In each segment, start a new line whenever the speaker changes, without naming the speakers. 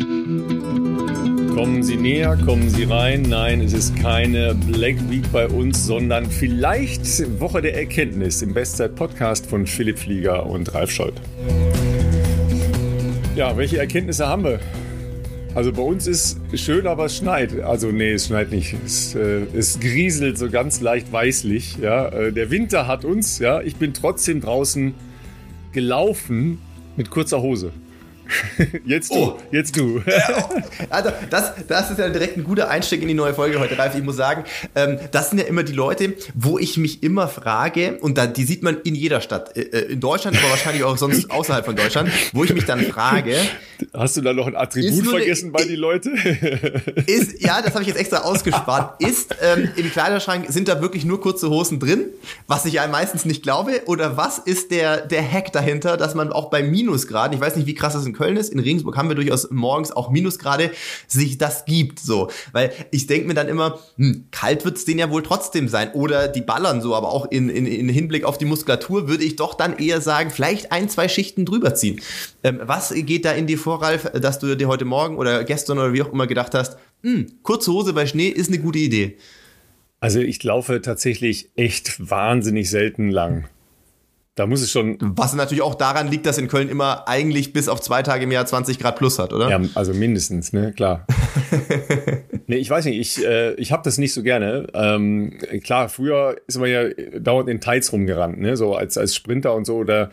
Kommen Sie näher, kommen Sie rein. Nein, es ist keine Black Week bei uns, sondern vielleicht Woche der Erkenntnis im Bestzeit-Podcast von Philipp Flieger und Ralf Scholz. Ja, welche Erkenntnisse haben wir? Also bei uns ist schön, aber es schneit. Also nee, es schneit nicht. Es, äh, es grieselt so ganz leicht weißlich. Ja, äh, der Winter hat uns. Ja, ich bin trotzdem draußen gelaufen mit kurzer Hose. Jetzt du, oh. jetzt du.
also das, das ist ja direkt ein guter Einstieg in die neue Folge heute, Ralf. Ich muss sagen, ähm, das sind ja immer die Leute, wo ich mich immer frage, und da, die sieht man in jeder Stadt, äh, äh in Deutschland, aber wahrscheinlich auch sonst außerhalb von Deutschland, wo ich mich dann frage.
Hast du da noch ein Attribut vergessen eine, bei die Leute?
Ist, ja, das habe ich jetzt extra ausgespart. Ist ähm, im Kleiderschrank, sind da wirklich nur kurze Hosen drin, was ich ja meistens nicht glaube? Oder was ist der, der Hack dahinter, dass man auch bei Minusgraden, ich weiß nicht, wie krass das in Köln ist, in Regensburg haben wir durchaus morgens auch Minusgrade, sich das gibt, so. Weil ich denke mir dann immer, hm, kalt wird es denen ja wohl trotzdem sein. Oder die ballern so, aber auch in, in, in Hinblick auf die Muskulatur würde ich doch dann eher sagen, vielleicht ein, zwei Schichten drüber ziehen. Ähm, was geht da in dir vor, Ralf, dass du dir heute Morgen oder gestern oder wie auch immer gedacht hast, hm, kurze Hose bei Schnee ist eine gute Idee?
Also ich laufe tatsächlich echt wahnsinnig selten lang. Da muss es schon.
Was natürlich auch daran liegt, dass in Köln immer eigentlich bis auf zwei Tage im Jahr 20 Grad plus hat, oder?
Ja, also mindestens, ne, klar. nee, ich weiß nicht, ich, äh, ich habe das nicht so gerne. Ähm, klar, früher ist man ja dauernd in Tights rumgerannt, ne, so als, als Sprinter und so. Oder,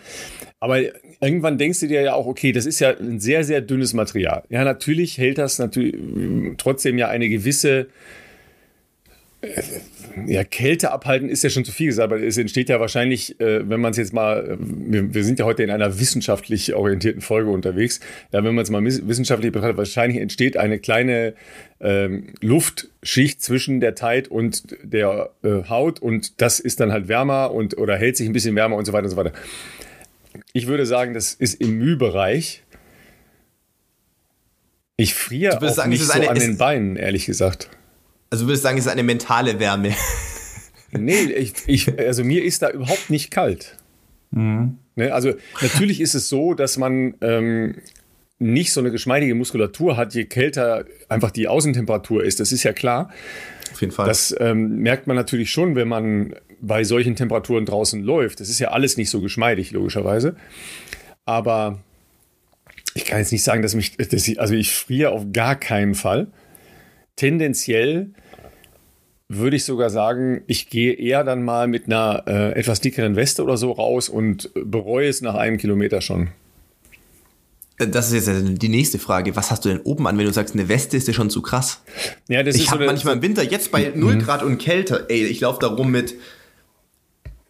aber irgendwann denkst du dir ja auch, okay, das ist ja ein sehr, sehr dünnes Material. Ja, natürlich hält das natürlich trotzdem ja eine gewisse ja, Kälte abhalten ist ja schon zu viel gesagt, aber es entsteht ja wahrscheinlich, äh, wenn man es jetzt mal, wir, wir, sind ja heute in einer wissenschaftlich orientierten Folge unterwegs, ja, wenn man es mal wissenschaftlich betrachtet, wahrscheinlich entsteht eine kleine ähm, Luftschicht zwischen der Tide und der äh, Haut und das ist dann halt wärmer und oder hält sich ein bisschen wärmer und so weiter und so weiter. Ich würde sagen, das ist im Mühbereich. Ich friere auch sagen, nicht so eine, an den Beinen, ehrlich gesagt.
Also du würdest sagen, es ist eine mentale Wärme.
nee, ich, ich, also mir ist da überhaupt nicht kalt. Mhm. Ne, also natürlich ist es so, dass man ähm, nicht so eine geschmeidige Muskulatur hat, je kälter einfach die Außentemperatur ist. Das ist ja klar.
Auf jeden Fall.
Das ähm, merkt man natürlich schon, wenn man bei solchen Temperaturen draußen läuft. Das ist ja alles nicht so geschmeidig, logischerweise. Aber ich kann jetzt nicht sagen, dass mich, dass ich, also ich friere auf gar keinen Fall tendenziell würde ich sogar sagen, ich gehe eher dann mal mit einer äh, etwas dickeren Weste oder so raus und bereue es nach einem Kilometer schon.
Äh, das ist jetzt die nächste Frage. Was hast du denn oben an, wenn du sagst, eine Weste ist dir schon zu krass? Ja, das ich habe so manchmal im Winter, jetzt bei 0 mhm. Grad und Kälte, ey, ich laufe da rum mit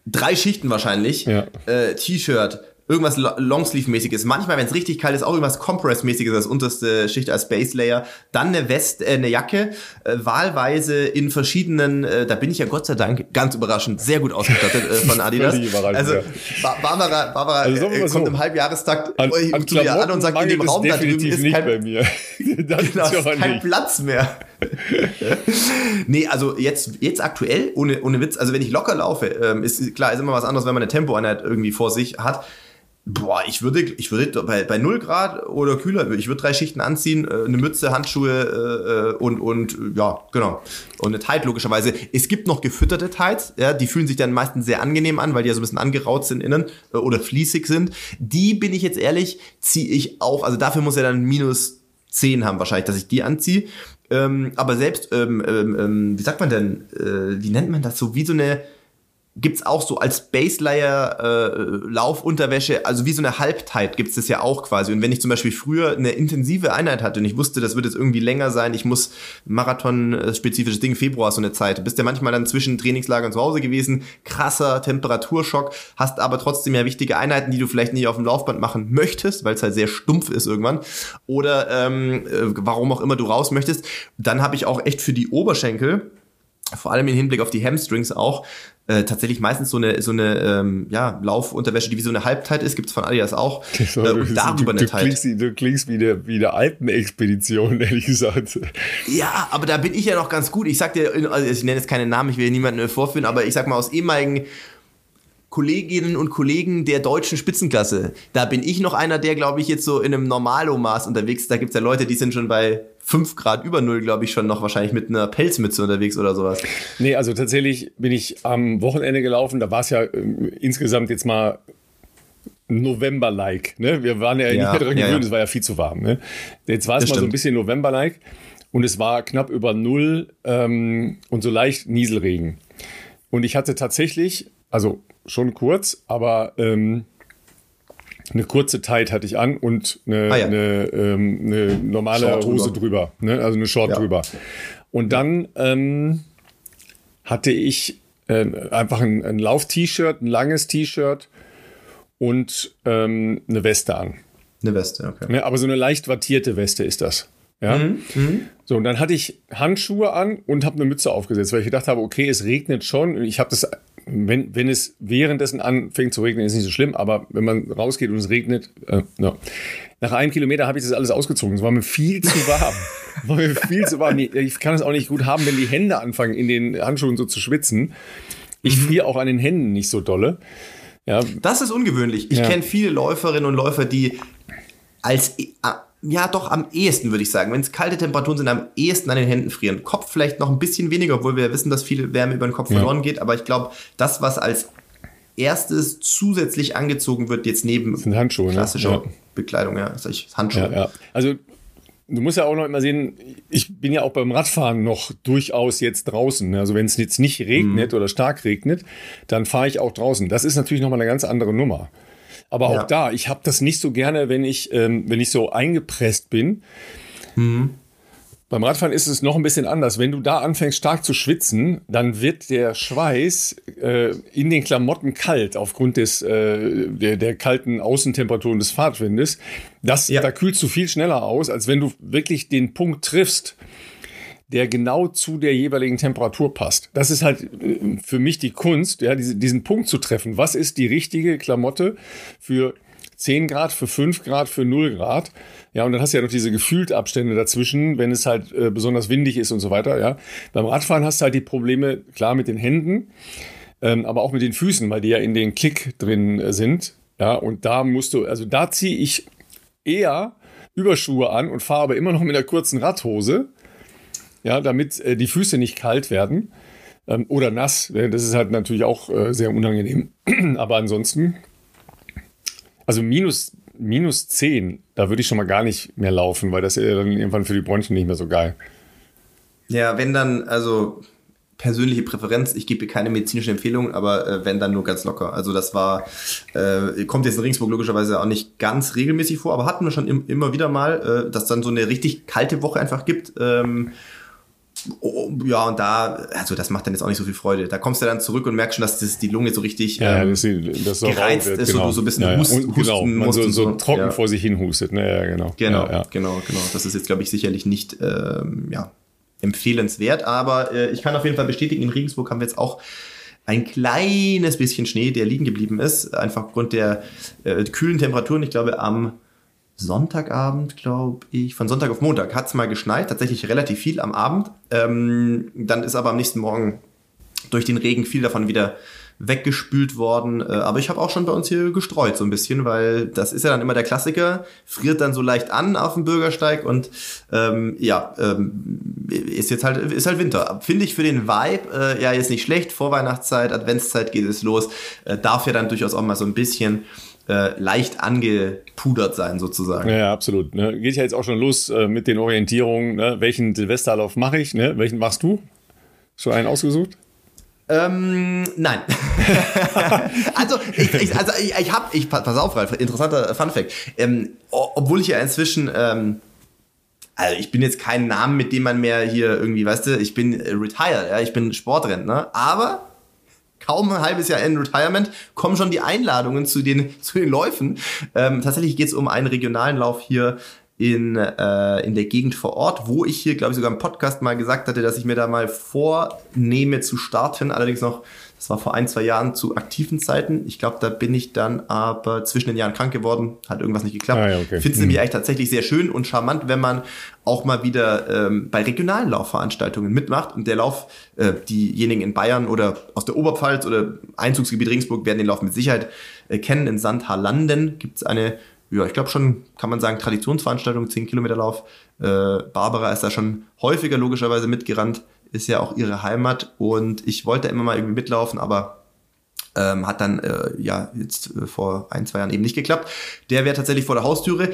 drei Schichten wahrscheinlich, ja. äh, T-Shirt, irgendwas Longsleeve-mäßiges. Manchmal, wenn es richtig kalt ist, auch irgendwas Compress-mäßiges als unterste Schicht als Base Layer. Dann eine West, äh, eine Jacke, äh, wahlweise in verschiedenen, äh, da bin ich ja Gott sei Dank ganz überraschend sehr gut ausgestattet äh, von Adidas. also Barbara, Barbara also, äh, kommt so, im Halbjahrestakt
an, an zu dir an und sagt, in dem Raum da drüben ist kein, bei mir.
genau, ist kein nicht. Platz mehr. nee, also jetzt, jetzt aktuell, ohne, ohne Witz, also wenn ich locker laufe, ähm, ist klar, ist immer was anderes, wenn man eine Tempoeinheit irgendwie vor sich hat. Boah, ich würde, ich würde bei, bei 0 Grad oder kühler, ich würde drei Schichten anziehen, äh, eine Mütze, Handschuhe äh, und, und ja, genau. Und eine Tide logischerweise. Es gibt noch gefütterte Tides, ja, die fühlen sich dann meistens sehr angenehm an, weil die ja so ein bisschen angeraut sind innen äh, oder fließig sind. Die bin ich jetzt ehrlich, ziehe ich auch, also dafür muss er dann minus 10 haben wahrscheinlich, dass ich die anziehe. Ähm, aber selbst, ähm, ähm, ähm, wie sagt man denn, äh, wie nennt man das so, wie so eine, gibt's auch so als Base Layer äh, Laufunterwäsche, also wie so eine Halbtide gibt's das ja auch quasi. Und wenn ich zum Beispiel früher eine intensive Einheit hatte und ich wusste, das wird jetzt irgendwie länger sein, ich muss Marathon-spezifisches Ding, Februar so eine Zeit, bist ja manchmal dann zwischen Trainingslager und zu Hause gewesen, krasser Temperaturschock, hast aber trotzdem ja wichtige Einheiten, die du vielleicht nicht auf dem Laufband machen möchtest, weil es halt sehr stumpf ist irgendwann. Oder ähm, äh, warum auch immer du raus möchtest. Dann habe ich auch echt für die Oberschenkel vor allem im Hinblick auf die Hamstrings auch, äh, tatsächlich meistens so eine so eine ähm, ja, Laufunterwäsche, die wie so eine Halbzeit ist, gibt's von Adidas auch.
So, äh, und darüber du, eine du klingst, du klingst wie eine, wie eine Alpenexpedition, ehrlich gesagt.
Ja, aber da bin ich ja noch ganz gut. Ich sag dir, also ich nenne jetzt keine Namen, ich will niemanden vorführen, aber ich sag mal aus ehemaligen Kolleginnen und Kollegen der deutschen Spitzenklasse. Da bin ich noch einer, der, glaube ich, jetzt so in einem Normalomaß unterwegs ist. Da gibt's ja Leute, die sind schon bei 5 Grad über Null, glaube ich, schon noch wahrscheinlich mit einer Pelzmütze unterwegs oder sowas.
Nee, also tatsächlich bin ich am Wochenende gelaufen. Da war es ja äh, insgesamt jetzt mal November-like. Ne? Wir waren ja, ja nicht mehr dran gewöhnt, ja, ja. es war ja viel zu warm. Ne? Jetzt war es mal stimmt. so ein bisschen November-like und es war knapp über Null ähm, und so leicht Nieselregen. Und ich hatte tatsächlich, also schon kurz, aber ähm, eine kurze Tight hatte ich an und eine, ah, ja. eine, ähm, eine normale Short Hose drüber, ne? also eine Short ja. drüber. Und dann ähm, hatte ich äh, einfach ein, ein Lauf-T-Shirt, ein langes T-Shirt und ähm, eine Weste an.
Eine Weste, okay.
Ne? Aber so eine leicht wattierte Weste ist das. Ja. Mhm, mhm. So, und dann hatte ich Handschuhe an und habe eine Mütze aufgesetzt, weil ich gedacht habe, okay, es regnet schon. Ich habe das wenn, wenn es währenddessen anfängt zu regnen, ist nicht so schlimm, aber wenn man rausgeht und es regnet, äh, no. nach einem Kilometer habe ich das alles ausgezogen. Es war mir viel zu warm. war mir viel zu warm. Ich kann es auch nicht gut haben, wenn die Hände anfangen, in den Handschuhen so zu schwitzen. Ich mhm. friere auch an den Händen nicht so dolle.
Ja. Das ist ungewöhnlich. Ich ja. kenne viele Läuferinnen und Läufer, die als ja, doch am ehesten, würde ich sagen. Wenn es kalte Temperaturen sind, am ehesten an den Händen frieren. Kopf vielleicht noch ein bisschen weniger, obwohl wir ja wissen, dass viel Wärme über den Kopf ja. verloren geht. Aber ich glaube, das, was als erstes zusätzlich angezogen wird, jetzt neben
ne?
klassischer
ne?
ja. Bekleidung, ja, das ist Handschuhe.
Ja, ja. Also du musst ja auch noch immer sehen, ich bin ja auch beim Radfahren noch durchaus jetzt draußen. Also wenn es jetzt nicht regnet mhm. oder stark regnet, dann fahre ich auch draußen. Das ist natürlich nochmal eine ganz andere Nummer. Aber ja. auch da, ich habe das nicht so gerne, wenn ich, ähm, wenn ich so eingepresst bin. Mhm. Beim Radfahren ist es noch ein bisschen anders. Wenn du da anfängst stark zu schwitzen, dann wird der Schweiß äh, in den Klamotten kalt aufgrund des, äh, der, der kalten Außentemperaturen des Fahrtwindes. Das, ja. Da kühlst du viel schneller aus, als wenn du wirklich den Punkt triffst, der genau zu der jeweiligen Temperatur passt. Das ist halt äh, für mich die Kunst, ja, diesen Punkt zu treffen. Was ist die richtige Klamotte für 10 Grad, für 5 Grad, für 0 Grad? Ja, und dann hast du ja noch diese gefühlt Abstände dazwischen, wenn es halt äh, besonders windig ist und so weiter. Ja, beim Radfahren hast du halt die Probleme, klar, mit den Händen, ähm, aber auch mit den Füßen, weil die ja in den Klick drin äh, sind. Ja, und da musst du, also da ziehe ich eher Überschuhe an und fahre aber immer noch mit einer kurzen Radhose ja, damit äh, die Füße nicht kalt werden ähm, oder nass. Äh, das ist halt natürlich auch äh, sehr unangenehm. Aber ansonsten, also minus, minus 10, da würde ich schon mal gar nicht mehr laufen, weil das ist ja dann irgendwann für die Bronchien nicht mehr so geil.
Ja, wenn dann, also persönliche Präferenz, ich gebe keine medizinische Empfehlung, aber äh, wenn dann nur ganz locker. Also das war, äh, kommt jetzt in Ringsburg logischerweise auch nicht ganz regelmäßig vor, aber hatten wir schon im, immer wieder mal, äh, dass dann so eine richtig kalte Woche einfach gibt. Ähm, Oh, ja, und da, also das macht dann jetzt auch nicht so viel Freude. Da kommst du dann zurück und merkst schon, dass das die Lunge so richtig
ja, ähm, das, das
gereizt wird, ist, genau. so, so ein bisschen
ja, ja. Hust, und, genau, man so, so, trocken ja. vor sich hin hustet. Ne? Ja, genau.
Genau, ja, genau, genau. Das ist jetzt, glaube ich, sicherlich nicht ähm, ja, empfehlenswert, aber äh, ich kann auf jeden Fall bestätigen, in Regensburg haben wir jetzt auch ein kleines bisschen Schnee, der liegen geblieben ist, einfach aufgrund der äh, kühlen Temperaturen. Ich glaube, am Sonntagabend, glaube ich, von Sonntag auf Montag hat es mal geschneit, tatsächlich relativ viel am Abend. Ähm, dann ist aber am nächsten Morgen durch den Regen viel davon wieder weggespült worden. Äh, aber ich habe auch schon bei uns hier gestreut so ein bisschen, weil das ist ja dann immer der Klassiker, friert dann so leicht an auf dem Bürgersteig und ähm, ja, ähm, ist jetzt halt, ist halt Winter. Finde ich für den Vibe äh, ja jetzt nicht schlecht. Vorweihnachtszeit, Adventszeit geht es los. Äh, darf ja dann durchaus auch mal so ein bisschen äh, leicht angepudert sein, sozusagen.
Ja, ja absolut. Ne? Geht ja jetzt auch schon los äh, mit den Orientierungen. Ne? Welchen Silvesterlauf mache ich? Ne? Welchen machst du? Schon einen ausgesucht?
Ähm, nein. also, ich, ich, also ich, ich habe, ich, pass auf, Ralf, interessanter Funfact. Ähm, obwohl ich ja inzwischen, ähm, also ich bin jetzt kein Name, mit dem man mehr hier irgendwie, weißt du, ich bin retired, ja, ich bin Sportrentner, aber kaum ein halbes Jahr in Retirement kommen schon die Einladungen zu den, zu den Läufen. Ähm, tatsächlich geht es um einen regionalen Lauf hier in, äh, in der Gegend vor Ort, wo ich hier, glaube ich, sogar im Podcast mal gesagt hatte, dass ich mir da mal vornehme zu starten. Allerdings noch, das war vor ein, zwei Jahren zu aktiven Zeiten. Ich glaube, da bin ich dann aber zwischen den Jahren krank geworden, hat irgendwas nicht geklappt. Ah, ja, okay. Finde es mhm. nämlich eigentlich tatsächlich sehr schön und charmant, wenn man auch mal wieder ähm, bei regionalen Laufveranstaltungen mitmacht. Und der Lauf, äh, diejenigen in Bayern oder aus der Oberpfalz oder Einzugsgebiet Regensburg werden den Lauf mit Sicherheit äh, kennen. In Sandharlanden gibt es eine ja, ich glaube schon, kann man sagen, Traditionsveranstaltung, 10 Kilometer Lauf. Äh, Barbara ist da schon häufiger logischerweise mitgerannt, ist ja auch ihre Heimat und ich wollte immer mal irgendwie mitlaufen, aber ähm, hat dann äh, ja jetzt äh, vor ein, zwei Jahren eben nicht geklappt. Der wäre tatsächlich vor der Haustüre.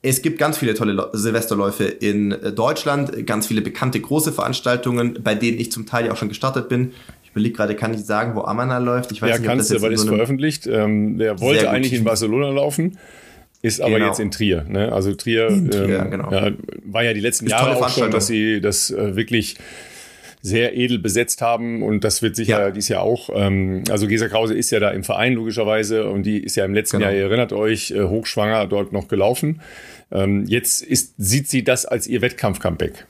Es gibt ganz viele tolle Silvesterläufe in äh, Deutschland, ganz viele bekannte große Veranstaltungen, bei denen ich zum Teil ja auch schon gestartet bin. Ich überlege gerade, kann ich sagen, wo Amana läuft? Ich
weiß ja, nicht, kannst du, weil es veröffentlicht. Ähm, der wollte eigentlich in Barcelona laufen. Ist aber genau. jetzt in Trier. Ne? Also Trier, Trier ähm, genau. ja, war ja die letzten ist Jahre auch schon, dass sie das äh, wirklich sehr edel besetzt haben und das wird sicher ja. dies Jahr auch. Ähm, also Gesa Krause ist ja da im Verein logischerweise und die ist ja im letzten genau. Jahr, ihr erinnert euch, äh, hochschwanger dort noch gelaufen. Ähm, jetzt ist, sieht sie das als ihr Wettkampf-Comeback.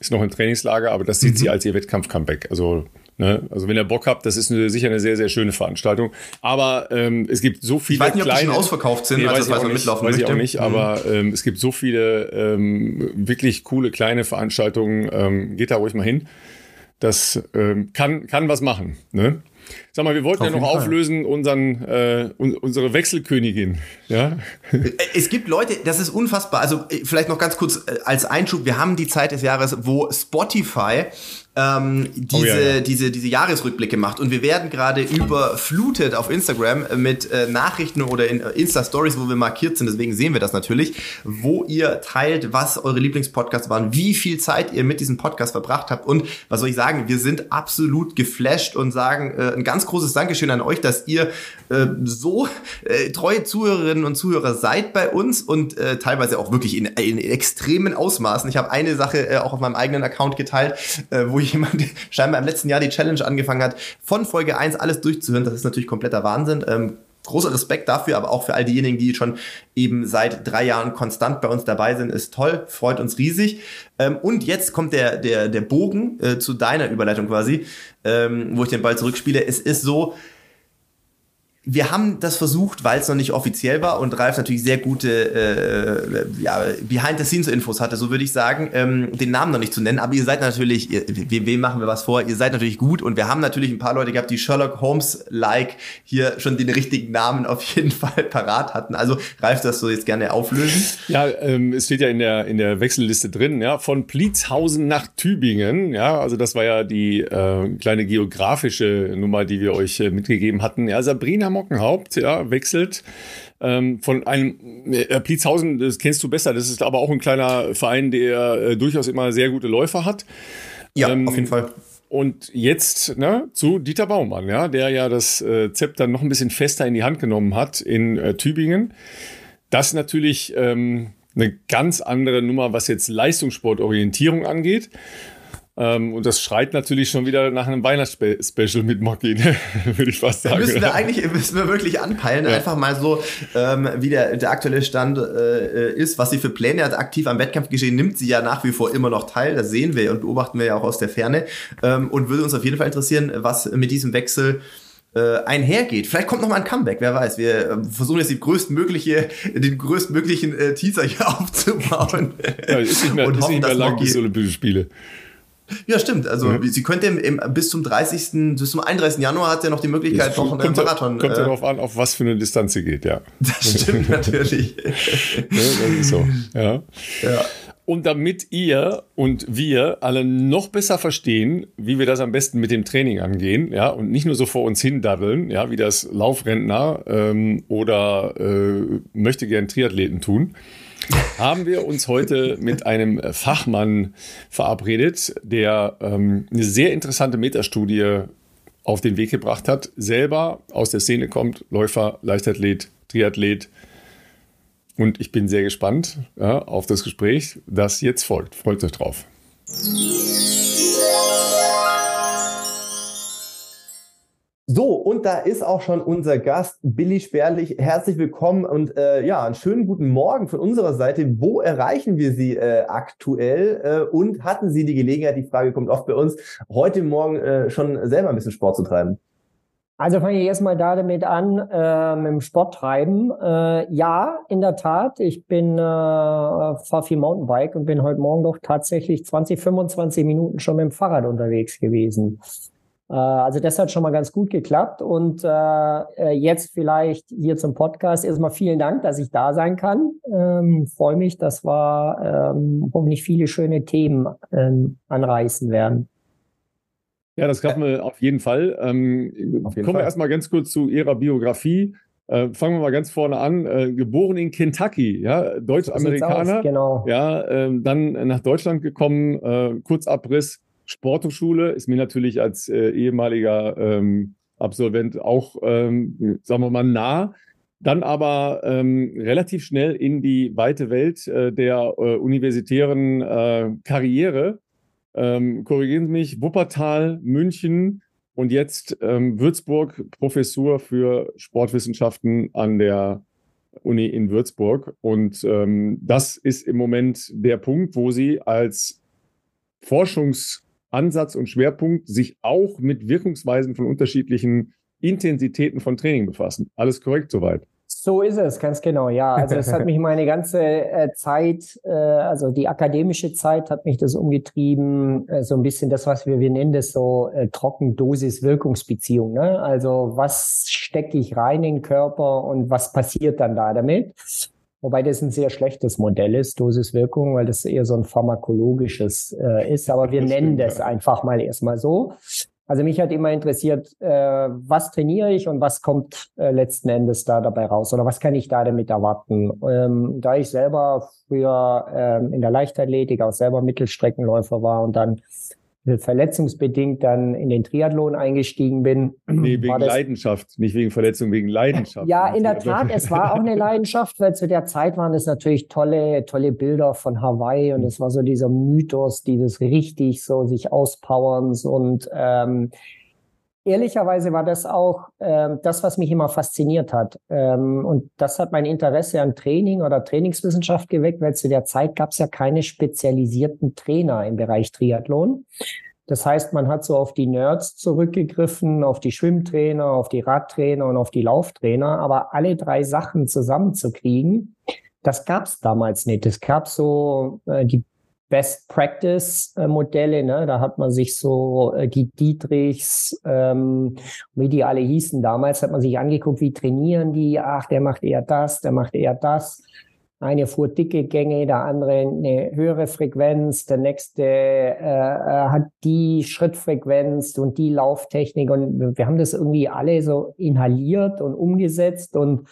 Ist noch im Trainingslager, aber das sieht mhm. sie als ihr Wettkampf-Comeback. Also Ne? Also wenn ihr Bock habt, das ist eine, sicher eine sehr, sehr schöne Veranstaltung. Aber ähm, es gibt so viele
Ich weiß nicht, ob die schon ausverkauft sind,
nee, also weiß, ich auch, mitlaufen weiß ich auch nicht, mhm. aber ähm, es gibt so viele ähm, wirklich coole kleine Veranstaltungen. Ähm, geht da ruhig mal hin. Das ähm, kann, kann was machen. Ne? Sag mal, wir wollten Auf ja noch auflösen unseren, äh, unsere Wechselkönigin. Ja?
Es gibt Leute, das ist unfassbar. Also äh, vielleicht noch ganz kurz äh, als Einschub. Wir haben die Zeit des Jahres, wo Spotify ähm, diese, oh, ja, ja. diese, diese Jahresrückblicke macht. Und wir werden gerade überflutet auf Instagram mit äh, Nachrichten oder in äh, Insta-Stories, wo wir markiert sind, deswegen sehen wir das natürlich, wo ihr teilt, was eure Lieblingspodcasts waren, wie viel Zeit ihr mit diesem Podcast verbracht habt. Und was soll ich sagen, wir sind absolut geflasht und sagen äh, ein ganz großes Dankeschön an euch, dass ihr äh, so äh, treue Zuhörerinnen und Zuhörer seid bei uns und äh, teilweise auch wirklich in, in extremen Ausmaßen. Ich habe eine Sache äh, auch auf meinem eigenen Account geteilt, äh, wo jemand scheinbar im letzten Jahr die Challenge angefangen hat, von Folge 1 alles durchzuhören. Das ist natürlich kompletter Wahnsinn. Ähm, großer Respekt dafür, aber auch für all diejenigen, die schon eben seit drei Jahren konstant bei uns dabei sind, ist toll, freut uns riesig. Ähm, und jetzt kommt der, der, der Bogen äh, zu deiner Überleitung quasi, ähm, wo ich den Ball zurückspiele. Es ist so, wir haben das versucht, weil es noch nicht offiziell war und Ralf natürlich sehr gute äh, ja, Behind-the-Scenes-Infos hatte, so würde ich sagen, ähm, den Namen noch nicht zu nennen. Aber ihr seid natürlich, ihr, wem machen wir was vor? Ihr seid natürlich gut und wir haben natürlich ein paar Leute gehabt, die Sherlock Holmes-like hier schon den richtigen Namen auf jeden Fall parat hatten. Also Ralf, das du jetzt gerne auflösen?
Ja, ähm, es steht ja in der, in der Wechselliste drin, ja, von Pliezhausen nach Tübingen. Ja, also das war ja die äh, kleine geografische Nummer, die wir euch äh, mitgegeben hatten. Ja, Sabrina Mockenhaupt, ja, wechselt ähm, von einem äh, Pliezhausen, das kennst du besser, das ist aber auch ein kleiner Verein, der äh, durchaus immer sehr gute Läufer hat.
Ja, ähm, auf jeden Fall.
Und jetzt ne, zu Dieter Baumann, ja, der ja das äh, Zepter noch ein bisschen fester in die Hand genommen hat in äh, Tübingen. Das natürlich ähm, eine ganz andere Nummer, was jetzt Leistungssportorientierung angeht. Ähm, und das schreit natürlich schon wieder nach einem Weihnachtsspecial mit Mocky, ne? würde ich fast sagen.
Müssen wir eigentlich müssen wir wirklich anpeilen, ja. einfach mal so, ähm, wie der, der aktuelle Stand äh, ist, was sie für Pläne hat. Aktiv am Wettkampfgeschehen nimmt sie ja nach wie vor immer noch teil. Das sehen wir und beobachten wir ja auch aus der Ferne. Ähm, und würde uns auf jeden Fall interessieren, was mit diesem Wechsel äh, einhergeht. Vielleicht kommt noch mal ein Comeback, wer weiß. Wir äh, versuchen jetzt die größtmögliche, den größtmöglichen äh, Teaser hier aufzubauen.
Ja, ist nicht mehr, und ist hoffen, nicht mehr lang bis Olympische Spiele.
Ja, stimmt. Also ja. sie könnte im, im, bis zum 30., bis zum 31. Januar hat sie ja noch die Möglichkeit, noch einen Marathon.
Kommt ja äh, darauf an, auf was für eine Distanz sie geht, ja.
Das stimmt natürlich. ja,
das ist so. Ja. ja. Und damit ihr und wir alle noch besser verstehen, wie wir das am besten mit dem Training angehen, ja, und nicht nur so vor uns hin daddeln, ja, wie das Laufrentner ähm, oder äh, möchte gern Triathleten tun, haben wir uns heute mit einem Fachmann verabredet, der ähm, eine sehr interessante Metastudie auf den Weg gebracht hat, selber aus der Szene kommt, Läufer, Leichtathlet, Triathlet. Und ich bin sehr gespannt ja, auf das Gespräch, das jetzt folgt. Freut euch drauf.
So, und da ist auch schon unser Gast, Billy Sperlich. Herzlich willkommen und äh, ja, einen schönen guten Morgen von unserer Seite. Wo erreichen wir Sie äh, aktuell? Äh, und hatten Sie die Gelegenheit, die Frage kommt oft bei uns, heute Morgen äh, schon selber ein bisschen Sport zu treiben?
Also fange ich erstmal damit an, äh, mit dem Sport treiben. Äh, ja, in der Tat. Ich bin äh, fahre viel Mountainbike und bin heute Morgen doch tatsächlich 20, 25 Minuten schon mit dem Fahrrad unterwegs gewesen. Äh, also das hat schon mal ganz gut geklappt. Und äh, äh, jetzt vielleicht hier zum Podcast erstmal vielen Dank, dass ich da sein kann. Ähm, Freue mich, dass wir ähm, hoffentlich viele schöne Themen ähm, anreißen werden.
Ja, das schaffen wir auf jeden Fall. Ähm, auf jeden kommen Fall. wir erstmal ganz kurz zu Ihrer Biografie. Äh, fangen wir mal ganz vorne an. Äh, geboren in Kentucky, ja, Deutsch-Amerikaner. So genau. Ja, äh, dann nach Deutschland gekommen, äh, Kurzabriss Sporthochschule ist mir natürlich als äh, ehemaliger ähm, Absolvent auch, ähm, sagen wir mal, nah. Dann aber ähm, relativ schnell in die weite Welt äh, der äh, universitären äh, Karriere. Ähm, korrigieren Sie mich, Wuppertal, München und jetzt ähm, Würzburg, Professur für Sportwissenschaften an der Uni in Würzburg. Und ähm, das ist im Moment der Punkt, wo Sie als Forschungs- Ansatz und Schwerpunkt sich auch mit Wirkungsweisen von unterschiedlichen Intensitäten von Training befassen. Alles korrekt soweit?
So ist es, ganz genau, ja. Also das hat mich meine ganze äh, Zeit, äh, also die akademische Zeit hat mich das umgetrieben, äh, so ein bisschen das, was wir, wir nennen das so äh, Trockendosis-Wirkungsbeziehung. Ne? Also was stecke ich rein in den Körper und was passiert dann da damit? Wobei das ein sehr schlechtes Modell ist, Dosiswirkung, weil das eher so ein pharmakologisches äh, ist. Aber wir das nennen stimmt, das ja. einfach mal erstmal so. Also mich hat immer interessiert, äh, was trainiere ich und was kommt äh, letzten Endes da dabei raus oder was kann ich da damit erwarten. Ähm, da ich selber früher ähm, in der Leichtathletik auch selber Mittelstreckenläufer war und dann verletzungsbedingt dann in den Triathlon eingestiegen bin.
Nee, wegen Leidenschaft, nicht wegen Verletzung, wegen Leidenschaft.
Ja, in der Tat, es war auch eine Leidenschaft, weil zu der Zeit waren es natürlich tolle, tolle Bilder von Hawaii und es war so dieser Mythos, dieses richtig so sich auspowerns und ähm, ehrlicherweise war das auch ähm, das, was mich immer fasziniert hat. Ähm, und das hat mein Interesse an Training oder Trainingswissenschaft geweckt, weil zu der Zeit gab es ja keine spezialisierten Trainer im Bereich Triathlon. Das heißt, man hat so auf die Nerds zurückgegriffen, auf die Schwimmtrainer, auf die Radtrainer und auf die Lauftrainer, aber alle drei Sachen zusammenzukriegen, das gab es damals nicht. Es gab so äh, die Best Practice äh, Modelle, ne? da hat man sich so äh, die Dietrichs, ähm, wie die alle hießen damals, hat man sich angeguckt, wie trainieren die, ach, der macht eher das, der macht eher das. Eine fuhr dicke Gänge, der andere eine höhere Frequenz, der nächste äh, äh hat die Schrittfrequenz und die Lauftechnik und wir haben das irgendwie alle so inhaliert und umgesetzt und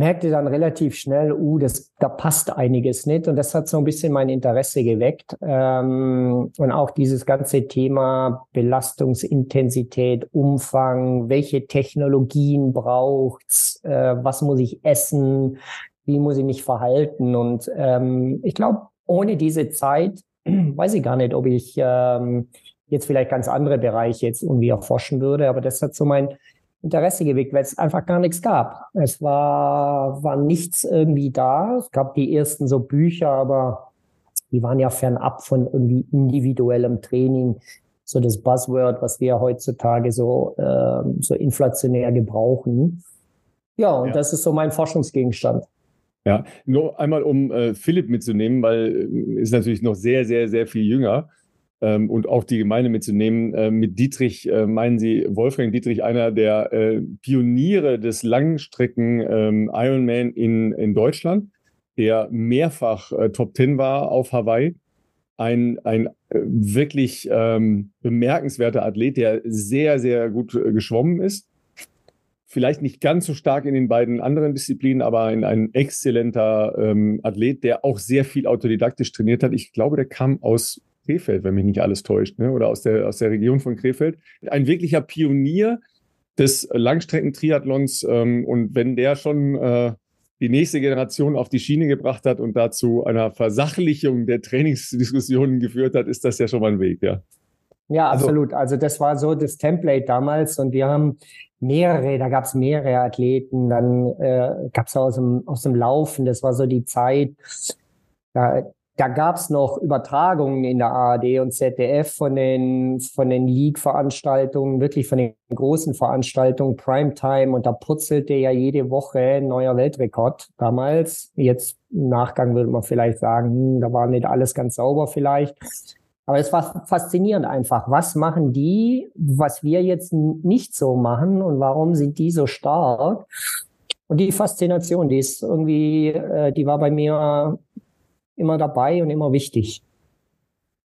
merkte dann relativ schnell, uh, das, da passt einiges nicht. Und das hat so ein bisschen mein Interesse geweckt. Ähm, und auch dieses ganze Thema Belastungsintensität, Umfang, welche Technologien braucht's, äh, was muss ich essen, wie muss ich mich verhalten. Und ähm, ich glaube, ohne diese Zeit weiß ich gar nicht, ob ich ähm, jetzt vielleicht ganz andere Bereiche jetzt irgendwie erforschen würde. Aber das hat so mein Interesse geweckt, weil es einfach gar nichts gab. Es war, war nichts irgendwie da. Es gab die ersten so Bücher, aber die waren ja fernab von irgendwie individuellem Training. So das Buzzword, was wir heutzutage so, äh, so inflationär gebrauchen. Ja, und ja. das ist so mein Forschungsgegenstand.
Ja, nur einmal, um äh, Philipp mitzunehmen, weil äh, ist natürlich noch sehr, sehr, sehr viel jünger ähm, und auch die Gemeinde mitzunehmen. Äh, mit Dietrich äh, meinen Sie Wolfgang Dietrich, einer der äh, Pioniere des Langstrecken ähm, Ironman in, in Deutschland, der mehrfach äh, Top Ten war auf Hawaii. Ein, ein äh, wirklich ähm, bemerkenswerter Athlet, der sehr, sehr gut äh, geschwommen ist. Vielleicht nicht ganz so stark in den beiden anderen Disziplinen, aber ein, ein exzellenter ähm, Athlet, der auch sehr viel autodidaktisch trainiert hat. Ich glaube, der kam aus Krefeld, wenn mich nicht alles täuscht, ne? oder aus der, aus der Region von Krefeld. Ein wirklicher Pionier des Langstreckentriathlons. Ähm, und wenn der schon äh, die nächste Generation auf die Schiene gebracht hat und dazu einer Versachlichung der Trainingsdiskussionen geführt hat, ist das ja schon mal ein Weg, ja.
Ja, also absolut. Also das war so das Template damals und wir haben mehrere, da gab es mehrere Athleten, dann äh, gab es aus dem, aus dem Laufen, das war so die Zeit, da, da gab es noch Übertragungen in der ARD und ZDF von den, von den League-Veranstaltungen, wirklich von den großen Veranstaltungen, Primetime, und da purzelte ja jede Woche ein neuer Weltrekord damals. Jetzt im Nachgang würde man vielleicht sagen, hm, da war nicht alles ganz sauber vielleicht. Aber es war faszinierend einfach. Was machen die, was wir jetzt nicht so machen und warum sind die so stark? Und die Faszination, die ist irgendwie, äh, die war bei mir immer dabei und immer wichtig.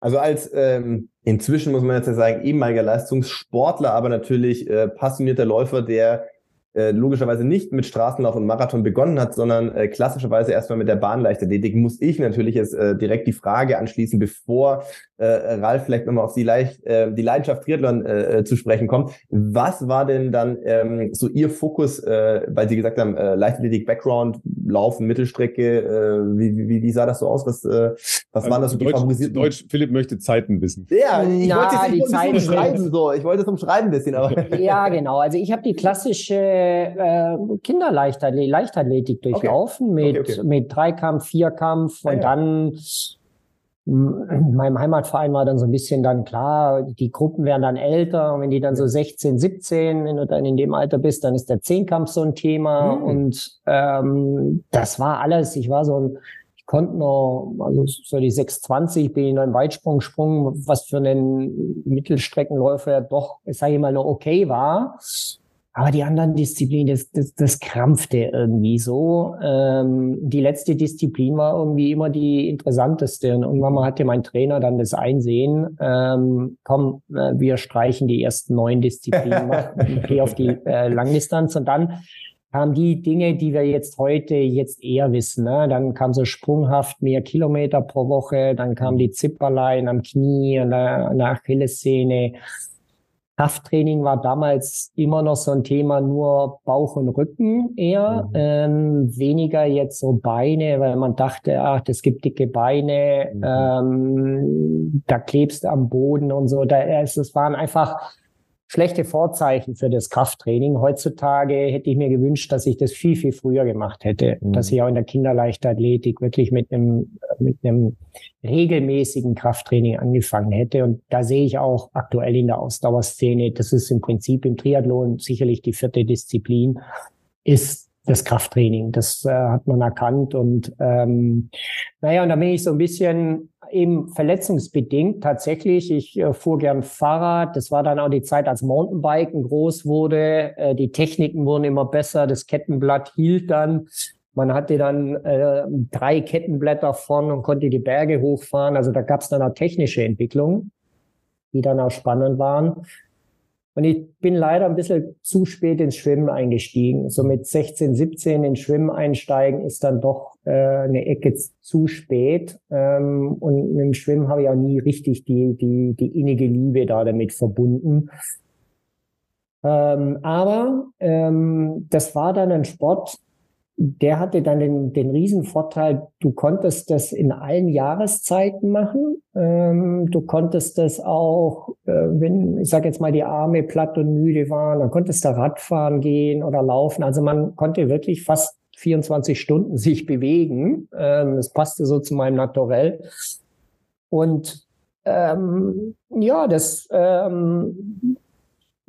Also als ähm, inzwischen muss man jetzt ja sagen, ehemaliger Leistungssportler, aber natürlich äh, passionierter Läufer, der äh, logischerweise nicht mit Straßenlauf und Marathon begonnen hat, sondern äh, klassischerweise erstmal mit der Bahnleichtathletik, muss ich natürlich jetzt äh, direkt die Frage anschließen, bevor äh, Ralf vielleicht nochmal auf die, Leicht, äh, die Leidenschaft Triathlon äh, äh, zu sprechen kommt. Was war denn dann ähm, so Ihr Fokus, äh, weil Sie gesagt haben, äh, Leichtathletik, Background, Laufen, Mittelstrecke, äh, wie, wie, wie sah das so aus? Was, äh, was also waren das so
die Deutsch, favorisierten? Deutsch, Philipp möchte Zeiten wissen.
Ja, ich Na, wollte es nicht umschreiben, so. Ich wollte es umschreiben ein bisschen, aber.
Ja, genau. Also ich habe die klassische äh, Kinderleichtathletik Leichtathletik durchlaufen okay. mit, okay, okay. mit Dreikampf, Vierkampf und ah, ja. dann in meinem Heimatverein war dann so ein bisschen dann klar, die Gruppen werden dann älter und wenn die dann so 16, 17, wenn du dann in dem Alter bist, dann ist der Zehnkampf so ein Thema mhm. und ähm, das war alles. Ich war so ein, ich konnte noch, also so die 620, bin in einen Weitsprung gesprungen, was für einen Mittelstreckenläufer doch, sage ich mal, noch okay war. Aber die anderen Disziplinen, das, das, das krampfte irgendwie so. Ähm, die letzte Disziplin war irgendwie immer die interessanteste. Und irgendwann mal hatte mein Trainer dann das Einsehen, ähm, komm, äh, wir streichen die ersten neun Disziplinen, geh auf die äh, Langdistanz. Und dann kamen die Dinge, die wir jetzt heute jetzt eher wissen. Ne? Dann kam so sprunghaft mehr Kilometer pro Woche, dann kam die Zipperlein am Knie, an der, an der Achillessehne. Krafttraining war damals immer noch so ein Thema, nur Bauch und Rücken eher, mhm. ähm, weniger jetzt so Beine, weil man dachte, ach, das gibt dicke Beine, mhm. ähm, da klebst du am Boden und so. Da, es, es waren einfach schlechte Vorzeichen für das Krafttraining. Heutzutage hätte ich mir gewünscht, dass ich das viel, viel früher gemacht hätte, mhm. dass ich auch in der Kinderleichtathletik wirklich mit einem, mit einem regelmäßigen Krafttraining angefangen hätte. Und da sehe ich auch aktuell in der Ausdauerszene, das ist im Prinzip im Triathlon sicherlich die vierte Disziplin, ist das Krafttraining. Das äh, hat man erkannt. Und ähm, naja, und da bin ich so ein bisschen eben verletzungsbedingt tatsächlich. Ich äh, fuhr gern Fahrrad. Das war dann auch die Zeit, als Mountainbiken groß wurde. Äh, die Techniken wurden immer besser. Das Kettenblatt hielt dann. Man hatte dann äh, drei Kettenblätter vorn und konnte die Berge hochfahren. Also da gab es dann auch technische Entwicklungen, die dann auch spannend waren. Und ich bin leider ein bisschen zu spät ins Schwimmen eingestiegen. So mit 16, 17 ins Schwimmen einsteigen ist dann doch äh, eine Ecke zu spät. Ähm, und dem Schwimmen habe ich auch nie richtig die, die, die innige Liebe da damit verbunden. Ähm, aber ähm, das war dann ein Sport, der hatte dann den, den Riesenvorteil, du konntest das in allen Jahreszeiten machen. Ähm, du konntest das auch, äh, wenn, ich sage jetzt mal, die Arme platt und müde waren, dann konntest du Radfahren gehen oder laufen. Also man konnte wirklich fast 24 Stunden sich bewegen. Ähm, das passte so zu meinem Naturell. Und ähm, ja, das ähm,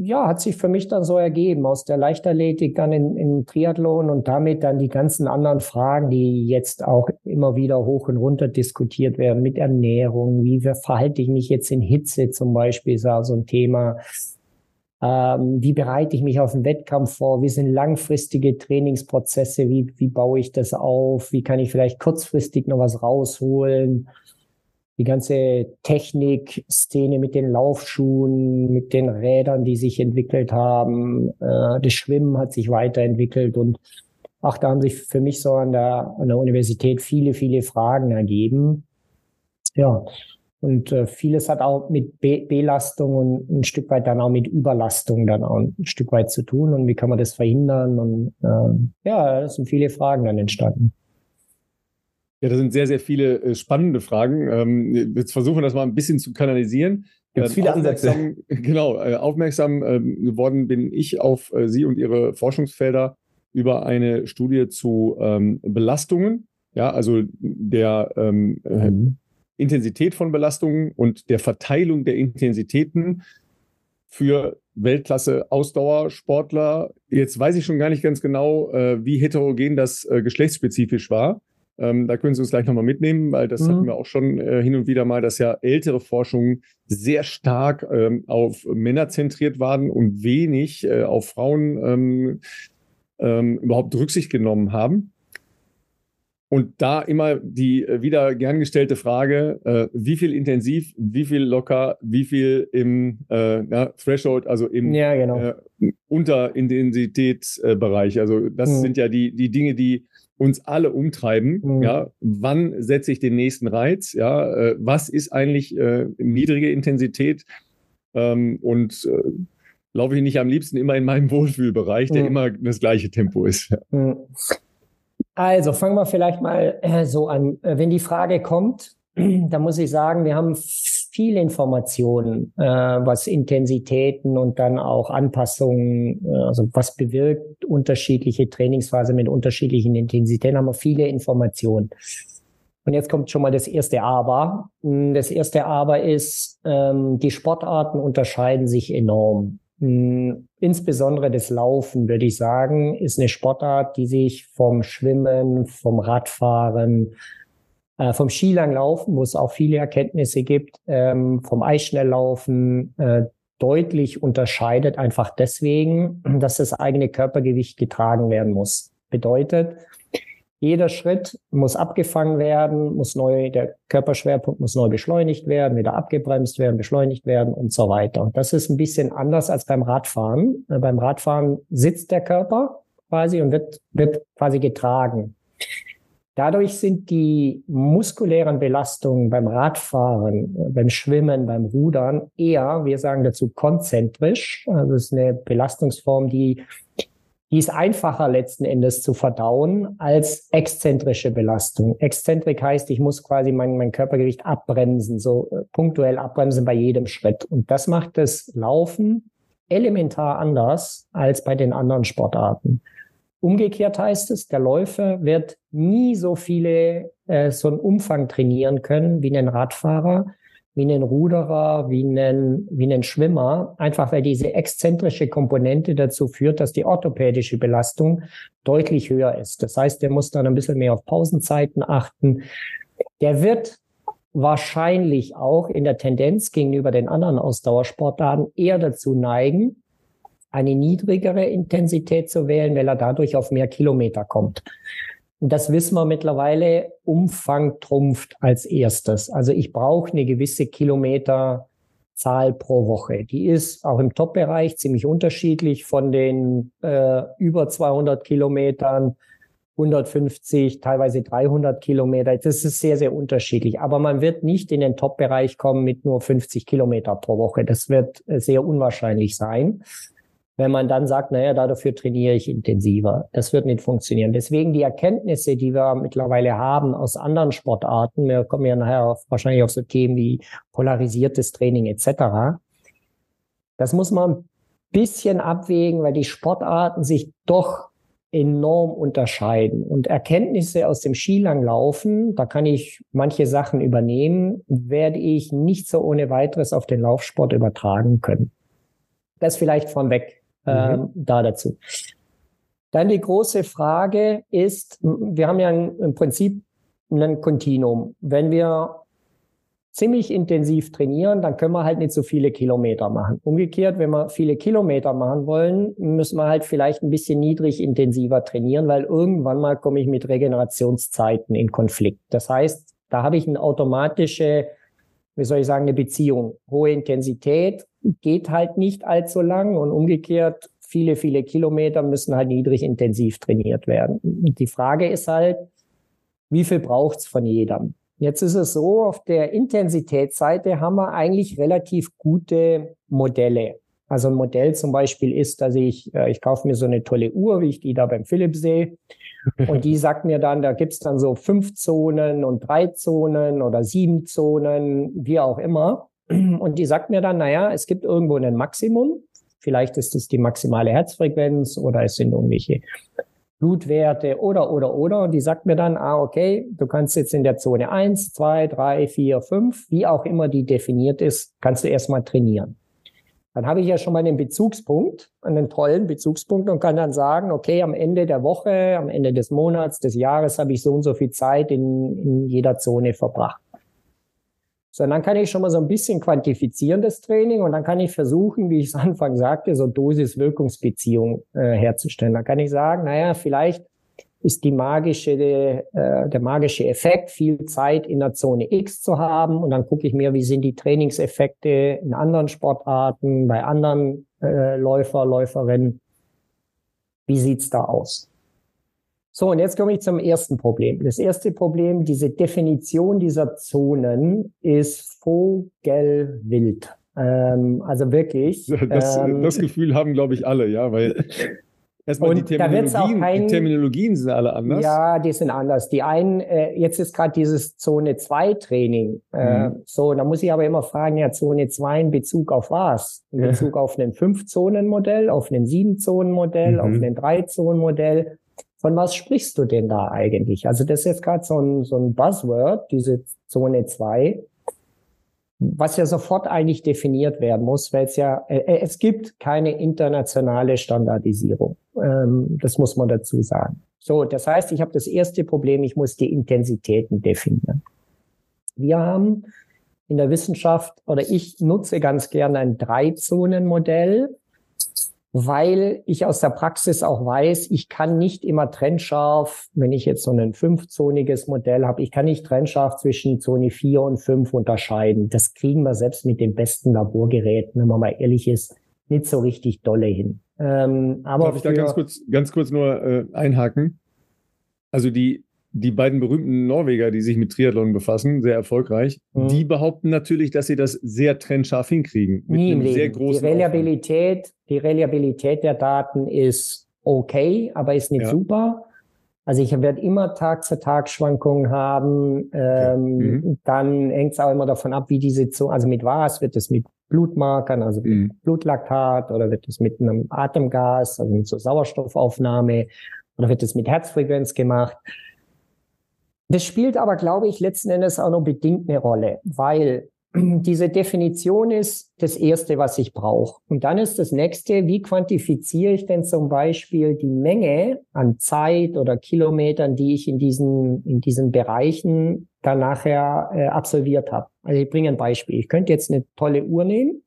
ja, hat sich für mich dann so ergeben, aus der Leichtathletik dann in, in Triathlon und damit dann die ganzen anderen Fragen, die jetzt auch immer wieder hoch und runter diskutiert werden, mit Ernährung, wie verhalte ich mich jetzt in Hitze zum Beispiel, ist auch so ein Thema. Ähm, wie bereite ich mich auf den Wettkampf vor? Wie sind langfristige Trainingsprozesse? Wie, wie baue ich das auf? Wie kann ich vielleicht kurzfristig noch was rausholen? Die ganze Technik-Szene mit den Laufschuhen, mit den Rädern, die sich entwickelt haben. Äh, das Schwimmen hat sich weiterentwickelt und ach, da haben sich für mich so an der, an der Universität viele, viele Fragen ergeben. Ja. Und äh, vieles hat auch mit Be Belastung und ein Stück weit dann auch mit Überlastung dann auch ein Stück weit zu tun. Und wie kann man das verhindern? Und äh, ja, es sind viele Fragen dann entstanden.
Ja, das sind sehr, sehr viele äh, spannende Fragen. Ähm, jetzt versuchen wir das mal ein bisschen zu kanalisieren. Gibt es viele Ansätze. Genau, äh, aufmerksam äh, geworden bin ich auf äh, Sie und Ihre Forschungsfelder über eine Studie zu ähm, Belastungen, ja, also der ähm, äh, mhm. Intensität von Belastungen und der Verteilung der Intensitäten für Weltklasse-Ausdauersportler. Jetzt weiß ich schon gar nicht ganz genau, äh, wie heterogen das äh, geschlechtsspezifisch war. Ähm, da können Sie uns gleich nochmal mitnehmen, weil das mhm. hatten wir auch schon äh, hin und wieder mal, dass ja ältere Forschungen sehr stark ähm, auf Männer zentriert waren und wenig äh, auf Frauen ähm, ähm überhaupt Rücksicht genommen haben. Und da immer die äh, wieder gern gestellte Frage, äh, wie viel intensiv, wie viel locker, wie viel im äh, ja, Threshold, also im ja, genau. Unterintensitätsbereich. also das mhm. sind ja die, die Dinge, die uns alle umtreiben. Mhm. Ja, wann setze ich den nächsten Reiz? Ja, äh, was ist eigentlich äh, niedrige Intensität? Ähm, und äh, laufe ich nicht am liebsten immer in meinem Wohlfühlbereich, der mhm. immer das gleiche Tempo ist. Ja. Mhm.
Also fangen wir vielleicht mal äh, so an. Äh, wenn die Frage kommt, da muss ich sagen, wir haben viele Informationen, äh, was Intensitäten und dann auch Anpassungen, äh, also was bewirkt unterschiedliche Trainingsphase mit unterschiedlichen Intensitäten, haben wir viele Informationen. Und jetzt kommt schon mal das erste Aber. Das erste Aber ist, ähm, die Sportarten unterscheiden sich enorm. Hm, insbesondere das Laufen, würde ich sagen, ist eine Sportart, die sich vom Schwimmen, vom Radfahren, äh, vom Skilanglaufen, wo es auch viele Erkenntnisse gibt, ähm, vom Eisschnelllaufen äh, deutlich unterscheidet, einfach deswegen, dass das eigene Körpergewicht getragen werden muss. Bedeutet, jeder Schritt muss abgefangen werden, muss neu, der Körperschwerpunkt muss neu beschleunigt werden, wieder abgebremst werden, beschleunigt werden und so weiter. Und das ist ein bisschen anders als beim Radfahren. Äh, beim Radfahren sitzt der Körper quasi und wird, wird quasi getragen. Dadurch sind die muskulären Belastungen beim Radfahren, äh, beim Schwimmen, beim Rudern eher, wir sagen dazu konzentrisch. Also es ist eine Belastungsform, die die ist einfacher letzten Endes zu verdauen als exzentrische Belastung. Exzentrik heißt, ich muss quasi mein, mein Körpergewicht abbremsen, so äh, punktuell abbremsen bei jedem Schritt. Und das macht das Laufen elementar anders als bei den anderen Sportarten. Umgekehrt heißt es, der Läufer wird nie so viele, äh, so einen Umfang trainieren können wie ein Radfahrer, wie einen Ruderer, wie einen, wie einen Schwimmer, einfach weil diese exzentrische Komponente dazu führt, dass die orthopädische Belastung deutlich höher ist. Das heißt, der muss dann ein bisschen mehr auf Pausenzeiten achten. Der wird wahrscheinlich auch in der Tendenz gegenüber den anderen Ausdauersportarten eher dazu neigen, eine niedrigere Intensität zu wählen, weil er dadurch auf mehr Kilometer kommt. Und das wissen wir mittlerweile, Umfang trumpft als erstes. Also ich brauche eine gewisse Kilometerzahl pro Woche. Die ist auch im Top-Bereich ziemlich unterschiedlich von den äh, über 200 Kilometern, 150, teilweise 300 Kilometer. Das ist sehr, sehr unterschiedlich. Aber man wird nicht in den Top-Bereich kommen mit nur 50 Kilometer pro Woche. Das wird äh, sehr unwahrscheinlich sein wenn man dann sagt, naja, dafür trainiere ich intensiver. Das wird nicht funktionieren. Deswegen die Erkenntnisse, die wir mittlerweile haben aus anderen Sportarten, wir kommen ja nachher auf, wahrscheinlich auf so Themen wie polarisiertes Training etc., das muss man ein bisschen abwägen, weil die Sportarten sich doch enorm unterscheiden. Und Erkenntnisse aus dem Skilanglaufen, da kann ich manche Sachen übernehmen, werde ich nicht so ohne weiteres auf den Laufsport übertragen können. Das vielleicht von weg äh, mhm. da dazu. Dann die große Frage ist, wir haben ja im Prinzip ein Kontinuum. Wenn wir ziemlich intensiv trainieren, dann können wir halt nicht so viele Kilometer machen. Umgekehrt, wenn wir viele Kilometer machen wollen, müssen wir halt vielleicht ein bisschen niedrig intensiver trainieren, weil irgendwann mal komme ich mit Regenerationszeiten in Konflikt. Das heißt, da habe ich eine automatische, wie soll ich sagen, eine Beziehung. Hohe Intensität geht halt nicht allzu lang und umgekehrt viele, viele Kilometer müssen halt niedrig intensiv trainiert werden. Die Frage ist halt, wie viel braucht's von jedem? Jetzt ist es so, auf der Intensitätsseite haben wir eigentlich relativ gute Modelle. Also ein Modell zum Beispiel ist, dass ich, äh, ich kaufe mir so eine tolle Uhr, wie ich die da beim Philips sehe. Und die sagt mir dann, da gibt's dann so fünf Zonen und drei Zonen oder sieben Zonen, wie auch immer. Und die sagt mir dann, naja, es gibt irgendwo ein Maximum. Vielleicht ist es die maximale Herzfrequenz oder es sind irgendwelche Blutwerte oder, oder, oder. Und die sagt mir dann, ah, okay, du kannst jetzt in der Zone eins, zwei, drei, vier, fünf, wie auch immer die definiert ist, kannst du erstmal trainieren. Dann habe ich ja schon mal einen Bezugspunkt, einen tollen Bezugspunkt und kann dann sagen, okay, am Ende der Woche, am Ende des Monats, des Jahres habe ich so und so viel Zeit in, in jeder Zone verbracht. So, dann kann ich schon mal so ein bisschen quantifizieren, das Training, und dann kann ich versuchen, wie ich es Anfang sagte, so Dosis-Wirkungsbeziehung äh, herzustellen. Dann kann ich sagen, naja, vielleicht ist die magische, äh, der magische Effekt, viel Zeit in der Zone X zu haben. Und dann gucke ich mir, wie sind die Trainingseffekte in anderen Sportarten, bei anderen äh, Läufer, Läuferinnen. Wie sieht's da aus? So, und jetzt komme ich zum ersten Problem. Das erste Problem, diese Definition dieser Zonen ist vogelwild. Ähm, also wirklich.
Das, ähm, das Gefühl haben, glaube ich, alle, ja, weil Erstmal die Terminologien, kein, die Terminologien sind alle anders.
Ja, die sind anders. Die einen, äh, jetzt ist gerade dieses Zone 2 Training. Äh, mhm. So, da muss ich aber immer fragen, ja, Zone 2 in Bezug auf was? In Bezug auf ein Fünf-Zonen-Modell, auf ein Sieben-Zonen-Modell, mhm. auf ein Drei-Zonen-Modell. Von was sprichst du denn da eigentlich? Also das ist jetzt gerade so ein, so ein Buzzword, diese Zone 2 was ja sofort eigentlich definiert werden muss, weil es ja, äh, äh, es gibt keine internationale Standardisierung. Ähm, das muss man dazu sagen. So, das heißt, ich habe das erste Problem, ich muss die Intensitäten definieren. Wir haben in der Wissenschaft oder ich nutze ganz gerne ein Drei-Zonen-Modell weil ich aus der Praxis auch weiß, ich kann nicht immer trennscharf, wenn ich jetzt so ein fünfzoniges Modell habe, ich kann nicht trennscharf zwischen Zone 4 und 5 unterscheiden. Das kriegen wir selbst mit den besten Laborgeräten, wenn man mal ehrlich ist, nicht so richtig dolle hin.
Ähm, aber Darf ich da ganz kurz, ganz kurz nur äh, einhaken? Also die die beiden berühmten Norweger, die sich mit Triathlon befassen, sehr erfolgreich, mhm. die behaupten natürlich, dass sie das sehr trennscharf hinkriegen.
Mit Nie einem sehr großen die Reliabilität, die Reliabilität der Daten ist okay, aber ist nicht ja. super. Also ich werde immer Tag zu Tag Schwankungen haben. Ähm, mhm. Dann hängt es auch immer davon ab, wie diese Zone, also mit was wird es mit Blutmarkern, also mhm. Blutlaktat oder wird es mit einem Atemgas, also mit so Sauerstoffaufnahme oder wird es mit Herzfrequenz gemacht. Das spielt aber, glaube ich, letzten Endes auch noch bedingt eine Rolle, weil diese Definition ist das Erste, was ich brauche. Und dann ist das Nächste, wie quantifiziere ich denn zum Beispiel die Menge an Zeit oder Kilometern, die ich in diesen, in diesen Bereichen dann nachher äh, absolviert habe. Also ich bringe ein Beispiel. Ich könnte jetzt eine tolle Uhr nehmen,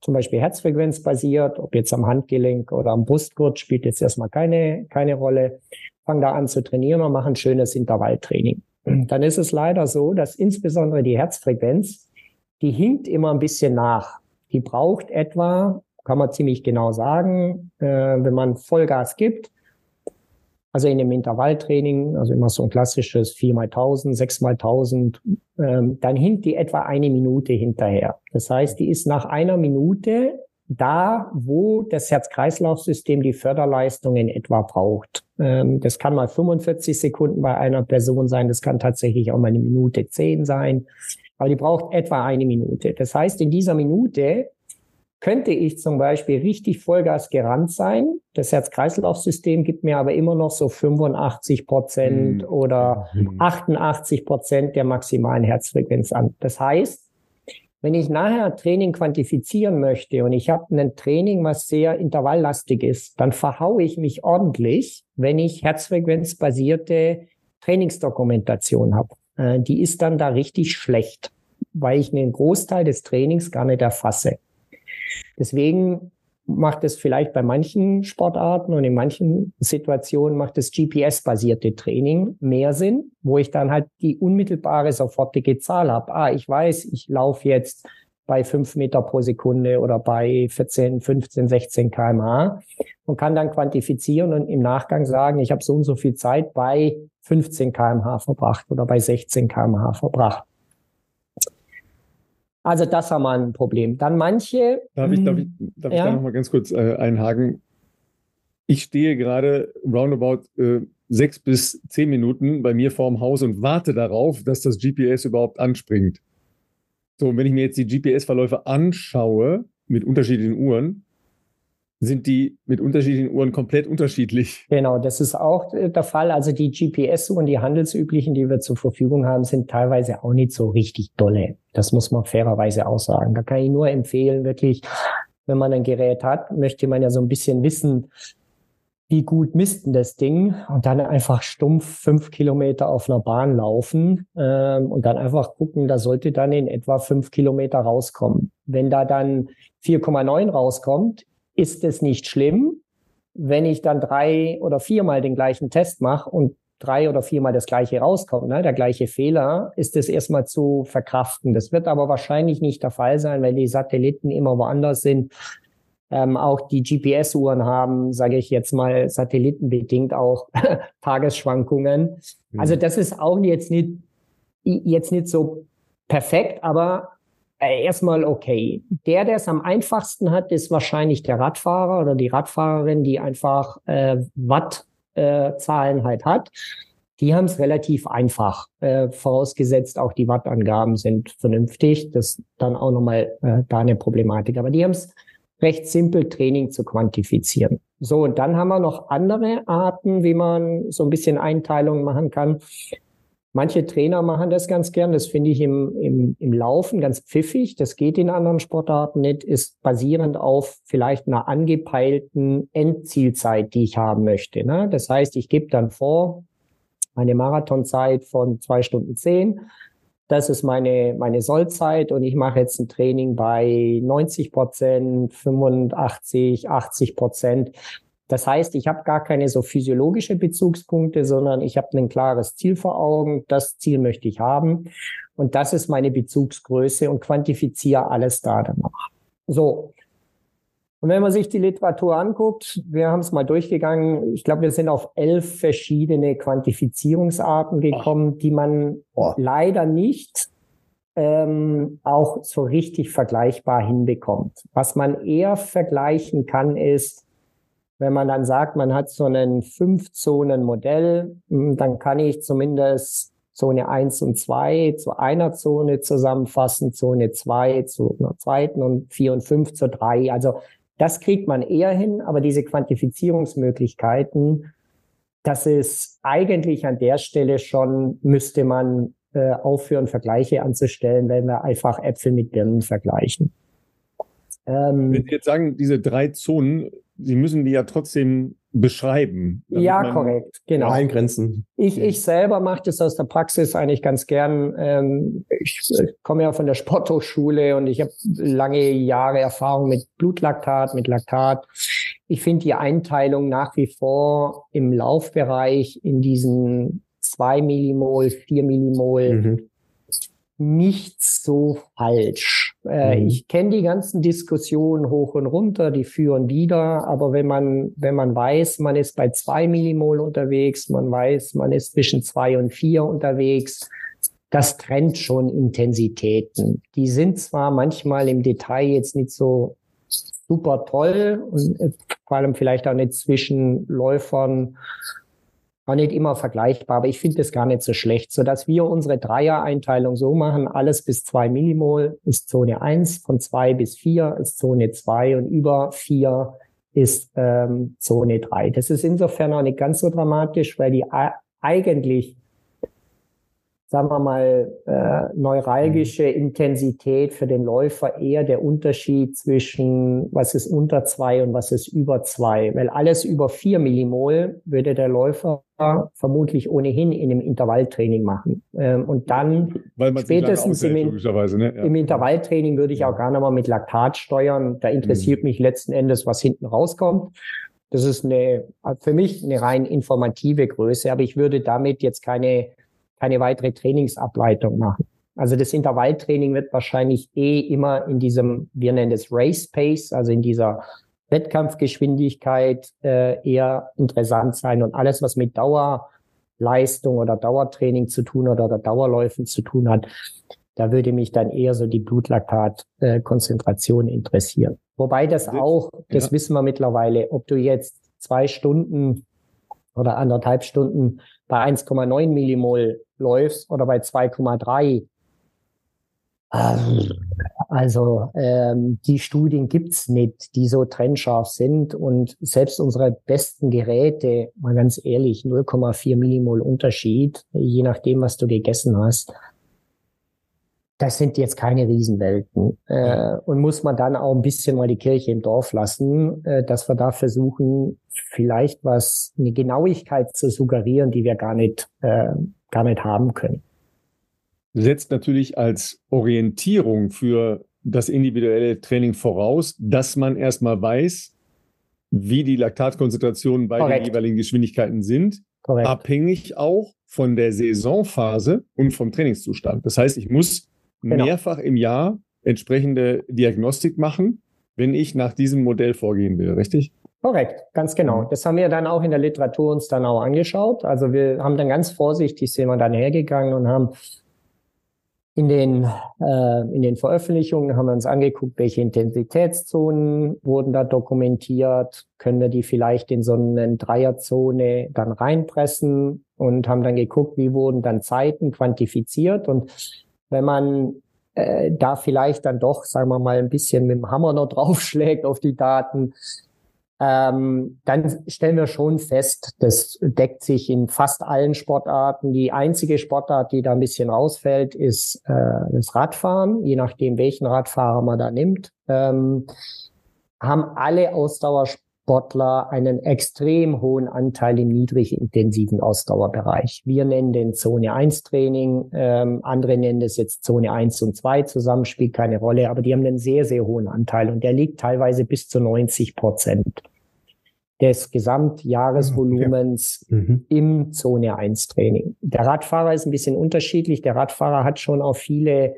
zum Beispiel herzfrequenzbasiert, ob jetzt am Handgelenk oder am Brustgurt, spielt jetzt erstmal keine, keine Rolle fange da an zu trainieren und mache ein schönes Intervalltraining. Dann ist es leider so, dass insbesondere die Herzfrequenz, die hinkt immer ein bisschen nach. Die braucht etwa, kann man ziemlich genau sagen, äh, wenn man Vollgas gibt, also in dem Intervalltraining, also immer so ein klassisches 4 mal 1000, 6 mal 1000, ähm, dann hinkt die etwa eine Minute hinterher. Das heißt, die ist nach einer Minute da, wo das Herz-Kreislauf-System die Förderleistungen etwa braucht. Ähm, das kann mal 45 Sekunden bei einer Person sein, das kann tatsächlich auch mal eine Minute zehn sein, aber die braucht etwa eine Minute. Das heißt, in dieser Minute könnte ich zum Beispiel richtig Vollgas gerannt sein. Das Herz-Kreislauf-System gibt mir aber immer noch so 85 Prozent mhm. oder 88 hm. Prozent der maximalen Herzfrequenz an. Das heißt, wenn ich nachher Training quantifizieren möchte und ich habe ein Training, was sehr intervalllastig ist, dann verhaue ich mich ordentlich, wenn ich herzfrequenzbasierte Trainingsdokumentation habe. Äh, die ist dann da richtig schlecht, weil ich einen Großteil des Trainings gar nicht erfasse. Deswegen macht es vielleicht bei manchen Sportarten und in manchen Situationen macht das GPS-basierte Training mehr Sinn, wo ich dann halt die unmittelbare, sofortige Zahl habe. Ah, ich weiß, ich laufe jetzt bei fünf Meter pro Sekunde oder bei 14, 15, 16 kmh und kann dann quantifizieren und im Nachgang sagen, ich habe so und so viel Zeit bei 15 kmh verbracht oder bei 16 kmh verbracht. Also das haben wir ein Problem. Dann manche.
Darf ich, darf ich, darf ja? ich da nochmal ganz kurz äh, einhaken? Ich stehe gerade roundabout äh, sechs bis zehn Minuten bei mir vorm Haus und warte darauf, dass das GPS überhaupt anspringt. So, und wenn ich mir jetzt die GPS-Verläufe anschaue mit unterschiedlichen Uhren, sind die mit unterschiedlichen Uhren komplett unterschiedlich.
Genau, das ist auch äh, der Fall. Also die GPS-Uhren, die handelsüblichen, die wir zur Verfügung haben, sind teilweise auch nicht so richtig dolle. Das muss man fairerweise auch sagen. Da kann ich nur empfehlen, wirklich, wenn man ein Gerät hat, möchte man ja so ein bisschen wissen, wie gut misst denn das Ding? Und dann einfach stumpf fünf Kilometer auf einer Bahn laufen ähm, und dann einfach gucken, da sollte dann in etwa fünf Kilometer rauskommen. Wenn da dann 4,9 rauskommt, ist es nicht schlimm, wenn ich dann drei oder viermal den gleichen Test mache und drei oder viermal das gleiche rauskommt, ne, der gleiche Fehler, ist es erstmal zu verkraften. Das wird aber wahrscheinlich nicht der Fall sein, weil die Satelliten immer woanders sind. Ähm, auch die GPS-Uhren haben, sage ich jetzt mal, satellitenbedingt auch Tagesschwankungen. Mhm. Also das ist auch jetzt nicht, jetzt nicht so perfekt, aber erstmal okay. Der, der es am einfachsten hat, ist wahrscheinlich der Radfahrer oder die Radfahrerin, die einfach äh, Wattzahlen äh, halt hat. Die haben es relativ einfach, äh, vorausgesetzt auch die Wattangaben sind vernünftig. Das ist dann auch nochmal äh, da eine Problematik. Aber die haben es recht simpel, Training zu quantifizieren. So, und dann haben wir noch andere Arten, wie man so ein bisschen Einteilungen machen kann. Manche Trainer machen das ganz gern. Das finde ich im, im, im Laufen ganz pfiffig. Das geht in anderen Sportarten nicht. Ist basierend auf vielleicht einer angepeilten Endzielzeit, die ich haben möchte. Ne? Das heißt, ich gebe dann vor, eine Marathonzeit von zwei Stunden zehn. Das ist meine, meine Sollzeit und ich mache jetzt ein Training bei 90 Prozent, 85, 80 Prozent. Das heißt, ich habe gar keine so physiologische Bezugspunkte, sondern ich habe ein klares Ziel vor Augen. Das Ziel möchte ich haben. Und das ist meine Bezugsgröße und quantifiziere alles da danach. So. Und wenn man sich die Literatur anguckt, wir haben es mal durchgegangen, ich glaube, wir sind auf elf verschiedene Quantifizierungsarten gekommen, die man oh. leider nicht ähm, auch so richtig vergleichbar hinbekommt. Was man eher vergleichen kann, ist, wenn man dann sagt, man hat so ein Fünf-Zonen-Modell, hm, dann kann ich zumindest Zone 1 und 2 zu einer Zone zusammenfassen, Zone 2 zu einer zweiten und 4 und 5 zu 3. Also das kriegt man eher hin, aber diese Quantifizierungsmöglichkeiten, das ist eigentlich an der Stelle schon, müsste man äh, aufhören, Vergleiche anzustellen, wenn wir einfach Äpfel mit Birnen vergleichen.
Ähm, Wenn Sie jetzt sagen, diese drei Zonen, Sie müssen die ja trotzdem beschreiben.
Ja, korrekt, genau.
Eingrenzen.
Ich, ich selber mache das aus der Praxis eigentlich ganz gern. Ähm, ich komme ja von der Sporthochschule und ich habe lange Jahre Erfahrung mit Blutlaktat, mit Laktat. Ich finde die Einteilung nach wie vor im Laufbereich in diesen zwei Millimol, vier Millimol mhm. Nicht so falsch äh, mhm. Ich kenne die ganzen Diskussionen hoch und runter, die führen wieder, aber wenn man, wenn man weiß, man ist bei zwei Millimol unterwegs, man weiß, man ist zwischen zwei und vier unterwegs, das trennt schon Intensitäten. Die sind zwar manchmal im Detail jetzt nicht so super toll und äh, vor allem vielleicht auch nicht zwischen Läufern war nicht immer vergleichbar, aber ich finde das gar nicht so schlecht, so dass wir unsere Dreier-Einteilung so machen, alles bis zwei Millimol ist Zone eins, von zwei bis vier ist Zone zwei und über vier ist ähm, Zone drei. Das ist insofern auch nicht ganz so dramatisch, weil die eigentlich sagen wir mal, äh, neuralgische mhm. Intensität für den Läufer eher der Unterschied zwischen was ist unter zwei und was ist über zwei. Weil alles über vier Millimol würde der Läufer vermutlich ohnehin in einem Intervalltraining machen. Ähm, und dann spätestens im, ne? ja. im, Intervalltraining würde ich auch gar nicht mal mit Laktat steuern. Da interessiert mhm. mich letzten Endes, was hinten rauskommt. Das ist eine, für mich eine rein informative Größe, aber ich würde damit jetzt keine keine weitere Trainingsableitung machen. Also das Intervalltraining wird wahrscheinlich eh immer in diesem, wir nennen es Race Pace, also in dieser Wettkampfgeschwindigkeit äh, eher interessant sein und alles, was mit Dauerleistung oder Dauertraining zu tun hat oder Dauerläufen zu tun hat, da würde mich dann eher so die Blutlaktat-Konzentration äh, interessieren. Wobei das auch, das ja. wissen wir mittlerweile, ob du jetzt zwei Stunden oder anderthalb Stunden bei 1,9 Millimol läufst oder bei 2,3, Also ähm, die Studien gibt's nicht, die so trennscharf sind. Und selbst unsere besten Geräte, mal ganz ehrlich, 0,4 Millimol Unterschied, je nachdem, was du gegessen hast. Das sind jetzt keine Riesenwelten. Äh, und muss man dann auch ein bisschen mal die Kirche im Dorf lassen, äh, dass wir da versuchen, vielleicht was, eine Genauigkeit zu suggerieren, die wir gar nicht, äh, gar nicht haben können
setzt natürlich als Orientierung für das individuelle Training voraus, dass man erstmal weiß, wie die Laktatkonzentrationen bei Korrekt. den jeweiligen Geschwindigkeiten sind, Korrekt. abhängig auch von der Saisonphase und vom Trainingszustand. Das heißt, ich muss genau. mehrfach im Jahr entsprechende Diagnostik machen, wenn ich nach diesem Modell vorgehen will, richtig?
Korrekt, ganz genau. Das haben wir dann auch in der Literatur uns dann auch angeschaut. Also wir haben dann ganz vorsichtig sind wir dann hergegangen und haben in den, äh, in den Veröffentlichungen haben wir uns angeguckt, welche Intensitätszonen wurden da dokumentiert. Können wir die vielleicht in so eine Dreierzone dann reinpressen und haben dann geguckt, wie wurden dann Zeiten quantifiziert. Und wenn man äh, da vielleicht dann doch, sagen wir mal, ein bisschen mit dem Hammer noch draufschlägt auf die Daten, ähm, dann stellen wir schon fest, das deckt sich in fast allen Sportarten. Die einzige Sportart, die da ein bisschen rausfällt, ist äh, das Radfahren, je nachdem, welchen Radfahrer man da nimmt. Ähm, haben alle Ausdauersportler einen extrem hohen Anteil im niedrig intensiven Ausdauerbereich. Wir nennen den Zone 1 Training, ähm, andere nennen das jetzt Zone 1 und 2 zusammen, spielt keine Rolle, aber die haben einen sehr, sehr hohen Anteil und der liegt teilweise bis zu 90 Prozent des Gesamtjahresvolumens okay. mhm. im Zone 1 Training. Der Radfahrer ist ein bisschen unterschiedlich. Der Radfahrer hat schon auch viele,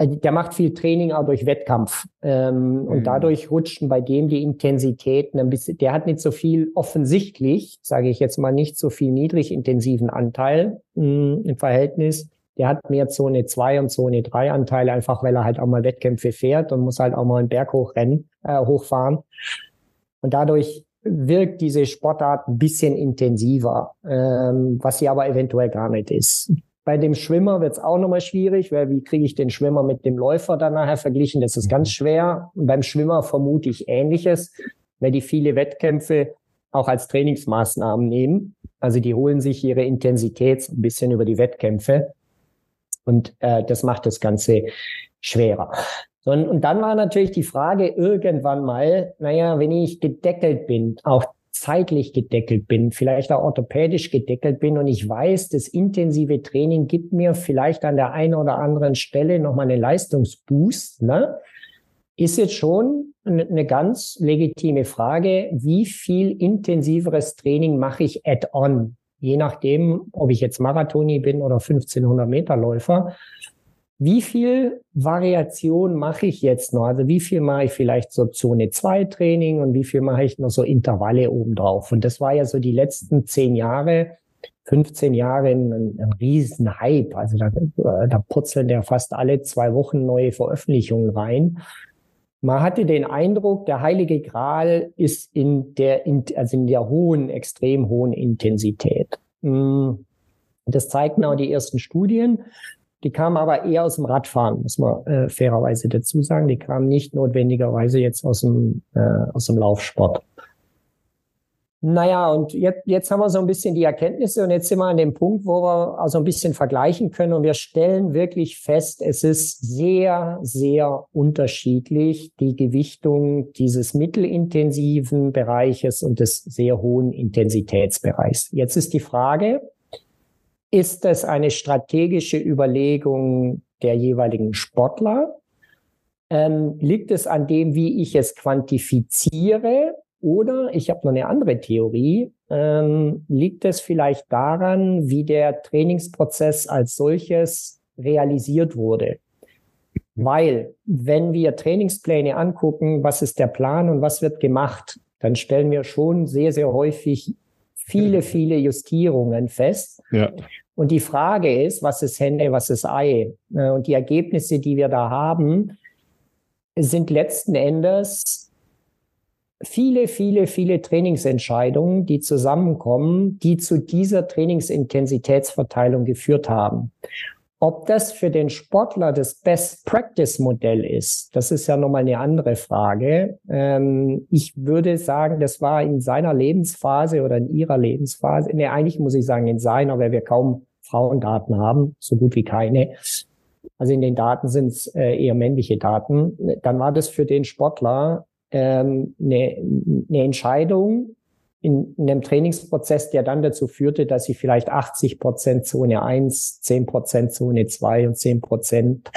der macht viel Training auch durch Wettkampf. Ähm, mhm. Und dadurch rutschen bei dem die Intensitäten ein bisschen, der hat nicht so viel offensichtlich, sage ich jetzt mal, nicht so viel niedrig intensiven Anteil mh, mm, im Verhältnis. Der hat mehr Zone 2 und Zone 3 Anteile, einfach weil er halt auch mal Wettkämpfe fährt und muss halt auch mal einen Berg hochrennen, äh, hochfahren. Und dadurch wirkt diese Sportart ein bisschen intensiver, ähm, was sie aber eventuell gar nicht ist. Bei dem Schwimmer wird es auch nochmal schwierig, weil wie kriege ich den Schwimmer mit dem Läufer dann nachher verglichen? Das ist ganz schwer. Und beim Schwimmer vermute ich Ähnliches, weil die viele Wettkämpfe auch als Trainingsmaßnahmen nehmen. Also die holen sich ihre Intensität ein bisschen über die Wettkämpfe. Und äh, das macht das Ganze schwerer. Und dann war natürlich die Frage irgendwann mal, naja, wenn ich gedeckelt bin, auch zeitlich gedeckelt bin, vielleicht auch orthopädisch gedeckelt bin und ich weiß, das intensive Training gibt mir vielleicht an der einen oder anderen Stelle nochmal einen Leistungsboost, ne? ist jetzt schon eine ganz legitime Frage, wie viel intensiveres Training mache ich add-on? Je nachdem, ob ich jetzt Marathoni bin oder 1500 Meter Läufer wie viel Variation mache ich jetzt noch? Also wie viel mache ich vielleicht so Zone 2 Training und wie viel mache ich noch so Intervalle obendrauf? Und das war ja so die letzten zehn Jahre, 15 Jahre ein, ein riesen Hype. Also da, da purzeln ja fast alle zwei Wochen neue Veröffentlichungen rein. Man hatte den Eindruck, der heilige Gral ist in der, also in der hohen, extrem hohen Intensität. Hm. Das zeigten auch die ersten Studien. Die kamen aber eher aus dem Radfahren, muss man äh, fairerweise dazu sagen. Die kamen nicht notwendigerweise jetzt aus dem, äh, aus dem Laufsport. Naja, und jetzt, jetzt haben wir so ein bisschen die Erkenntnisse und jetzt sind wir an dem Punkt, wo wir also ein bisschen vergleichen können und wir stellen wirklich fest, es ist sehr, sehr unterschiedlich, die Gewichtung dieses mittelintensiven Bereiches und des sehr hohen Intensitätsbereichs. Jetzt ist die Frage, ist es eine strategische Überlegung der jeweiligen Sportler? Ähm, liegt es an dem, wie ich es quantifiziere? Oder ich habe noch eine andere Theorie. Ähm, liegt es vielleicht daran, wie der Trainingsprozess als solches realisiert wurde? Weil, wenn wir Trainingspläne angucken, was ist der Plan und was wird gemacht, dann stellen wir schon sehr, sehr häufig viele, viele Justierungen fest. Ja. Und die Frage ist, was ist Henne, was ist Ei? Äh, und die Ergebnisse, die wir da haben, sind letzten Endes viele, viele, viele Trainingsentscheidungen, die zusammenkommen, die zu dieser Trainingsintensitätsverteilung geführt haben. Ob das für den Sportler das Best Practice Modell ist, das ist ja nochmal eine andere Frage. Ähm, ich würde sagen, das war in seiner Lebensphase oder in ihrer Lebensphase, nee, eigentlich muss ich sagen in seiner, weil wir kaum Frauendaten haben, so gut wie keine. Also in den Daten sind es äh, eher männliche Daten. Dann war das für den Sportler ähm, eine, eine Entscheidung, in, in einem Trainingsprozess, der dann dazu führte, dass ich vielleicht 80 Prozent Zone 1, 10 Prozent Zone 2 und 10 Prozent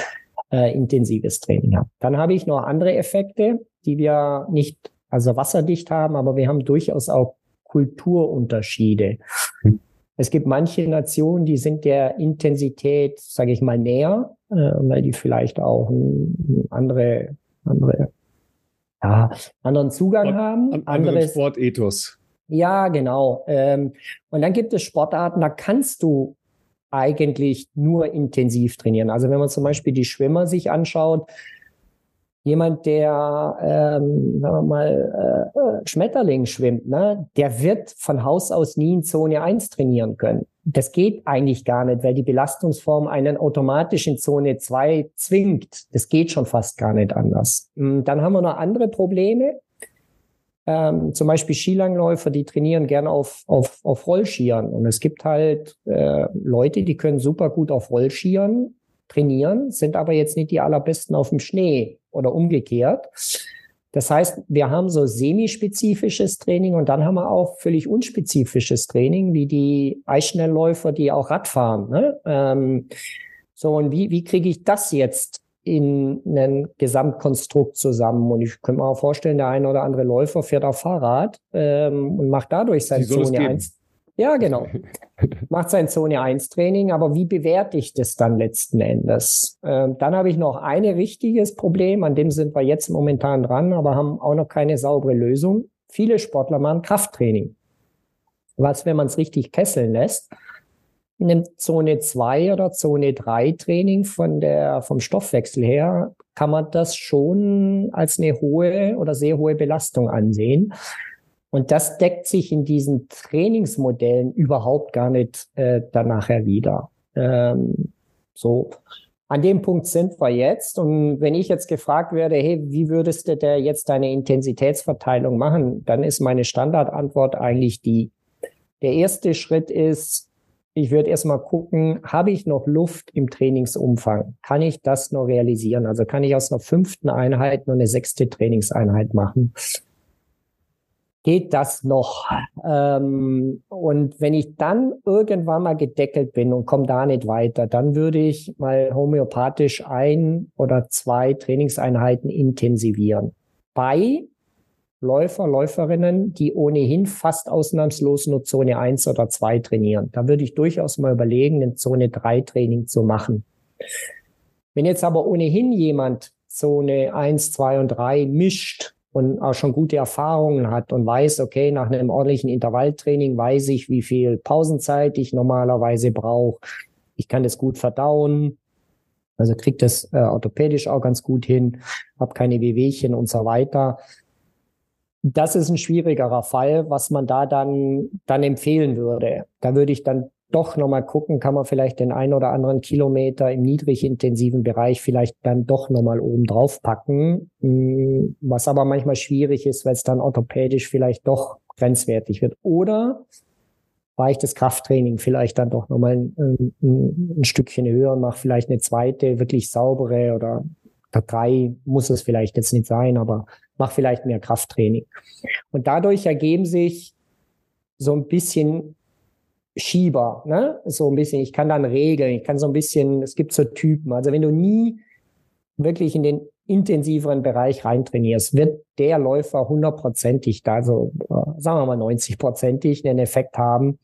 äh, intensives Training habe. Dann habe ich noch andere Effekte, die wir nicht also wasserdicht haben, aber wir haben durchaus auch Kulturunterschiede. Es gibt manche Nationen, die sind der Intensität, sage ich mal, näher, äh, weil die vielleicht auch andere, andere, ja, anderen Zugang Sport, haben.
Anderes Sportethos.
Ja, genau. Ähm, und dann gibt es Sportarten, da kannst du eigentlich nur intensiv trainieren. Also wenn man zum Beispiel die Schwimmer sich anschaut, jemand, der ähm, sagen wir mal äh, Schmetterling schwimmt, ne, der wird von Haus aus nie in Zone 1 trainieren können. Das geht eigentlich gar nicht, weil die Belastungsform einen automatisch in Zone 2 zwingt. Das geht schon fast gar nicht anders. Hm, dann haben wir noch andere Probleme. Ähm, zum Beispiel Skilangläufer, die trainieren gerne auf, auf, auf Rollskiern. Und es gibt halt äh, Leute, die können super gut auf Rollskiern trainieren, sind aber jetzt nicht die allerbesten auf dem Schnee oder umgekehrt. Das heißt, wir haben so semispezifisches Training und dann haben wir auch völlig unspezifisches Training, wie die Eisschnellläufer, die auch Rad fahren. Ne? Ähm, so, und wie, wie kriege ich das jetzt in ein Gesamtkonstrukt zusammen. Und ich könnte mir auch vorstellen, der eine oder andere Läufer fährt auf Fahrrad ähm, und macht dadurch sein Zone 1. Ja, genau. macht sein Zone 1 Training, aber wie bewerte ich das dann letzten Endes? Ähm, dann habe ich noch ein richtiges Problem, an dem sind wir jetzt momentan dran, aber haben auch noch keine saubere Lösung. Viele Sportler machen Krafttraining. Was, wenn man es richtig kesseln lässt, in einem Zone 2 oder Zone 3 Training von der, vom Stoffwechsel her kann man das schon als eine hohe oder sehr hohe Belastung ansehen. Und das deckt sich in diesen Trainingsmodellen überhaupt gar nicht äh, danach wieder. Ähm, so. An dem Punkt sind wir jetzt. Und wenn ich jetzt gefragt werde, hey, wie würdest du da jetzt deine Intensitätsverteilung machen? Dann ist meine Standardantwort eigentlich die. Der erste Schritt ist, ich würde erstmal gucken, habe ich noch Luft im Trainingsumfang? Kann ich das noch realisieren? Also kann ich aus einer fünften Einheit nur eine sechste Trainingseinheit machen? Geht das noch? Ähm, und wenn ich dann irgendwann mal gedeckelt bin und komme da nicht weiter, dann würde ich mal homöopathisch ein oder zwei Trainingseinheiten intensivieren. Bei Läufer, Läuferinnen, die ohnehin fast ausnahmslos nur Zone 1 oder 2 trainieren. Da würde ich durchaus mal überlegen, ein Zone 3 Training zu machen. Wenn jetzt aber ohnehin jemand Zone 1, 2 und 3 mischt und auch schon gute Erfahrungen hat und weiß, okay, nach einem ordentlichen Intervalltraining weiß ich, wie viel Pausenzeit ich normalerweise brauche. Ich kann das gut verdauen. Also kriegt das äh, orthopädisch auch ganz gut hin, habe keine Wehwehchen und so weiter das ist ein schwierigerer Fall, was man da dann, dann empfehlen würde. Da würde ich dann doch nochmal gucken, kann man vielleicht den ein oder anderen Kilometer im niedrigintensiven Bereich vielleicht dann doch nochmal oben drauf packen, hm, was aber manchmal schwierig ist, weil es dann orthopädisch vielleicht doch grenzwertig wird. Oder war ich das Krafttraining vielleicht dann doch nochmal ein, ein, ein Stückchen höher und mache vielleicht eine zweite, wirklich saubere oder drei muss es vielleicht jetzt nicht sein, aber mach vielleicht mehr Krafttraining. Und dadurch ergeben sich so ein bisschen Schieber, ne? So ein bisschen, ich kann dann regeln, ich kann so ein bisschen, es gibt so Typen. Also wenn du nie wirklich in den intensiveren Bereich reintrainierst, wird der Läufer hundertprozentig, also äh, sagen wir mal 90-prozentig einen Effekt haben,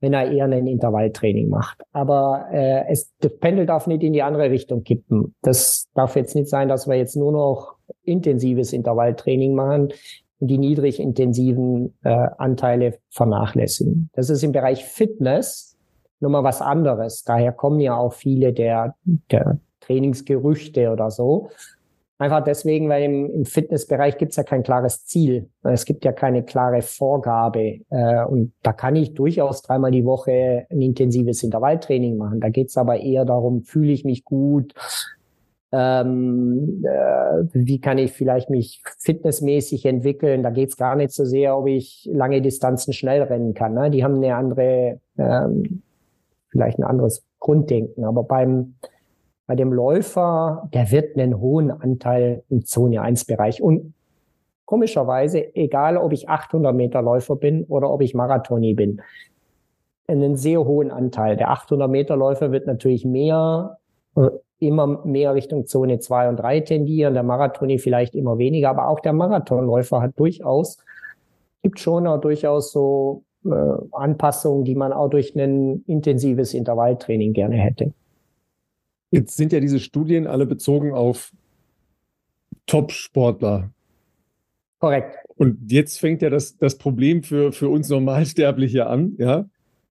wenn er eher ein Intervalltraining macht. Aber äh, es, das Pendel darf nicht in die andere Richtung kippen. Das darf jetzt nicht sein, dass wir jetzt nur noch intensives Intervalltraining machen und die niedrig intensiven äh, Anteile vernachlässigen. Das ist im Bereich Fitness nochmal was anderes. Daher kommen ja auch viele der, der Trainingsgerüchte oder so. Einfach deswegen, weil im, im Fitnessbereich gibt es ja kein klares Ziel. Es gibt ja keine klare Vorgabe. Äh, und da kann ich durchaus dreimal die Woche ein intensives Intervalltraining machen. Da geht es aber eher darum, fühle ich mich gut, ähm, äh, wie kann ich vielleicht mich fitnessmäßig entwickeln. Da geht es gar nicht so sehr, ob ich lange Distanzen schnell rennen kann. Ne? Die haben eine andere, ähm, vielleicht ein anderes Grunddenken. Aber beim bei dem Läufer, der wird einen hohen Anteil im Zone 1 Bereich. Und komischerweise, egal ob ich 800 Meter Läufer bin oder ob ich Marathoni bin, einen sehr hohen Anteil. Der 800 Meter Läufer wird natürlich mehr, äh, immer mehr Richtung Zone 2 und 3 tendieren, der Marathoni vielleicht immer weniger, aber auch der Marathonläufer hat durchaus, gibt schon auch durchaus so äh, Anpassungen, die man auch durch ein intensives Intervalltraining gerne hätte.
Jetzt sind ja diese Studien alle bezogen auf Top-Sportler.
Korrekt.
Und jetzt fängt ja das, das Problem für, für uns Normalsterbliche an, ja.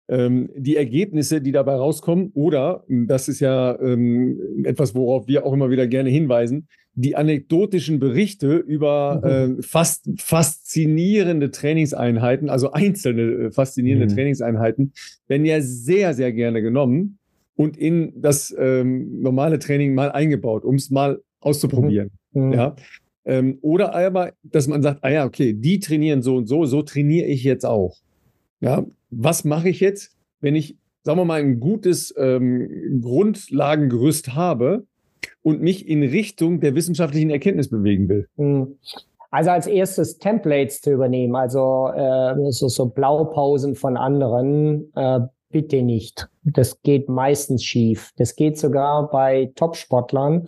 Ähm, die Ergebnisse, die dabei rauskommen, oder, das ist ja ähm, etwas, worauf wir auch immer wieder gerne hinweisen, die anekdotischen Berichte über mhm. äh, fast faszinierende Trainingseinheiten, also einzelne äh, faszinierende mhm. Trainingseinheiten, werden ja sehr, sehr gerne genommen und in das ähm, normale Training mal eingebaut, um es mal auszuprobieren. Mhm. mhm. Ja. Ähm, oder aber, dass man sagt, ah ja, okay, die trainieren so und so, so trainiere ich jetzt auch. Ja, was mache ich jetzt, wenn ich, sagen wir mal, ein gutes ähm, Grundlagengerüst habe und mich in Richtung der wissenschaftlichen Erkenntnis bewegen will?
Mhm. Also als erstes Templates zu übernehmen, also äh, so, so Blaupausen von anderen, äh, bitte nicht. Das geht meistens schief. Das geht sogar bei Topsportlern,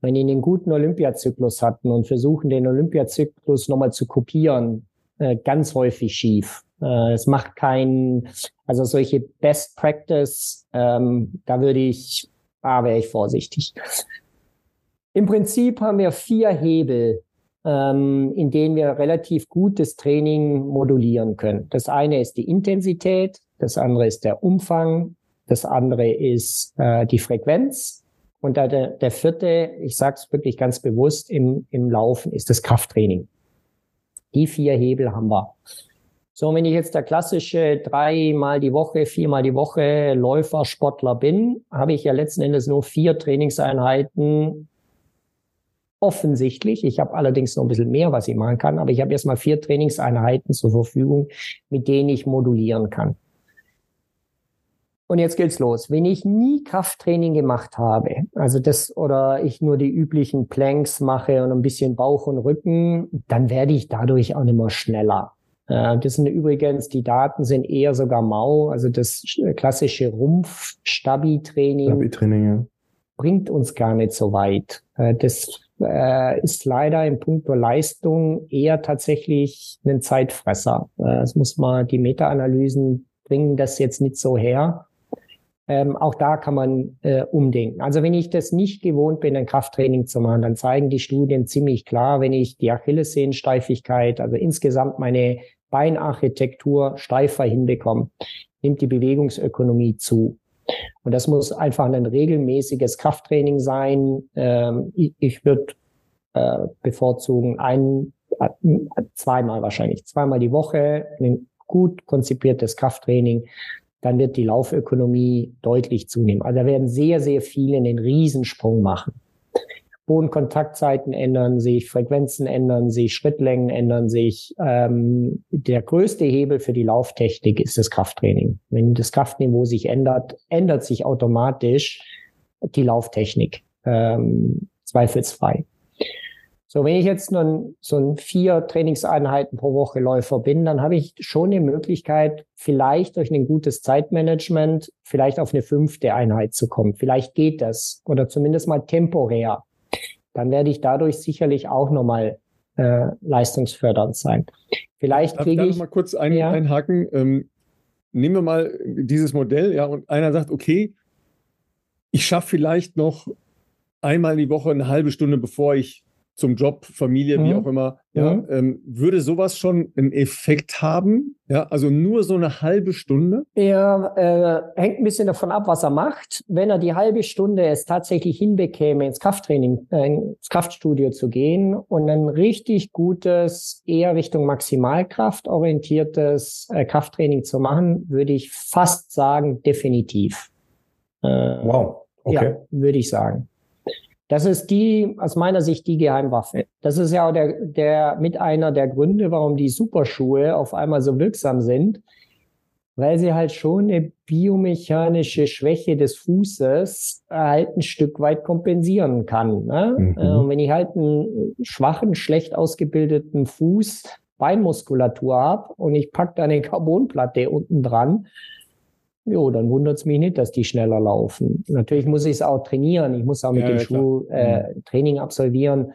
wenn die einen guten Olympiazyklus hatten und versuchen, den Olympiazyklus nochmal zu kopieren, äh, ganz häufig schief. Äh, es macht kein, also solche Best Practice, ähm, da würde ich, ah, wäre ich vorsichtig. Im Prinzip haben wir vier Hebel, ähm, in denen wir relativ gut das Training modulieren können. Das eine ist die Intensität, das andere ist der Umfang, das andere ist äh, die Frequenz und der, der vierte, ich sage es wirklich ganz bewusst, im, im Laufen ist das Krafttraining. Die vier Hebel haben wir. So, wenn ich jetzt der klassische dreimal die Woche, viermal die Woche Läufer, Sportler bin, habe ich ja letzten Endes nur vier Trainingseinheiten offensichtlich. Ich habe allerdings noch ein bisschen mehr, was ich machen kann, aber ich habe erstmal vier Trainingseinheiten zur Verfügung, mit denen ich modulieren kann. Und jetzt geht's los. Wenn ich nie Krafttraining gemacht habe, also das oder ich nur die üblichen Planks mache und ein bisschen Bauch und Rücken, dann werde ich dadurch auch nicht mehr schneller. Das sind übrigens, die Daten sind eher sogar mau, also das klassische Rumpf-Stabi-Training Stabi ja. bringt uns gar nicht so weit. Das äh, ist leider im Punkt der Leistung eher tatsächlich ein Zeitfresser. Das muss man, die Meta-Analysen bringen das jetzt nicht so her. Ähm, auch da kann man äh, umdenken. Also wenn ich das nicht gewohnt bin, ein Krafttraining zu machen, dann zeigen die Studien ziemlich klar, wenn ich die Achillessehensteifigkeit, also insgesamt meine Beinarchitektur steifer hinbekomme, nimmt die Bewegungsökonomie zu. Und das muss einfach ein regelmäßiges Krafttraining sein. Ähm, ich ich würde äh, bevorzugen ein, äh, zweimal wahrscheinlich, zweimal die Woche, ein gut konzipiertes Krafttraining dann wird die Laufökonomie deutlich zunehmen. Also da werden sehr, sehr viele einen Riesensprung machen. Bodenkontaktzeiten ändern sich, Frequenzen ändern sich, Schrittlängen ändern sich. Ähm, der größte Hebel für die Lauftechnik ist das Krafttraining. Wenn das Kraftniveau sich ändert, ändert sich automatisch die Lauftechnik. Ähm, zweifelsfrei. So, wenn ich jetzt nun so ein vier Trainingseinheiten pro Woche Läufer bin, dann habe ich schon die Möglichkeit, vielleicht durch ein gutes Zeitmanagement vielleicht auf eine fünfte Einheit zu kommen. Vielleicht geht das oder zumindest mal temporär. Dann werde ich dadurch sicherlich auch nochmal äh, leistungsfördernd sein. Vielleicht kriege ich
noch mal kurz ein, ja. einhaken. Ähm, nehmen wir mal dieses Modell, ja, und einer sagt, okay, ich schaffe vielleicht noch einmal die Woche eine halbe Stunde, bevor ich zum Job, Familie, mhm. wie auch immer, ja, mhm. ähm, würde sowas schon einen Effekt haben? Ja, also nur so eine halbe Stunde?
Er äh, hängt ein bisschen davon ab, was er macht. Wenn er die halbe Stunde es tatsächlich hinbekäme, ins Krafttraining, äh, ins Kraftstudio zu gehen und ein richtig gutes, eher Richtung Maximalkraft orientiertes äh, Krafttraining zu machen, würde ich fast sagen, definitiv.
Äh, wow.
Okay. Ja, würde ich sagen. Das ist die, aus meiner Sicht, die Geheimwaffe. Das ist ja auch der, der, mit einer der Gründe, warum die Superschuhe auf einmal so wirksam sind, weil sie halt schon eine biomechanische Schwäche des Fußes halt ein Stück weit kompensieren kann. Ne? Mhm. Äh, und wenn ich halt einen schwachen, schlecht ausgebildeten Fuß Beinmuskulatur habe und ich pack da eine Carbonplatte unten dran, Jo, dann wundert es mich nicht, dass die schneller laufen. Natürlich muss ich es auch trainieren. Ich muss auch mit ja, dem ja, Schuh äh, mhm. Training absolvieren.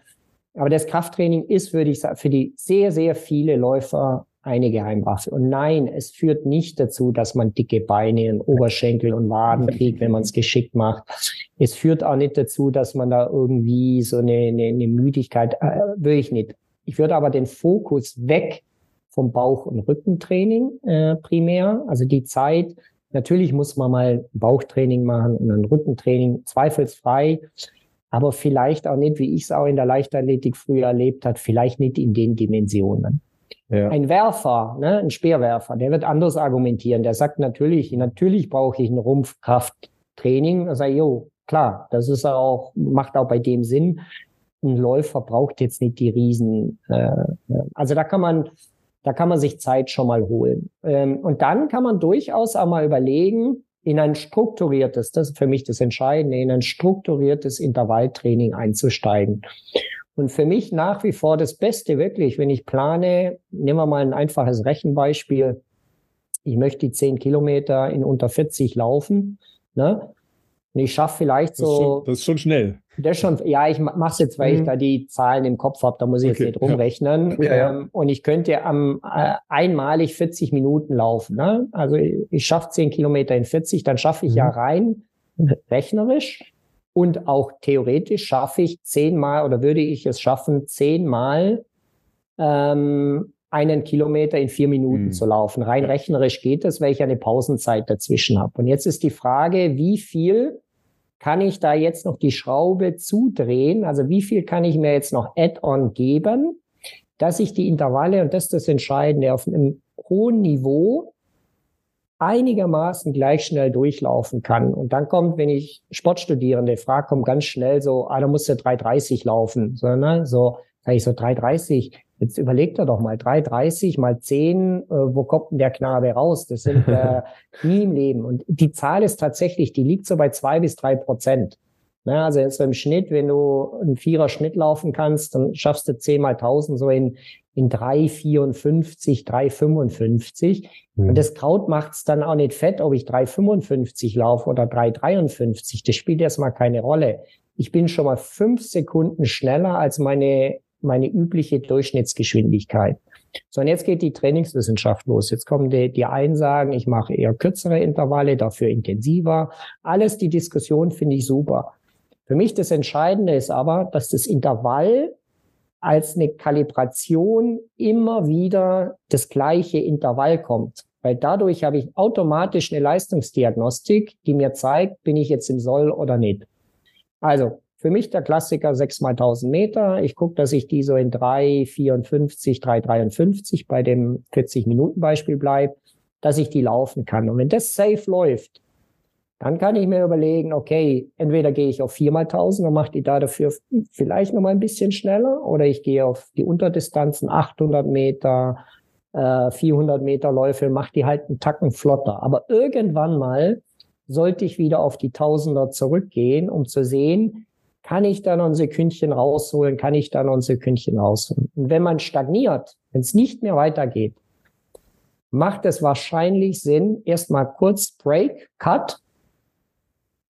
Aber das Krafttraining ist, würde ich sagen, für die sehr, sehr viele Läufer eine Geheimwaffe. Und nein, es führt nicht dazu, dass man dicke Beine und Oberschenkel und Waden kriegt, wenn man es geschickt macht. Es führt auch nicht dazu, dass man da irgendwie so eine, eine, eine Müdigkeit, äh, würde ich nicht. Ich würde aber den Fokus weg vom Bauch- und Rückentraining äh, primär, also die Zeit, Natürlich muss man mal Bauchtraining machen und ein Rückentraining, zweifelsfrei, aber vielleicht auch nicht, wie ich es auch in der Leichtathletik früher erlebt hat, vielleicht nicht in den Dimensionen. Ja. Ein Werfer, ne, ein Speerwerfer, der wird anders argumentieren. Der sagt natürlich, natürlich brauche ich ein Rumpfkrafttraining. Da sage ich, jo, klar, das ist auch, macht auch bei dem Sinn. Ein Läufer braucht jetzt nicht die Riesen. Äh, also da kann man da kann man sich Zeit schon mal holen. Ähm, und dann kann man durchaus auch mal überlegen, in ein strukturiertes, das ist für mich das Entscheidende, in ein strukturiertes Intervalltraining einzusteigen. Und für mich nach wie vor das Beste wirklich, wenn ich plane, nehmen wir mal ein einfaches Rechenbeispiel. Ich möchte die zehn Kilometer in unter 40 laufen. Ne? Und ich schaffe vielleicht so.
Das ist schon, das ist schon schnell.
Das schon, ja, ich mache es jetzt, weil mhm. ich da die Zahlen im Kopf habe, da muss ich okay, jetzt nicht rumrechnen. Ja. Ja, ähm, und ich könnte am äh, einmalig 40 Minuten laufen. Ne? Also ich, ich schaffe 10 Kilometer in 40, dann schaffe ich mhm. ja rein rechnerisch und auch theoretisch schaffe ich zehnmal oder würde ich es schaffen, zehnmal ähm, einen Kilometer in vier Minuten mhm. zu laufen. Rein rechnerisch geht das, weil ich eine Pausenzeit dazwischen habe. Und jetzt ist die Frage, wie viel kann ich da jetzt noch die Schraube zudrehen? Also wie viel kann ich mir jetzt noch Add-on geben, dass ich die Intervalle, und das ist das Entscheidende, auf einem hohen Niveau einigermaßen gleich schnell durchlaufen kann. Und dann kommt, wenn ich Sportstudierende frage, kommt ganz schnell so, ah, da musst du 3,30 laufen. So, ne? so, sag ich so 3,30. Jetzt überlegt er doch mal, 3,30 mal 10, äh, wo kommt denn der Knabe raus? Das sind äh, nie im Leben. Und die Zahl ist tatsächlich, die liegt so bei zwei bis drei Prozent. Na, also jetzt so im Schnitt, wenn du einen Vierer Schnitt laufen kannst, dann schaffst du 10 mal 1000 so in, in 3,54, 3,55. Mhm. Und das Kraut macht's dann auch nicht fett, ob ich 3,55 laufe oder 3,53. Das spielt erstmal keine Rolle. Ich bin schon mal fünf Sekunden schneller als meine meine übliche Durchschnittsgeschwindigkeit. So, und jetzt geht die Trainingswissenschaft los. Jetzt kommen die, die einen sagen, ich mache eher kürzere Intervalle, dafür intensiver. Alles die Diskussion finde ich super. Für mich das Entscheidende ist aber, dass das Intervall als eine Kalibration immer wieder das gleiche Intervall kommt. Weil dadurch habe ich automatisch eine Leistungsdiagnostik, die mir zeigt, bin ich jetzt im Soll oder nicht. Also für mich der Klassiker 6 mal 1000 Meter. Ich gucke, dass ich die so in 3,54, 3,53 bei dem 40-Minuten-Beispiel bleibe, dass ich die laufen kann. Und wenn das safe läuft, dann kann ich mir überlegen, okay, entweder gehe ich auf 4 mal 1000 und mache die da dafür vielleicht noch mal ein bisschen schneller oder ich gehe auf die Unterdistanzen 800 Meter, äh, 400 Meter Läufe, mache die halt einen Tacken flotter. Aber irgendwann mal sollte ich wieder auf die Tausender zurückgehen, um zu sehen, kann ich da noch ein Sekündchen rausholen? Kann ich da noch ein Sekündchen rausholen? Und wenn man stagniert, wenn es nicht mehr weitergeht, macht es wahrscheinlich Sinn, erstmal kurz Break, Cut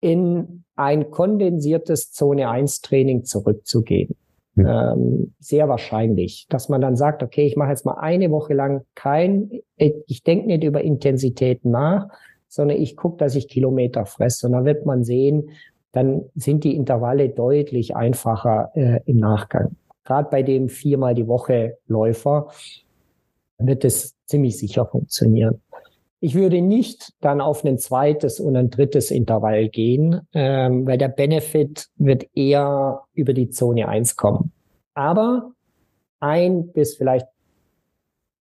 in ein kondensiertes Zone 1 Training zurückzugehen. Mhm. Ähm, sehr wahrscheinlich, dass man dann sagt, okay, ich mache jetzt mal eine Woche lang kein, ich denke nicht über Intensitäten nach, sondern ich gucke, dass ich Kilometer fresse. Und dann wird man sehen, dann sind die Intervalle deutlich einfacher äh, im Nachgang. gerade bei dem viermal die Woche Läufer, wird es ziemlich sicher funktionieren. Ich würde nicht dann auf ein zweites und ein drittes Intervall gehen, ähm, weil der Benefit wird eher über die Zone 1 kommen. Aber ein bis vielleicht,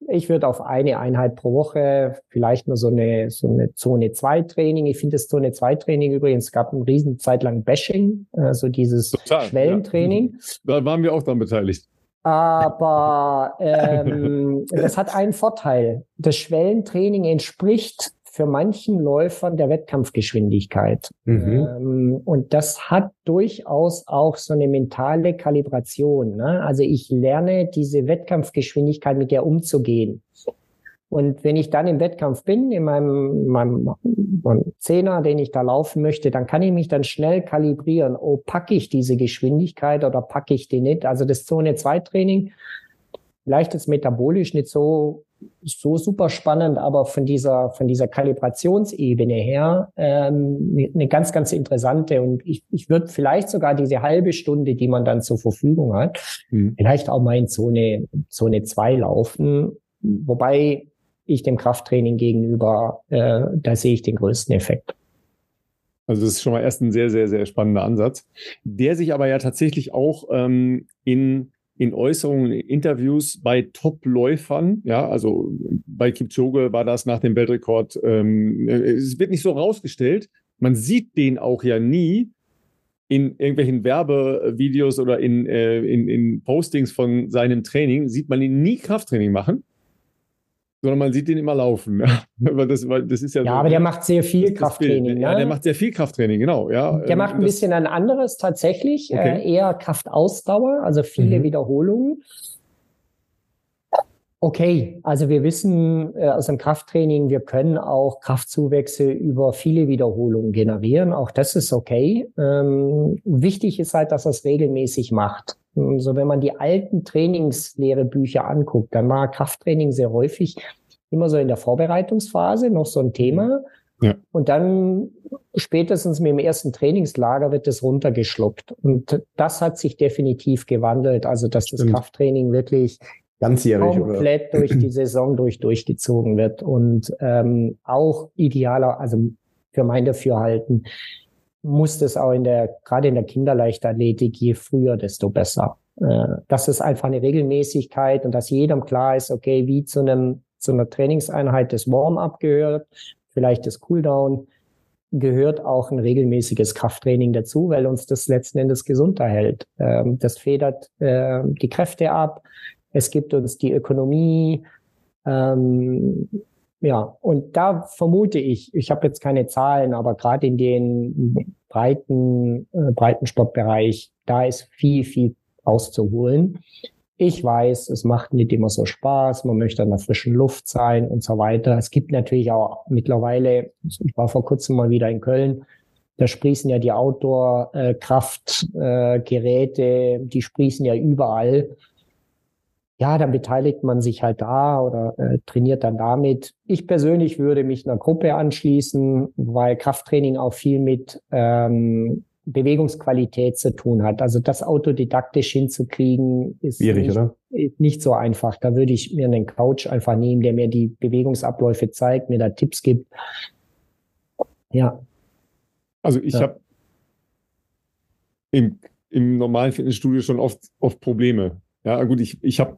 ich würde auf eine Einheit pro Woche, vielleicht nur so eine, so eine Zone 2 Training. Ich finde das Zone 2 Training übrigens, gab eine riesen Zeit lang Bashing, also dieses Total, Schwellentraining.
Ja. Da waren wir auch dran beteiligt.
Aber ähm, das hat einen Vorteil. Das Schwellentraining entspricht für manchen Läufern der Wettkampfgeschwindigkeit. Mhm. Ähm, und das hat durchaus auch so eine mentale Kalibration. Ne? Also ich lerne diese Wettkampfgeschwindigkeit, mit der umzugehen. Und wenn ich dann im Wettkampf bin, in meinem, meinem, meinem Zehner, den ich da laufen möchte, dann kann ich mich dann schnell kalibrieren. Oh, packe ich diese Geschwindigkeit oder packe ich die nicht? Also das Zone 2 Training, vielleicht ist metabolisch nicht so, so super spannend, aber von dieser, von dieser Kalibrationsebene her ähm, eine ganz, ganz interessante. Und ich, ich würde vielleicht sogar diese halbe Stunde, die man dann zur Verfügung hat, mhm. vielleicht auch mal in Zone, Zone 2 laufen. Wobei ich dem Krafttraining gegenüber, äh, da sehe ich den größten Effekt.
Also das ist schon mal erst ein sehr, sehr, sehr spannender Ansatz, der sich aber ja tatsächlich auch ähm, in, in Äußerungen, in Interviews bei Top-Läufern, ja, also bei Kipchoge war das nach dem Weltrekord, ähm, es wird nicht so rausgestellt, man sieht den auch ja nie in irgendwelchen Werbevideos oder in, äh, in, in Postings von seinem Training, sieht man ihn nie Krafttraining machen sondern man sieht den immer laufen.
weil das, weil das ist ja, ja so, aber der macht sehr viel Krafttraining. Ne?
Ja, der macht sehr viel Krafttraining, genau. Ja,
der macht ein das, bisschen ein anderes tatsächlich, okay. äh, eher Kraftausdauer, also viele mhm. Wiederholungen. Okay, also wir wissen äh, aus dem Krafttraining, wir können auch Kraftzuwächse über viele Wiederholungen generieren. Auch das ist okay. Ähm, wichtig ist halt, dass er es regelmäßig macht. So, wenn man die alten Trainingslehrebücher anguckt, dann war Krafttraining sehr häufig immer so in der Vorbereitungsphase noch so ein Thema. Ja. Und dann spätestens mit dem ersten Trainingslager wird es runtergeschluckt. Und das hat sich definitiv gewandelt. Also, dass das Stimmt. Krafttraining wirklich
ganzjährig
komplett oder? durch die Saison durch durchgezogen wird und ähm, auch idealer, also für mein Dafürhalten, muss das auch in der, gerade in der Kinderleichtathletik, je früher, desto besser. Äh, das ist einfach eine Regelmäßigkeit und dass jedem klar ist, okay, wie zu einem, zu einer Trainingseinheit das Warm-up gehört, vielleicht das Cooldown, gehört auch ein regelmäßiges Krafttraining dazu, weil uns das letzten Endes gesund erhält. Ähm, das federt äh, die Kräfte ab, es gibt uns die Ökonomie, ähm, ja, und da vermute ich, ich habe jetzt keine Zahlen, aber gerade in den breiten, äh, breiten Sportbereich, da ist viel, viel auszuholen. Ich weiß, es macht nicht immer so Spaß, man möchte an der frischen Luft sein und so weiter. Es gibt natürlich auch mittlerweile, ich war vor kurzem mal wieder in Köln, da sprießen ja die Outdoor-Kraftgeräte, äh, die sprießen ja überall ja, dann beteiligt man sich halt da oder äh, trainiert dann damit. Ich persönlich würde mich einer Gruppe anschließen, weil Krafttraining auch viel mit ähm, Bewegungsqualität zu tun hat. Also das autodidaktisch hinzukriegen, ist nicht,
oder?
nicht so einfach. Da würde ich mir einen Coach einfach nehmen, der mir die Bewegungsabläufe zeigt, mir da Tipps gibt. Ja.
Also ich ja. habe im, im normalen Fitnessstudio schon oft, oft Probleme ja, gut, ich, ich habe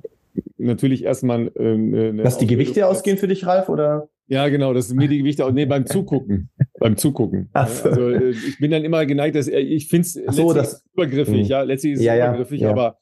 natürlich erstmal.
Äh, eine Dass die Gewichte ausgehen für dich, Ralf, oder?
Ja, genau, das sind mir die Gewichte aus. Nee, beim Zugucken. beim Zugucken. So. Also äh, ich bin dann immer geneigt, dass ich finde es
so, das
übergriffig, mh. ja. Letztlich ist es
ja,
übergriffig,
ja.
aber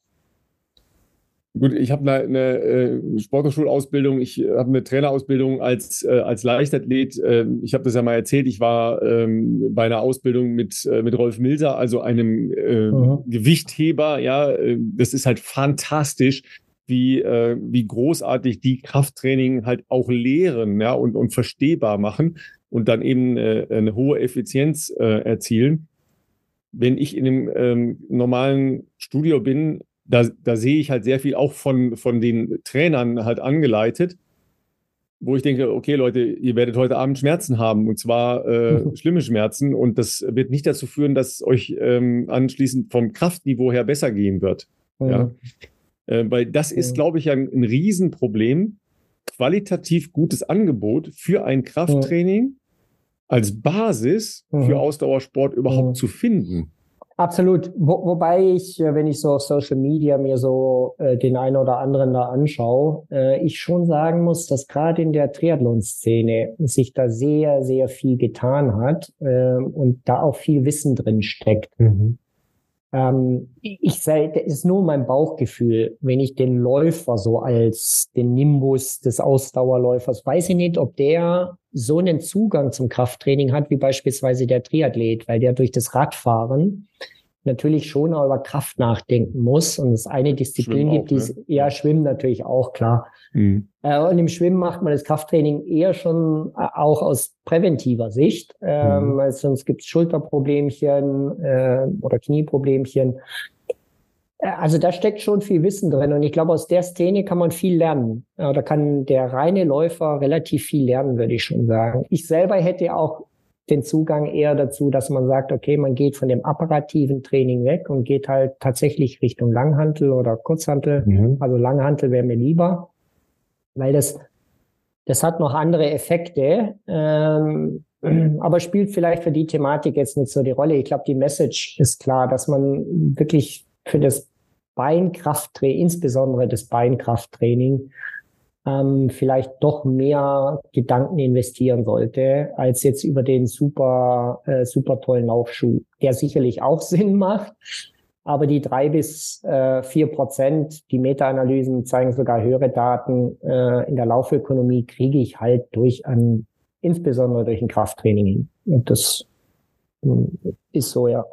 Gut, ich habe eine, eine äh, Sporthochschulausbildung, ich habe eine Trainerausbildung als, äh, als Leichtathlet. Äh, ich habe das ja mal erzählt, ich war ähm, bei einer Ausbildung mit, äh, mit Rolf Milser, also einem äh, mhm. Gewichtheber. Ja, äh, das ist halt fantastisch, wie, äh, wie großartig die Krafttraining halt auch lehren ja, und, und verstehbar machen und dann eben äh, eine hohe Effizienz äh, erzielen. Wenn ich in einem ähm, normalen Studio bin, da, da sehe ich halt sehr viel auch von, von den Trainern halt angeleitet, wo ich denke, okay, Leute, ihr werdet heute Abend Schmerzen haben und zwar äh, schlimme Schmerzen und das wird nicht dazu führen, dass euch ähm, anschließend vom Kraftniveau her besser gehen wird. Mhm. Ja. Äh, weil das ist, glaube ich, ein, ein Riesenproblem. Qualitativ gutes Angebot für ein Krafttraining als Basis für. Ausdauersport überhaupt zu finden.
Absolut. Wo, wobei ich, äh, wenn ich so auf Social Media mir so äh, den einen oder anderen da anschaue, äh, ich schon sagen muss, dass gerade in der Triathlon-Szene sich da sehr, sehr viel getan hat äh, und da auch viel Wissen drin steckt. Mhm. Ähm, ich sage, das ist nur mein Bauchgefühl, wenn ich den Läufer so als den Nimbus des Ausdauerläufers, weiß ich nicht, ob der so einen Zugang zum Krafttraining hat wie beispielsweise der Triathlet, weil der durch das Radfahren natürlich schon auch über Kraft nachdenken muss und es eine Disziplin Schwimmen gibt, die ne? ja Schwimmen natürlich auch klar. Mhm. Äh, und im Schwimmen macht man das Krafttraining eher schon äh, auch aus präventiver Sicht, ähm, mhm. weil sonst gibt es Schulterproblemchen äh, oder Knieproblemchen. Äh, also da steckt schon viel Wissen drin und ich glaube, aus der Szene kann man viel lernen. Da kann der reine Läufer relativ viel lernen, würde ich schon sagen. Ich selber hätte auch den Zugang eher dazu, dass man sagt, okay, man geht von dem apparativen Training weg und geht halt tatsächlich Richtung Langhantel oder Kurzhantel. Mhm. Also Langhantel wäre mir lieber, weil das, das hat noch andere Effekte, ähm, aber spielt vielleicht für die Thematik jetzt nicht so die Rolle. Ich glaube, die Message ist klar, dass man wirklich für das Beinkrafttraining, insbesondere das Beinkrafttraining, ähm, vielleicht doch mehr Gedanken investieren sollte, als jetzt über den super, äh, super tollen Laufschuh, der sicherlich auch Sinn macht. Aber die drei bis äh, vier Prozent, die Meta-Analysen zeigen sogar höhere Daten äh, in der Laufökonomie, kriege ich halt durch ein, insbesondere durch ein Krafttraining hin. Und das äh, ist so, ja.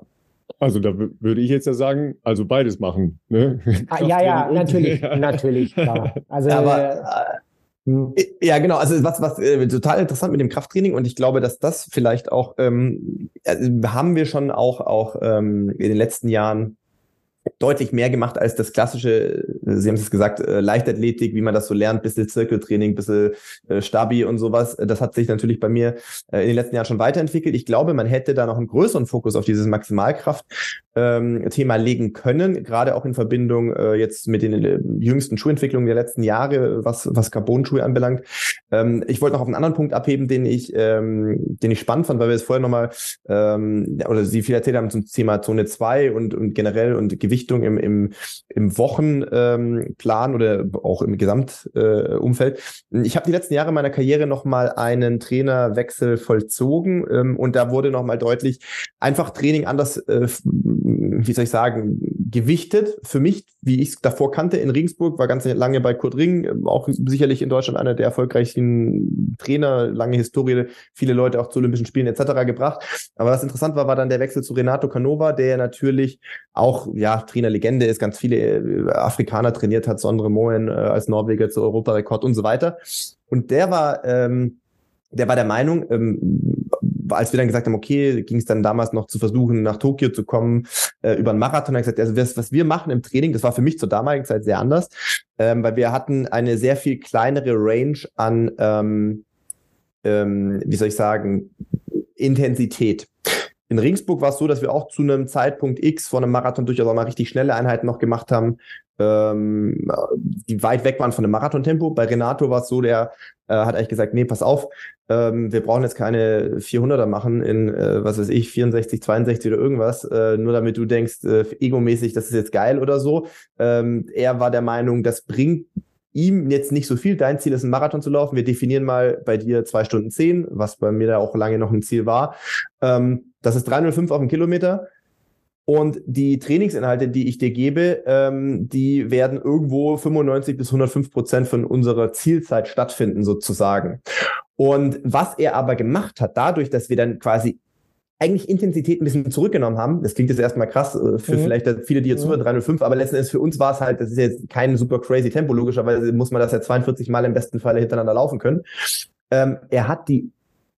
Also da würde ich jetzt ja sagen, also beides machen. Ne?
Ah, ja, ja, natürlich, natürlich, klar. Also,
Aber, äh, hm. ja, genau. Also was, was äh, total interessant mit dem Krafttraining und ich glaube, dass das vielleicht auch ähm, also haben wir schon auch auch ähm, in den letzten Jahren deutlich mehr gemacht als das klassische, Sie haben es gesagt, äh, Leichtathletik, wie man das so lernt, bisschen Zirkeltraining, bisschen äh, Stabi und sowas. Das hat sich natürlich bei mir äh, in den letzten Jahren schon weiterentwickelt. Ich glaube, man hätte da noch einen größeren Fokus auf dieses Maximalkraft ähm, legen können, gerade auch in Verbindung äh, jetzt mit den äh, jüngsten Schuhentwicklungen der letzten Jahre, was, was Carbon-Schuhe anbelangt. Ähm, ich wollte noch auf einen anderen Punkt abheben, den ich, ähm, den ich spannend fand, weil wir es vorher nochmal, oder Sie viel erzählt haben zum Thema Zone 2 und, und generell und Gewichtung im, im, im Wochenplan ähm, oder auch im Gesamtumfeld. Äh, ich habe die letzten Jahre meiner Karriere nochmal einen Trainerwechsel vollzogen ähm, und da wurde nochmal deutlich, einfach Training anders äh, wie soll ich sagen, gewichtet. Für mich, wie ich es davor kannte in Regensburg, war ganz lange bei Kurt Ring, auch sicherlich in Deutschland einer der erfolgreichsten Trainer, lange Historie, viele Leute auch zu Olympischen Spielen etc. gebracht. Aber was interessant war, war dann der Wechsel zu Renato Canova, der natürlich auch ja Trainerlegende ist, ganz viele äh, Afrikaner trainiert hat, Sondre Moen äh, als Norweger zu Europarekord und so weiter. Und der war ähm, der war der Meinung, ähm, als wir dann gesagt haben, okay, ging es dann damals noch zu versuchen, nach Tokio zu kommen, äh, über einen Marathon, hat gesagt, also was, was wir machen im Training, das war für mich zur damaligen Zeit sehr anders, ähm, weil wir hatten eine sehr viel kleinere Range an, ähm, ähm, wie soll ich sagen, Intensität. In Ringsburg war es so, dass wir auch zu einem Zeitpunkt X vor einem Marathon durchaus auch mal richtig schnelle Einheiten noch gemacht haben, ähm, die weit weg waren von dem Marathontempo. Bei Renato war es so, der äh, hat eigentlich gesagt, nee, pass auf, ähm, wir brauchen jetzt keine 400er machen in, äh, was weiß ich, 64, 62 oder irgendwas, äh, nur damit du denkst, äh, egomäßig, das ist jetzt geil oder so. Ähm, er war der Meinung, das bringt ihm jetzt nicht so viel. Dein Ziel ist, einen Marathon zu laufen. Wir definieren mal bei dir zwei Stunden zehn, was bei mir da auch lange noch ein Ziel war. Ähm, das ist 305 auf den Kilometer. Und die Trainingsinhalte, die ich dir gebe, ähm, die werden irgendwo 95 bis 105 Prozent von unserer Zielzeit stattfinden, sozusagen. Und was er aber gemacht hat, dadurch, dass wir dann quasi eigentlich Intensität ein bisschen zurückgenommen haben. Das klingt jetzt erstmal krass äh, für mhm. vielleicht viele, die jetzt mhm. zuhören, 305, aber letzten Endes für uns war es halt, das ist jetzt kein super crazy Tempo, logischerweise muss man das ja 42 Mal im besten Falle hintereinander laufen können. Ähm, er hat die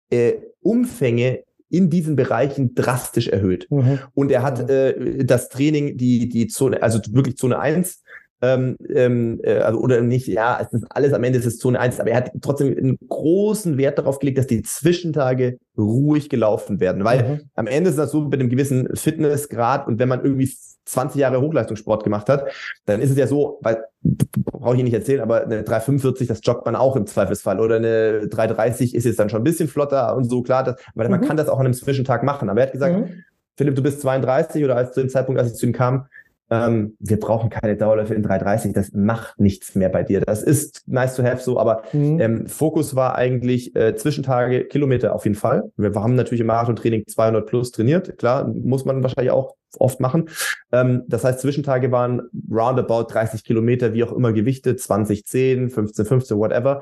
äh, Umfänge in diesen Bereichen drastisch erhöht. Mhm. Und er hat äh, das Training, die, die Zone, also wirklich Zone 1, ähm, ähm, äh, also, oder nicht, ja, es ist alles am Ende ist es Zone 1, aber er hat trotzdem einen großen Wert darauf gelegt, dass die Zwischentage ruhig gelaufen werden, weil mhm. am Ende ist das so mit einem gewissen Fitnessgrad und wenn man irgendwie 20 Jahre Hochleistungssport gemacht hat, dann ist es ja so, weil brauche ich Ihnen nicht erzählen, aber eine 345, das joggt man auch im Zweifelsfall oder eine 330 ist jetzt dann schon ein bisschen flotter und so klar, das, weil mhm. man kann das auch an einem Zwischentag machen. Aber er hat gesagt, mhm. Philipp, du bist 32 oder als zu dem Zeitpunkt, als ich zu ihm kam, ähm, wir brauchen keine Dauerläufe in 330, das macht nichts mehr bei dir. Das ist nice to have so, aber mhm. ähm, Fokus war eigentlich äh, Zwischentage, Kilometer auf jeden Fall. Wir haben natürlich im Marathon-Training 200 plus trainiert, klar, muss man wahrscheinlich auch oft machen. Ähm, das heißt, Zwischentage waren roundabout 30 Kilometer, wie auch immer Gewichte, 20, 10, 15, 15, whatever.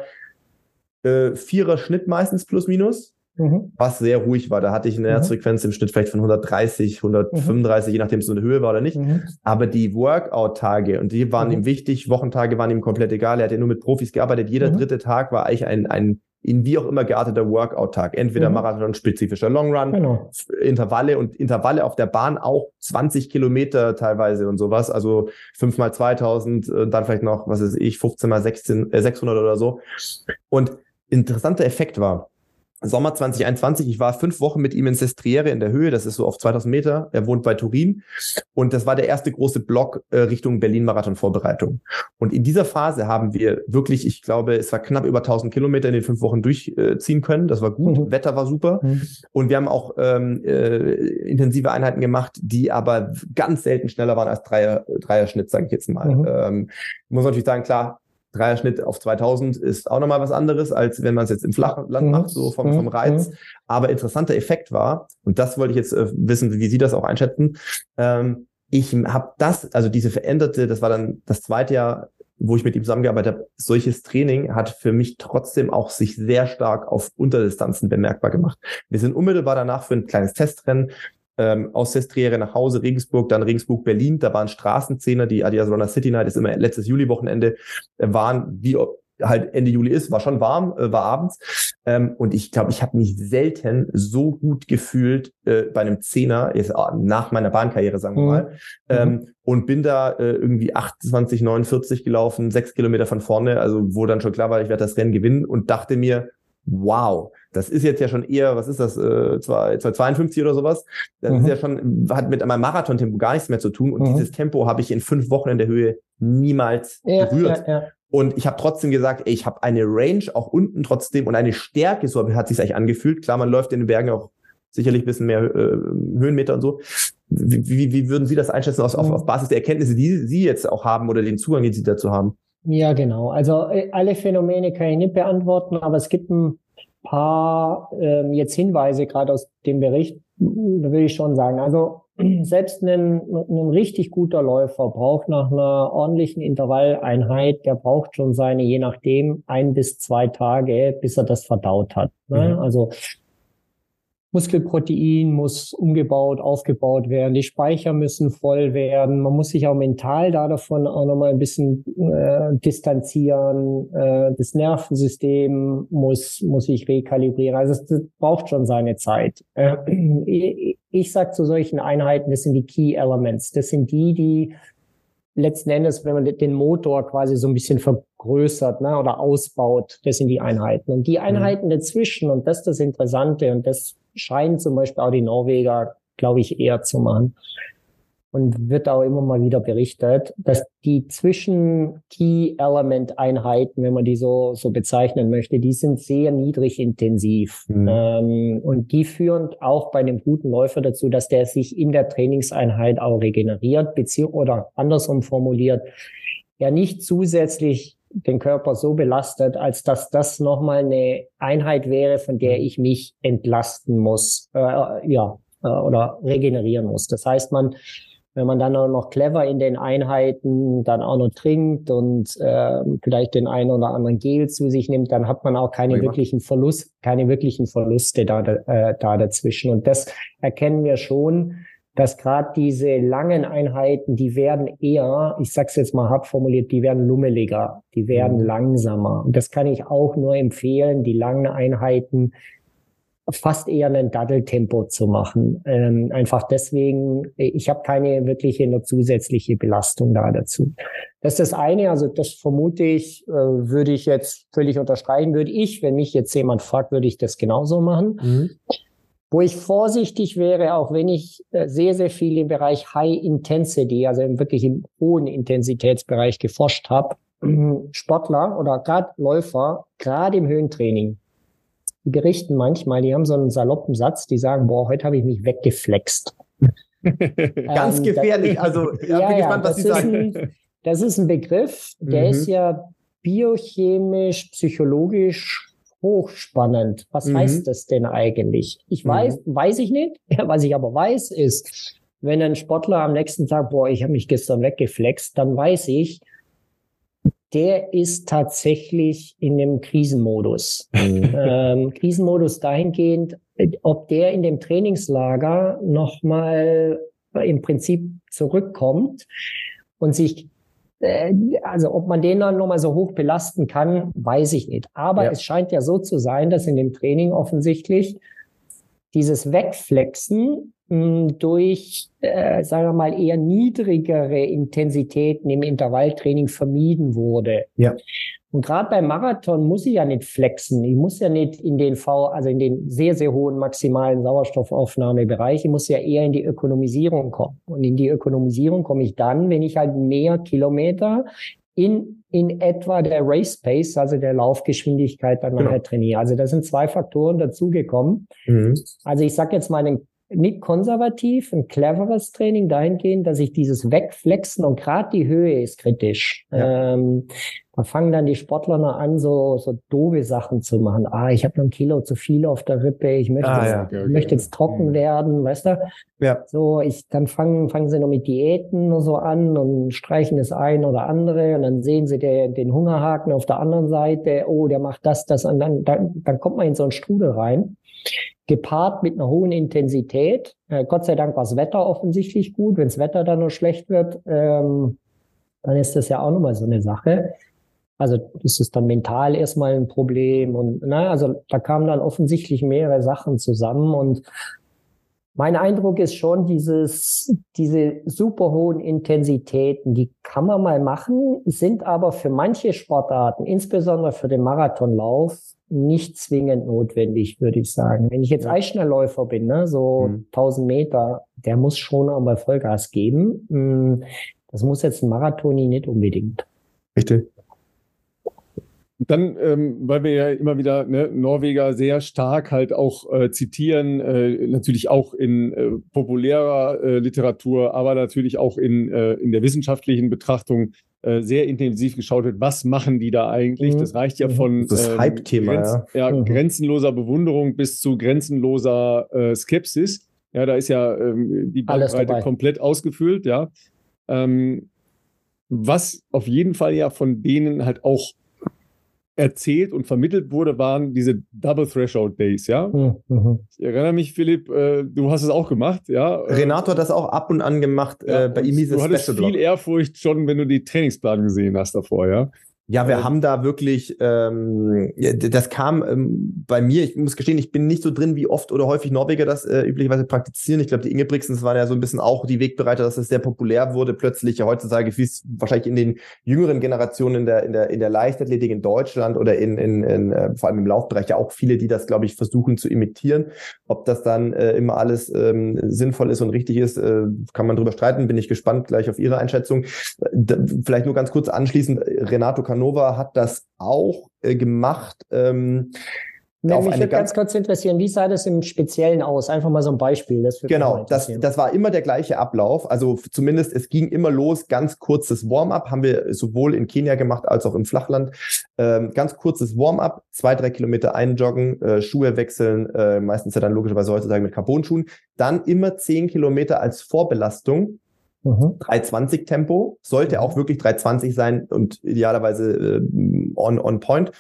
Äh, Vierer Schnitt meistens plus minus mhm. was sehr ruhig war. Da hatte ich eine mhm. Herzfrequenz im Schnitt vielleicht von 130, 135, mhm. je nachdem es so eine Höhe war oder nicht. Mhm. Aber die Workout-Tage, und die waren ihm wichtig, Wochentage waren ihm komplett egal. Er hat ja nur mit Profis gearbeitet. Jeder dritte Tag war eigentlich ein, ein in wie auch immer gearteter Workout-Tag. Entweder mhm. Marathon-spezifischer Longrun, genau. Intervalle und Intervalle auf der Bahn auch 20 Kilometer teilweise und sowas. Also 5 mal 2000, dann vielleicht noch, was weiß ich, 15 mal 16, äh, 600 oder so. Und interessanter Effekt war, Sommer 2021. Ich war fünf Wochen mit ihm in Sestriere in der Höhe. Das ist so auf 2000 Meter. Er wohnt bei Turin. Und das war der erste große Block äh, Richtung Berlin-Marathon-Vorbereitung. Und in dieser Phase haben wir wirklich, ich glaube, es war knapp über 1000 Kilometer in den fünf Wochen durchziehen können. Das war gut. Mhm. Wetter war super. Mhm. Und wir haben auch ähm, äh, intensive Einheiten gemacht, die aber ganz selten schneller waren als Dreier, Dreier-Schnitt, sage ich jetzt mal. Mhm. Ähm, muss natürlich sagen, klar, Dreierschnitt auf 2000 ist auch nochmal was anderes, als wenn man es jetzt im Flachland mhm. macht, so vom, vom mhm. Reiz. Mhm. Aber interessanter Effekt war, und das wollte ich jetzt äh, wissen, wie Sie das auch einschätzen, ähm, ich habe das, also diese veränderte, das war dann das zweite Jahr, wo ich mit ihm zusammengearbeitet habe, solches Training hat für mich trotzdem auch sich sehr stark auf Unterdistanzen bemerkbar gemacht. Wir sind unmittelbar danach für ein kleines Testrennen ähm, aus Sestriere nach Hause, Regensburg, dann Regensburg, Berlin. Da waren Straßenzehner, die Adidas Runner City Night ist immer letztes Juli-Wochenende, äh, waren wie halt Ende Juli ist, war schon warm, äh, war abends. Ähm, und ich glaube, ich habe mich selten so gut gefühlt äh, bei einem Zehner, jetzt äh, nach meiner Bahnkarriere, sagen wir mhm. mal. Ähm, mhm. Und bin da äh, irgendwie 28, 49 gelaufen, sechs Kilometer von vorne, also wo dann schon klar war, ich werde das Rennen gewinnen und dachte mir, wow, das ist jetzt ja schon eher, was ist das, äh, 252 oder sowas. Das mhm. ist ja schon, hat mit meinem Marathon-Tempo gar nichts mehr zu tun. Und mhm. dieses Tempo habe ich in fünf Wochen in der Höhe niemals ja, berührt. Ja, ja. Und ich habe trotzdem gesagt, ey, ich habe eine Range auch unten trotzdem und eine Stärke, so hat sich eigentlich angefühlt. Klar, man läuft in den Bergen auch sicherlich ein bisschen mehr äh, Höhenmeter und so. Wie, wie, wie würden Sie das einschätzen aus, auf, mhm. auf Basis der Erkenntnisse, die Sie jetzt auch haben oder den Zugang, den Sie dazu haben?
Ja, genau. Also äh, alle Phänomene kann ich nicht beantworten, aber es gibt ein paar ähm, jetzt Hinweise gerade aus dem Bericht, da will ich schon sagen. Also selbst ein, ein richtig guter Läufer braucht nach einer ordentlichen Intervalleinheit, der braucht schon seine, je nachdem, ein bis zwei Tage, bis er das verdaut hat. Ne? Mhm. Also Muskelprotein muss umgebaut, aufgebaut werden, die Speicher müssen voll werden, man muss sich auch mental da davon auch nochmal ein bisschen äh, distanzieren, äh, das Nervensystem muss, muss sich rekalibrieren, also es braucht schon seine Zeit. Äh, ich, ich sag zu solchen Einheiten, das sind die Key Elements, das sind die, die letzten Endes, wenn man den Motor quasi so ein bisschen vergrößert ne, oder ausbaut, das sind die Einheiten. Und die mhm. Einheiten dazwischen, und das ist das Interessante, und das scheinen zum Beispiel auch die Norweger, glaube ich, eher zu machen. Und wird auch immer mal wieder berichtet, dass die Zwischen-Key-Element-Einheiten, wenn man die so, so bezeichnen möchte, die sind sehr niedrig intensiv. Mhm. Ähm, und die führen auch bei einem guten Läufer dazu, dass der sich in der Trainingseinheit auch regeneriert, beziehungsweise oder andersrum formuliert, ja nicht zusätzlich den Körper so belastet, als dass das nochmal eine Einheit wäre, von der mhm. ich mich entlasten muss, äh, ja, äh, oder regenerieren muss. Das heißt, man, wenn man dann auch noch clever in den Einheiten dann auch noch trinkt und äh, vielleicht den einen oder anderen Gel zu sich nimmt, dann hat man auch keine Prima. wirklichen Verlust, keine wirklichen Verluste da, äh, da dazwischen. Und das erkennen wir schon, dass gerade diese langen Einheiten, die werden eher, ich sag's jetzt mal hart formuliert, die werden lummeliger, die werden mhm. langsamer. Und das kann ich auch nur empfehlen, die langen Einheiten fast eher ein Daddeltempo zu machen. Ähm, einfach deswegen, ich habe keine wirkliche noch zusätzliche Belastung da dazu. Das ist das eine, also das vermute ich, äh, würde ich jetzt völlig unterstreichen, würde ich, wenn mich jetzt jemand fragt, würde ich das genauso machen. Mhm. Wo ich vorsichtig wäre, auch wenn ich äh, sehr, sehr viel im Bereich High Intensity, also wirklich im hohen Intensitätsbereich geforscht habe, Sportler oder gerade Läufer, gerade im Höhentraining, die berichten manchmal, die haben so einen saloppen Satz, die sagen, boah, heute habe ich mich weggeflext.
Ganz ähm, gefährlich. Das, also ja,
ja, bin gespannt, was Sie sagen. Ein, das ist ein Begriff, der mhm. ist ja biochemisch, psychologisch hochspannend. Was mhm. heißt das denn eigentlich? Ich mhm. weiß, mhm. weiß ich nicht. was ich aber weiß, ist, wenn ein Sportler am nächsten Tag, boah, ich habe mich gestern weggeflext, dann weiß ich, der ist tatsächlich in dem Krisenmodus. Mhm. Ähm, Krisenmodus dahingehend, ob der in dem Trainingslager nochmal im Prinzip zurückkommt und sich also ob man den dann nochmal so hoch belasten kann, weiß ich nicht. Aber ja. es scheint ja so zu sein, dass in dem Training offensichtlich dieses Wegflexen durch, äh, sagen wir mal, eher niedrigere Intensitäten im Intervalltraining vermieden wurde.
Ja.
Und gerade beim Marathon muss ich ja nicht flexen. Ich muss ja nicht in den V, also in den sehr, sehr hohen maximalen Sauerstoffaufnahmebereich. Ich muss ja eher in die Ökonomisierung kommen. Und in die Ökonomisierung komme ich dann, wenn ich halt mehr Kilometer in, in etwa der Race Pace, also der Laufgeschwindigkeit dann genau. nachher trainiere. Also da sind zwei Faktoren dazugekommen. Mhm. Also ich sage jetzt mal einen nicht konservativ, ein cleveres Training dahingehend, dass ich dieses Wegflexen und gerade die Höhe ist kritisch. Ja. Ähm, da fangen dann die Sportler noch an, so, so doofe Sachen zu machen. Ah, ich habe noch ein Kilo zu viel auf der Rippe, ich möchte, ah, jetzt, ja. okay, okay. möchte jetzt trocken mhm. werden, weißt du? Ja. So, ich, dann fangen, fangen sie noch mit Diäten und so an und streichen das ein oder andere und dann sehen sie der, den Hungerhaken auf der anderen Seite, oh, der macht das, das und dann, dann, dann kommt man in so einen Strudel rein gepaart mit einer hohen Intensität. Äh, Gott sei Dank war das Wetter offensichtlich gut. Wenn das Wetter dann noch schlecht wird, ähm, dann ist das ja auch nochmal so eine Sache. Also das ist dann mental erstmal ein Problem und na, also da kamen dann offensichtlich mehrere Sachen zusammen und mein Eindruck ist schon, dieses, diese super hohen Intensitäten, die kann man mal machen, sind aber für manche Sportarten, insbesondere für den Marathonlauf, nicht zwingend notwendig, würde ich sagen. Wenn ich jetzt. Eisschnellläufer bin, ne, so mhm. 1000 Meter, der muss schon auch mal Vollgas geben. Hm, das muss jetzt ein Marathoni nicht unbedingt.
Richtig.
Dann, ähm, weil wir ja immer wieder ne, Norweger sehr stark halt auch äh, zitieren, äh, natürlich auch in äh, populärer äh, Literatur, aber natürlich auch in, äh, in der wissenschaftlichen Betrachtung äh, sehr intensiv geschaut wird, was machen die da eigentlich? Mhm. Das reicht ja mhm. von
das ähm, Hype-Thema, Grenz,
ja. ja mhm. grenzenloser Bewunderung bis zu grenzenloser äh, Skepsis. Ja, da ist ja ähm, die Bandbreite komplett ausgefüllt, ja. Ähm, was auf jeden Fall ja von denen halt auch erzählt und vermittelt wurde, waren diese Double Threshold Days, ja. Mhm. mhm. Ich erinnere mich, Philipp, äh, du hast es auch gemacht, ja.
Renato hat das auch ab und an gemacht
ja, äh, bei ihm Du hattest viel Ehrfurcht schon, wenn du die Trainingsplan gesehen hast davor, ja.
Ja, wir ähm, haben da wirklich, ähm, das kam ähm, bei mir, ich muss gestehen, ich bin nicht so drin, wie oft oder häufig Norweger das äh, üblicherweise praktizieren. Ich glaube, die Ingebrigtsens waren ja so ein bisschen auch die Wegbereiter, dass es sehr populär wurde. Plötzlich, ja, heutzutage, wie es wahrscheinlich in den jüngeren Generationen in der, in der, in der Leichtathletik in Deutschland oder in, in, in äh, vor allem im Laufbereich ja auch viele, die das, glaube ich, versuchen zu imitieren. Ob das dann äh, immer alles ähm, sinnvoll ist und richtig ist, äh, kann man drüber streiten. Bin ich gespannt gleich auf Ihre Einschätzung. Äh, vielleicht nur ganz kurz anschließend, Renato kann Canova hat das auch äh, gemacht. Ähm,
Nee, mich würde ganz kurz interessieren, wie sah das im Speziellen aus? Einfach mal so ein Beispiel.
Das genau, das, das war immer der gleiche Ablauf. Also zumindest, es ging immer los, ganz kurzes Warm-up, haben wir sowohl in Kenia gemacht als auch im Flachland. Ähm, ganz kurzes Warm-up, zwei, drei Kilometer einjoggen, äh, Schuhe wechseln, äh, meistens ja dann logischerweise heutzutage mit Carbonschuhen. Dann immer zehn Kilometer als Vorbelastung 320 mhm. Tempo, sollte auch wirklich 320 sein und idealerweise äh, on, on point.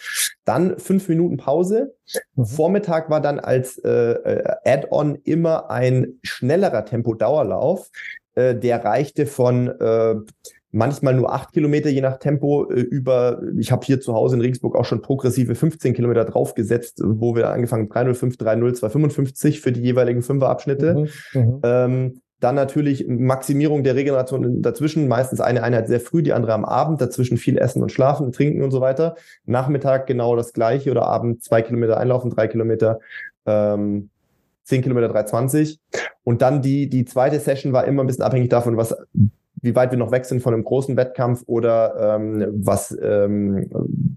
Dann fünf Minuten Pause. Mhm. Vormittag war dann als äh, äh, Add-on immer ein schnellerer Tempo-Dauerlauf. Äh, der reichte von äh, manchmal nur acht Kilometer je nach Tempo äh, über, ich habe hier zu Hause in Regensburg auch schon progressive 15 Kilometer draufgesetzt, wo wir angefangen 305, 305, 255 für die jeweiligen Fünferabschnitte. Mhm, mhm. ähm, dann natürlich Maximierung der Regeneration dazwischen, meistens eine Einheit sehr früh, die andere am Abend, dazwischen viel essen und schlafen, trinken und so weiter. Nachmittag genau das gleiche oder Abend zwei Kilometer einlaufen, drei Kilometer, ähm, zehn Kilometer 320. Und dann die, die zweite Session war immer ein bisschen abhängig davon, was wie weit wir noch weg sind von einem großen Wettkampf oder ähm, was ähm,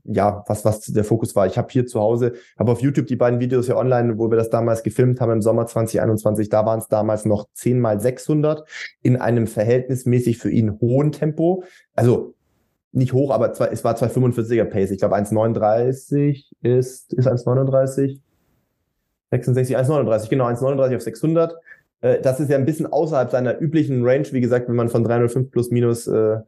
ja was was der Fokus war. Ich habe hier zu Hause, habe auf YouTube die beiden Videos ja online, wo wir das damals gefilmt haben im Sommer 2021. Da waren es damals noch 10 mal 600 in einem verhältnismäßig für ihn hohen Tempo. Also nicht hoch, aber zwei, es war 245er Pace. Ich glaube 1,39 ist ist 1,39. 66, 1,39, genau, 1,39 auf 600. Äh, das ist ja ein bisschen außerhalb seiner üblichen Range, wie gesagt, wenn man von 305 plus minus äh,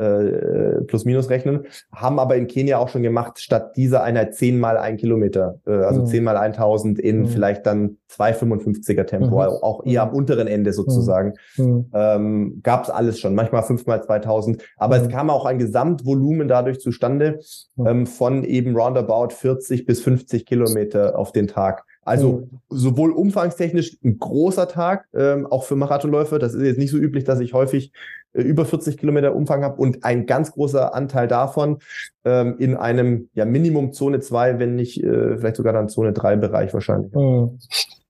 äh, plus minus rechnen, haben aber in Kenia auch schon gemacht, statt dieser Einheit 10 mal ein Kilometer, äh, also mhm. 10 mal 1000 in mhm. vielleicht dann 255er Tempo, mhm. also auch eher am unteren Ende sozusagen. Mhm. mhm. Ähm, Gab es alles schon, manchmal 5 mal 2000, aber es mhm. kam auch ein Gesamtvolumen dadurch zustande ähm, von eben roundabout 40 bis 50 Kilometer auf den Tag. Also mhm. sowohl umfangstechnisch ein großer Tag, ähm, auch für Marathonläufer. Das ist jetzt nicht so üblich, dass ich häufig äh, über 40 Kilometer Umfang habe und ein ganz großer Anteil davon ähm, in einem ja Minimum Zone 2, wenn nicht äh, vielleicht sogar dann Zone 3 Bereich wahrscheinlich. Mhm.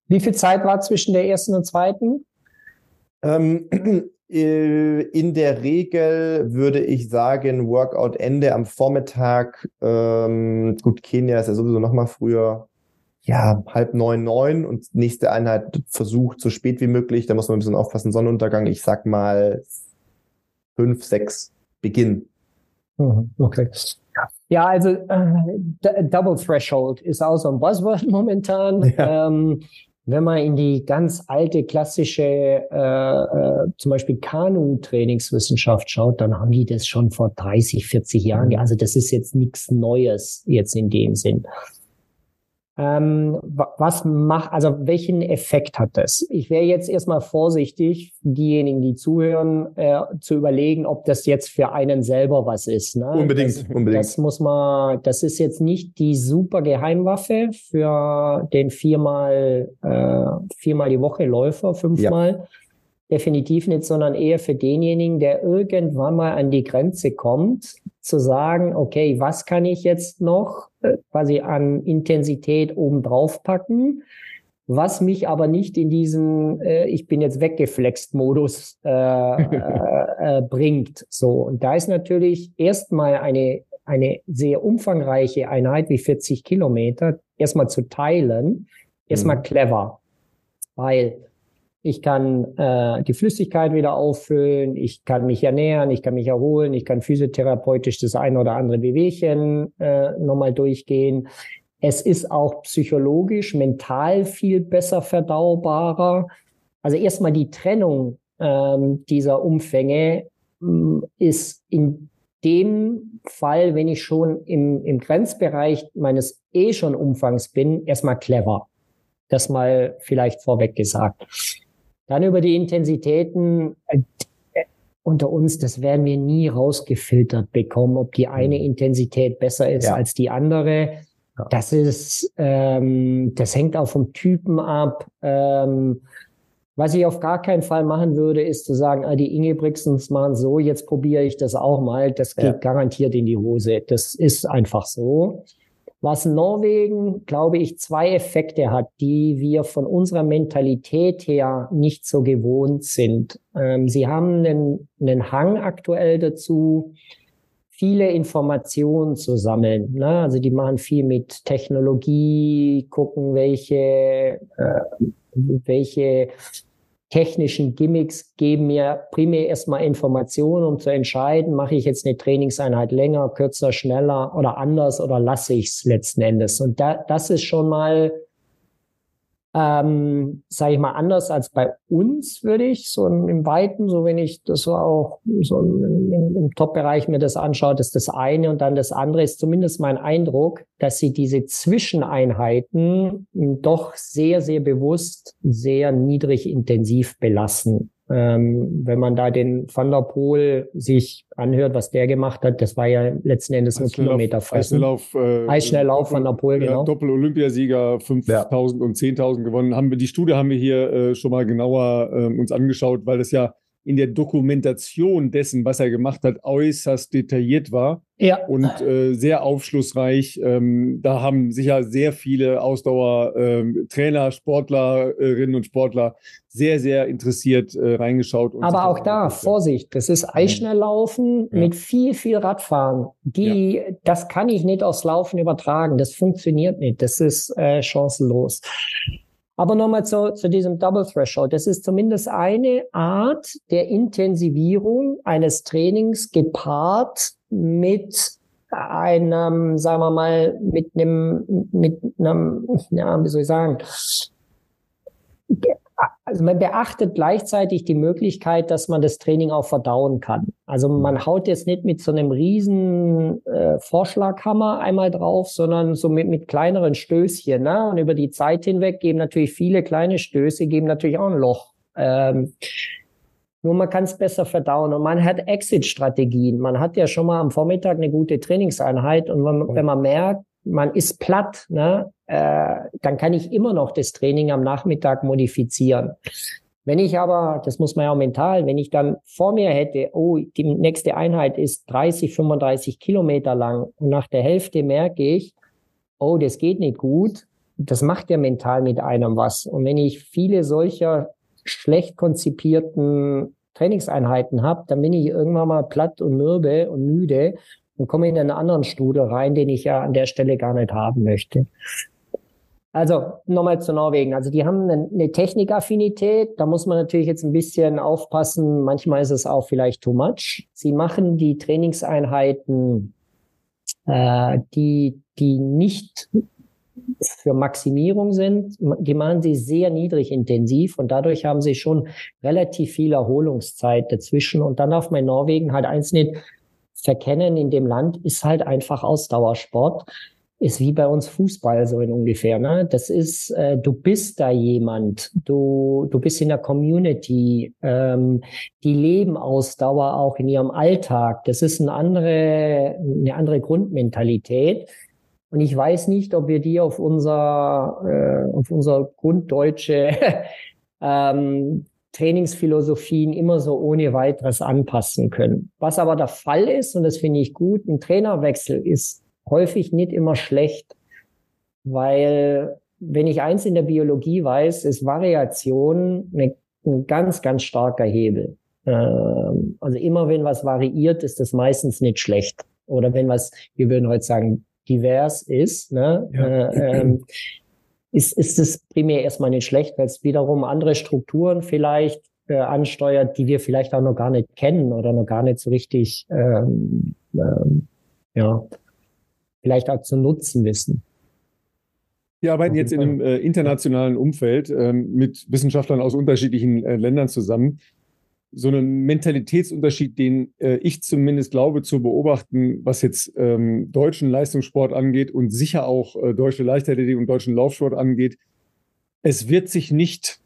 Wie viel Zeit war zwischen der ersten und zweiten?
Ähm, äh, in der Regel würde ich sagen, Workout-Ende am Vormittag. Ähm, gut, Kenia ist ja sowieso noch mal früher ja, halb neun, neun und nächste Einheit versucht so spät wie möglich. Da muss man ein bisschen aufpassen, Sonnenuntergang. Ich sag mal fünf, sechs Beginn.
Mhm, okay. Ja, also äh, Double Threshold ist auch so ein Buzzword momentan. Ja. Ähm, wenn man in die ganz alte klassische, äh, äh, zum Beispiel Kanu-Trainingswissenschaft schaut, dann haben die das schon vor 30, 40 Jahren. Mhm. Also das ist jetzt nichts Neues jetzt in dem Sinn. Ähm, was macht, also welchen Effekt hat das? Ich wäre jetzt erstmal vorsichtig, diejenigen, die zuhören, äh, zu überlegen, ob das jetzt für einen selber was ist. Ne?
Unbedingt,
das,
unbedingt.
Das muss man, das ist jetzt nicht die super Geheimwaffe für den viermal, äh, viermal die Woche Läufer, fünfmal. Ja. Definitiv nicht, sondern eher für denjenigen, der irgendwann mal an die Grenze kommt, zu sagen, okay, was kann ich jetzt noch quasi an Intensität oben drauf packen, was mich aber nicht in diesen äh, ich bin jetzt weggeflext Modus äh, äh, bringt. So und da ist natürlich erstmal eine eine sehr umfangreiche Einheit wie 40 Kilometer erstmal zu teilen, erstmal mhm. clever, weil ich kann äh, die Flüssigkeit wieder auffüllen, ich kann mich ernähren, ich kann mich erholen, ich kann physiotherapeutisch das eine oder andere Bewegchen äh, nochmal durchgehen. Es ist auch psychologisch, mental viel besser verdaubarer. Also erstmal die Trennung ähm, dieser Umfänge äh, ist in dem Fall, wenn ich schon im, im Grenzbereich meines eh schon Umfangs bin, erstmal clever. Das mal vielleicht vorweg gesagt. Dann über die Intensitäten äh, unter uns, das werden wir nie rausgefiltert bekommen, ob die eine mhm. Intensität besser ist ja. als die andere. Das ist, ähm, das hängt auch vom Typen ab. Ähm, was ich auf gar keinen Fall machen würde, ist zu sagen, ah, die Ingebrigtsens machen so, jetzt probiere ich das auch mal. Das geht ja. garantiert in die Hose. Das ist einfach so was Norwegen, glaube ich, zwei Effekte hat, die wir von unserer Mentalität her nicht so gewohnt sind. Ähm, sie haben einen, einen Hang aktuell dazu, viele Informationen zu sammeln. Ne? Also die machen viel mit Technologie, gucken, welche, äh, welche technischen Gimmicks geben mir primär erstmal Informationen, um zu entscheiden, mache ich jetzt eine Trainingseinheit länger, kürzer, schneller oder anders oder lasse ich es letzten Endes. Und da, das ist schon mal ähm, sage ich mal, anders als bei uns, würde ich, so im, Weiten, so wenn ich das so auch so im, im, Top-Bereich mir das anschaue, dass das eine und dann das andere ist zumindest mein Eindruck, dass sie diese Zwischeneinheiten doch sehr, sehr bewusst, sehr niedrig intensiv belassen. Ähm, wenn man da den Van der Poel sich anhört, was der gemacht hat, das war ja letzten Endes nur Kilometer
Eisschnelllauf, äh,
Eisschnelllauf Van der Poel,
genau. Doppel-Olympiasieger, 5000 ja. und 10.000 gewonnen. Haben wir, die Studie haben wir hier äh, schon mal genauer äh, uns angeschaut, weil das ja in der Dokumentation dessen, was er gemacht hat, äußerst detailliert war
ja.
und äh, sehr aufschlussreich. Ähm, da haben sicher sehr viele Ausdauertrainer, ähm, Sportlerinnen und Sportler sehr, sehr interessiert äh, reingeschaut.
Aber auch da, Vorsicht, das ist Eisschnelllaufen ja. mit viel, viel Radfahren. Die, ja. das kann ich nicht aufs Laufen übertragen. Das funktioniert nicht. Das ist äh, chancenlos. Aber nochmal zu, zu diesem Double Threshold. Das ist zumindest eine Art der Intensivierung eines Trainings gepaart mit einem, sagen wir mal, mit einem, mit einem, ja, wie soll ich sagen, also man beachtet gleichzeitig die Möglichkeit, dass man das Training auch verdauen kann. Also man haut jetzt nicht mit so einem riesen äh, Vorschlaghammer einmal drauf, sondern so mit, mit kleineren Stößchen. Ne? Und über die Zeit hinweg geben natürlich viele kleine Stöße, geben natürlich auch ein Loch. Ähm, nur man kann es besser verdauen und man hat Exit-Strategien. Man hat ja schon mal am Vormittag eine gute Trainingseinheit und wenn, wenn man merkt, man ist platt, ne, äh, dann kann ich immer noch das Training am Nachmittag modifizieren. Wenn ich aber, das muss man ja auch mental, wenn ich dann vor mir hätte, oh, die nächste Einheit ist 30, 35 Kilometer lang und nach der Hälfte merke ich, oh, das geht nicht gut, das macht ja mental mit einem was. Und wenn ich viele solcher schlecht konzipierten Trainingseinheiten habe, dann bin ich irgendwann mal platt und mürbe und müde und komme in einen anderen Studie rein, den ich ja an der Stelle gar nicht haben möchte. Also nochmal zu Norwegen. Also die haben eine, eine Technikaffinität. Da muss man natürlich jetzt ein bisschen aufpassen. Manchmal ist es auch vielleicht too much. Sie machen die Trainingseinheiten, äh, die, die nicht für Maximierung sind, die machen sie sehr niedrig intensiv und dadurch haben sie schon relativ viel Erholungszeit dazwischen. Und dann darf man in Norwegen halt eins nicht verkennen in dem Land, ist halt einfach Ausdauersport. Ist wie bei uns Fußball so in ungefähr. Ne? Das ist, äh, du bist da jemand, du, du bist in der Community, ähm, die leben Ausdauer auch in ihrem Alltag. Das ist eine andere, eine andere Grundmentalität. Und ich weiß nicht, ob wir die auf unser, äh, auf unser grunddeutsche ähm, Trainingsphilosophien immer so ohne weiteres anpassen können. Was aber der Fall ist, und das finde ich gut, ein Trainerwechsel ist häufig nicht immer schlecht, weil wenn ich eins in der Biologie weiß, ist Variation eine, ein ganz, ganz starker Hebel. Ähm, also immer wenn was variiert, ist das meistens nicht schlecht. Oder wenn was, wir würden heute sagen, divers ist, ne? Ja. Äh, ähm, ist, ist es primär erstmal nicht schlecht, weil es wiederum andere Strukturen vielleicht äh, ansteuert, die wir vielleicht auch noch gar nicht kennen oder noch gar nicht so richtig, ähm, ähm, ja, vielleicht auch zu nutzen wissen.
Wir arbeiten jetzt in einem äh, internationalen Umfeld ähm, mit Wissenschaftlern aus unterschiedlichen äh, Ländern zusammen so einen Mentalitätsunterschied, den äh, ich zumindest glaube zu beobachten, was jetzt ähm, deutschen Leistungssport angeht und sicher auch äh, deutsche Leichtathletik und deutschen Laufsport angeht. Es wird sich nicht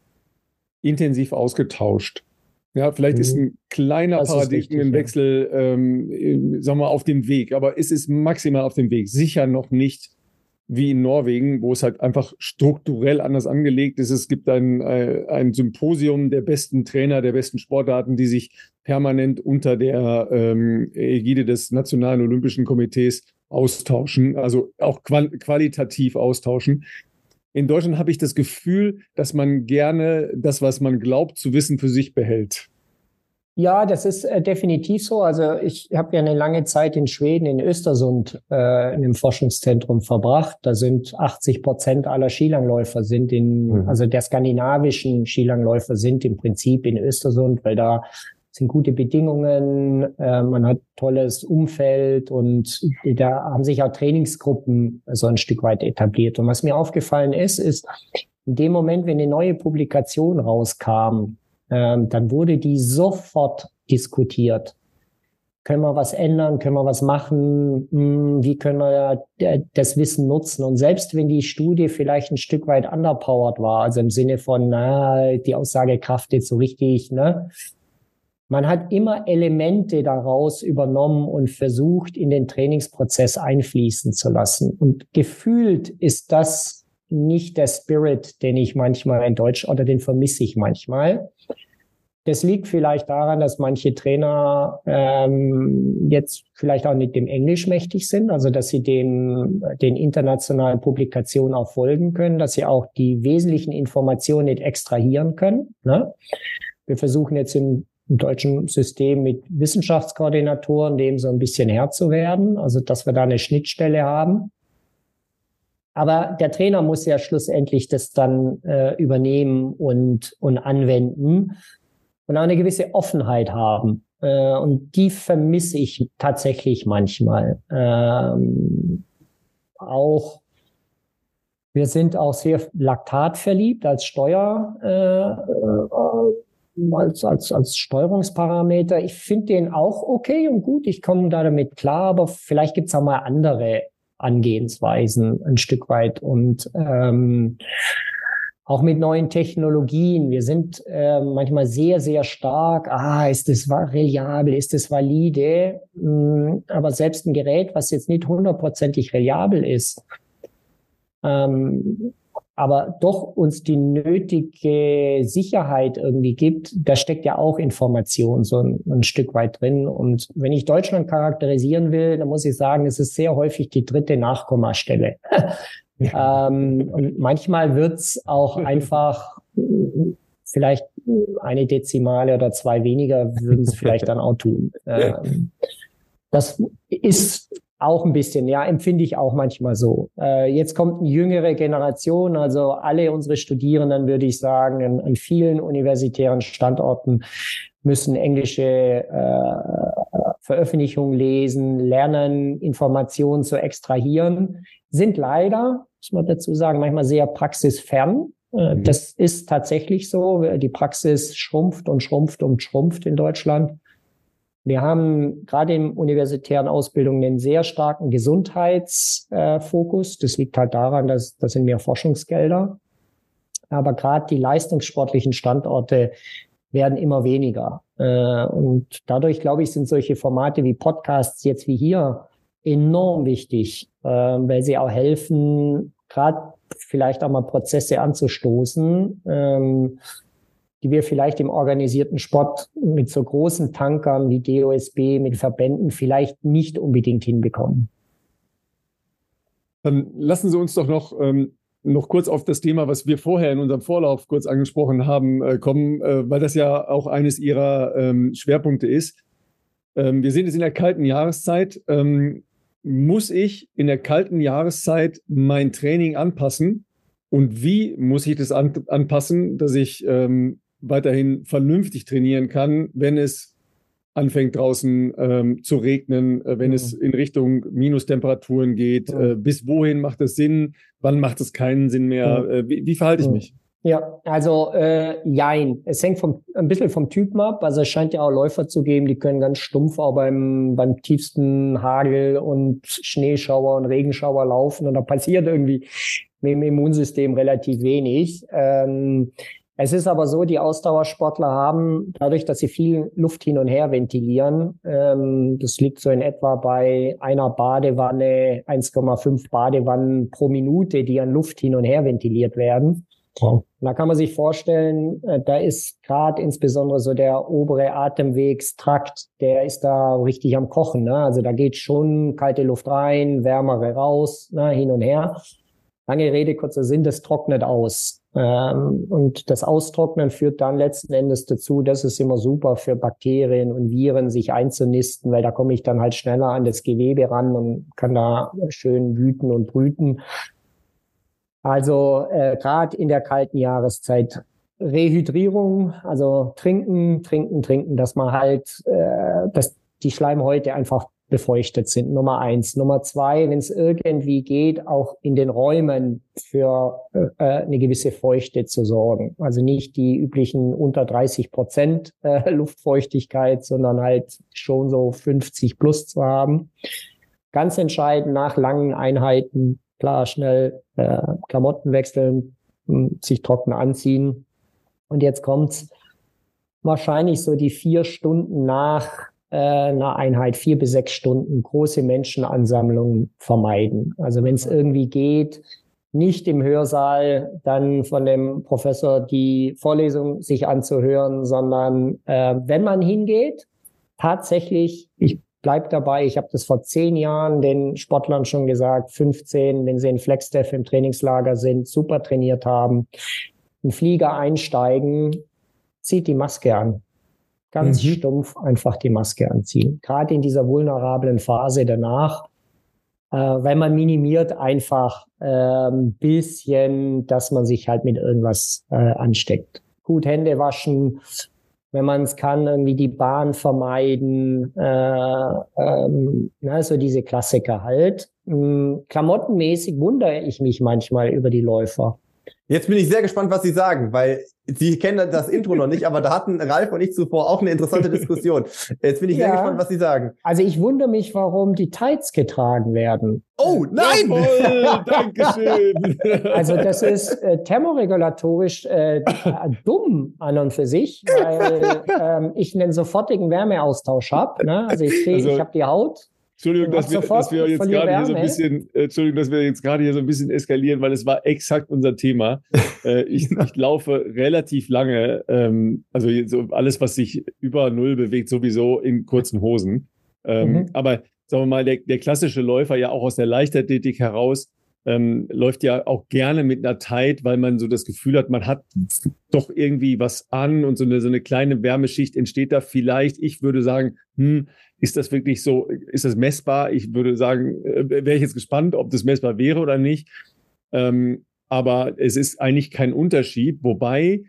intensiv ausgetauscht. Ja, vielleicht mhm. ist ein kleiner Paradigmenwechsel, ja. ähm, sagen wir, auf dem Weg, aber es ist maximal auf dem Weg. Sicher noch nicht wie in Norwegen, wo es halt einfach strukturell anders angelegt ist. Es gibt ein, äh, ein Symposium der besten Trainer, der besten Sportarten, die sich permanent unter der ähm, Ägide des Nationalen Olympischen Komitees austauschen, also auch qual qualitativ austauschen. In Deutschland habe ich das Gefühl, dass man gerne das, was man glaubt zu wissen, für sich behält.
Ja, das ist äh, definitiv so. Also ich habe ja eine lange Zeit in Schweden, in Östersund, äh, in einem Forschungszentrum verbracht. Da sind 80 Prozent aller Skilangläufer sind in, mhm. also der skandinavischen Skilangläufer sind im Prinzip in Östersund, weil da sind gute Bedingungen, äh, man hat tolles Umfeld und da haben sich auch Trainingsgruppen so ein Stück weit etabliert. Und was mir aufgefallen ist, ist, in dem Moment, wenn eine neue Publikation rauskam, ähm, dann wurde die sofort diskutiert. können wir was ändern, können wir was machen, hm, wie können wir das Wissen nutzen. Und selbst wenn die Studie vielleicht ein Stück weit underpowered war, also im Sinne von, na, die Aussagekraft jetzt so richtig, ne, man hat immer Elemente daraus übernommen und versucht, in den Trainingsprozess einfließen zu lassen. Und gefühlt ist das nicht der Spirit, den ich manchmal in Deutsch oder den vermisse ich manchmal. Das liegt vielleicht daran, dass manche Trainer ähm, jetzt vielleicht auch nicht dem Englisch mächtig sind, also dass sie dem, den internationalen Publikationen auch folgen können, dass sie auch die wesentlichen Informationen nicht extrahieren können. Ne? Wir versuchen jetzt im, im deutschen System mit Wissenschaftskoordinatoren dem so ein bisschen Herr zu werden, also dass wir da eine Schnittstelle haben. Aber der Trainer muss ja schlussendlich das dann äh, übernehmen und, und anwenden und auch eine gewisse Offenheit haben. Äh, und die vermisse ich tatsächlich manchmal. Ähm, auch wir sind auch sehr Laktat verliebt als Steuer, äh, äh, als, als, als Steuerungsparameter. Ich finde den auch okay und gut. Ich komme da damit klar, aber vielleicht gibt es auch mal andere Angehensweisen ein Stück weit. Und ähm, auch mit neuen Technologien. Wir sind äh, manchmal sehr, sehr stark. Ah, ist das reliabel? Ist das valide? Mm, aber selbst ein Gerät, was jetzt nicht hundertprozentig reliabel ist, ähm, aber doch uns die nötige Sicherheit irgendwie gibt, da steckt ja auch Information so ein, ein, Stück weit drin. Und wenn ich Deutschland charakterisieren will, dann muss ich sagen, es ist sehr häufig die dritte Nachkommastelle. ähm, und manchmal wird's auch einfach vielleicht eine Dezimale oder zwei weniger würden es vielleicht dann auch tun. Ähm, das ist auch ein bisschen, ja, empfinde ich auch manchmal so. Äh, jetzt kommt eine jüngere Generation, also alle unsere Studierenden, würde ich sagen, an, an vielen universitären Standorten müssen englische äh, Veröffentlichungen lesen, lernen, Informationen zu extrahieren sind leider, muss man dazu sagen, manchmal sehr praxisfern. Äh, mhm. Das ist tatsächlich so. Die Praxis schrumpft und schrumpft und schrumpft in Deutschland. Wir haben gerade in universitären Ausbildungen einen sehr starken Gesundheitsfokus. Das liegt halt daran, dass das sind mehr Forschungsgelder. Aber gerade die leistungssportlichen Standorte werden immer weniger. Äh, und dadurch, glaube ich, sind solche Formate wie Podcasts jetzt wie hier enorm wichtig, äh, weil sie auch helfen, gerade vielleicht auch mal Prozesse anzustoßen, ähm, die wir vielleicht im organisierten Sport mit so großen Tankern wie DOSB, mit Verbänden vielleicht nicht unbedingt hinbekommen.
Dann lassen Sie uns doch noch, ähm, noch kurz auf das Thema, was wir vorher in unserem Vorlauf kurz angesprochen haben, äh, kommen, äh, weil das ja auch eines Ihrer ähm, Schwerpunkte ist. Ähm, wir sind jetzt in der kalten Jahreszeit. Ähm, muss ich in der kalten Jahreszeit mein Training anpassen? Und wie muss ich das an, anpassen, dass ich weiterhin vernünftig trainieren kann, wenn es anfängt draußen ähm, zu regnen, äh, wenn mhm. es in Richtung Minustemperaturen geht? Mhm. Äh, bis wohin macht es Sinn? Wann macht es keinen Sinn mehr? Mhm. Äh, wie, wie verhalte ich mich?
Ja, also äh, jein. Es hängt vom, ein bisschen vom Typen ab. Also es scheint ja auch Läufer zu geben, die können ganz stumpf auch beim, beim tiefsten Hagel und Schneeschauer und Regenschauer laufen und da passiert irgendwie mit dem Immunsystem relativ wenig. Ähm, es ist aber so, die Ausdauersportler haben, dadurch, dass sie viel Luft hin und her ventilieren, ähm, das liegt so in etwa bei einer Badewanne, 1,5 Badewannen pro Minute, die an Luft hin und her ventiliert werden. Wow. Da kann man sich vorstellen, äh, da ist gerade insbesondere so der obere Atemwegstrakt, der ist da richtig am Kochen. Ne? Also da geht schon kalte Luft rein, wärmere raus, ne? hin und her. Lange Rede, kurzer Sinn, das trocknet aus. Ähm, und das Austrocknen führt dann letzten Endes dazu, dass es immer super für Bakterien und Viren, sich einzunisten, weil da komme ich dann halt schneller an das Gewebe ran und kann da schön wüten und brüten. Also äh, gerade in der kalten Jahreszeit Rehydrierung, also trinken, trinken, trinken, dass man halt, äh, dass die Schleimhäute einfach befeuchtet sind. Nummer eins. Nummer zwei, wenn es irgendwie geht, auch in den Räumen für äh, eine gewisse Feuchte zu sorgen. Also nicht die üblichen unter 30 Prozent äh, Luftfeuchtigkeit, sondern halt schon so 50 plus zu haben. Ganz entscheidend nach langen Einheiten, klar, schnell äh, Klamotten wechseln, hm, sich trocken anziehen. Und jetzt kommt's wahrscheinlich so die vier Stunden nach äh, einer Einheit, vier bis sechs Stunden, große Menschenansammlungen vermeiden. Also wenn es irgendwie geht, nicht im Hörsaal dann von dem Professor die Vorlesung sich anzuhören, sondern äh, wenn man hingeht, tatsächlich, ich bleib dabei, ich habe das vor zehn Jahren den Sportlern schon gesagt, 15, wenn sie in Flexdev im Trainingslager sind, super trainiert haben, einen Flieger einsteigen, zieht die Maske an ganz mhm. stumpf einfach die Maske anziehen. Gerade in dieser vulnerablen Phase danach, äh, weil man minimiert einfach ein ähm, bisschen, dass man sich halt mit irgendwas äh, ansteckt. Gut Hände waschen, wenn man es kann, irgendwie die Bahn vermeiden, äh, ähm, also diese Klassiker halt. Ähm, klamottenmäßig wundere ich mich manchmal über die Läufer.
Jetzt bin ich sehr gespannt, was Sie sagen, weil Sie kennen das Intro noch nicht, aber da hatten Ralf und ich zuvor auch eine interessante Diskussion. Jetzt bin ich ja, sehr gespannt, was Sie sagen.
Also ich wundere mich, warum die Tights getragen werden.
Oh, nein! Jawohl, Dankeschön!
Also das ist äh, thermoregulatorisch äh, dumm an und für sich, weil ähm, ich einen sofortigen Wärmeaustausch habe. Ne? Also ich, also, ich habe die Haut
Entschuldigung, dass wir, dass wir jetzt gerade hier so ein bisschen, äh, Entschuldigung, dass wir jetzt gerade hier so ein bisschen eskalieren, weil es war exakt unser Thema. äh, ich, ich laufe relativ lange, ähm, also so alles, was sich über Null bewegt, sowieso in kurzen Hosen. Ähm, mhm. Aber sagen wir mal, der, der klassische Läufer ja auch aus der Leichtathletik heraus ähm, läuft ja auch gerne mit einer Tight, weil man so das Gefühl hat, man hat doch irgendwie was an und so eine, so eine kleine Wärmeschicht entsteht da vielleicht. Ich würde sagen, hm, ist das wirklich so, ist das messbar? Ich würde sagen, äh, wäre ich jetzt gespannt, ob das messbar wäre oder nicht. Ähm, aber es ist eigentlich kein Unterschied. Wobei,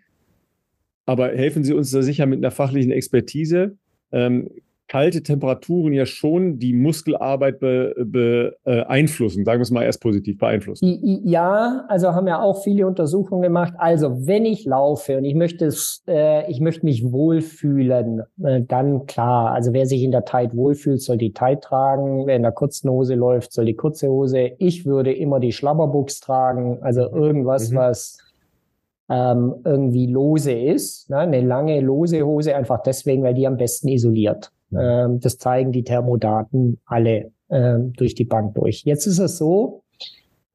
aber helfen Sie uns da sicher mit einer fachlichen Expertise. Ähm, kalte Temperaturen ja schon die Muskelarbeit beeinflussen, be, äh, sagen wir es mal erst positiv beeinflussen.
Ja, also haben ja auch viele Untersuchungen gemacht. Also wenn ich laufe und ich möchte es, äh, ich möchte mich wohlfühlen, äh, dann klar. Also wer sich in der Tight wohlfühlt, soll die Tight tragen. Wer in der kurzen Hose läuft, soll die kurze Hose. Ich würde immer die Schlabberbuchs tragen, also irgendwas, mhm. was ähm, irgendwie lose ist. Ne? Eine lange lose Hose einfach deswegen, weil die am besten isoliert. Ähm, das zeigen die Thermodaten alle ähm, durch die Bank durch. Jetzt ist es so,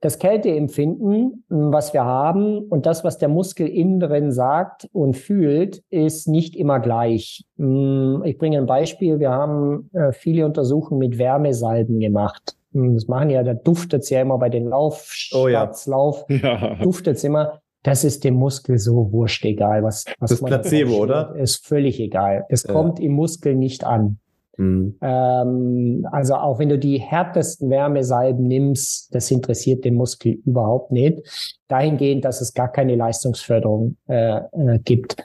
das Kälteempfinden, was wir haben und das, was der Muskel innen drin sagt und fühlt, ist nicht immer gleich. Hm, ich bringe ein Beispiel. Wir haben äh, viele Untersuchungen mit Wärmesalben gemacht. Hm, das machen ja, da duftet es ja immer bei den Laufstarts, oh ja. Lauf, ja. duftet es immer. Das ist dem Muskel so wurscht egal, was, was
das man Placebo, oder?
Ist völlig egal. Es ja. kommt im Muskel nicht an. Mhm. Ähm, also auch wenn du die härtesten Wärmesalben nimmst, das interessiert den Muskel überhaupt nicht. Dahingehend, dass es gar keine Leistungsförderung äh, äh, gibt.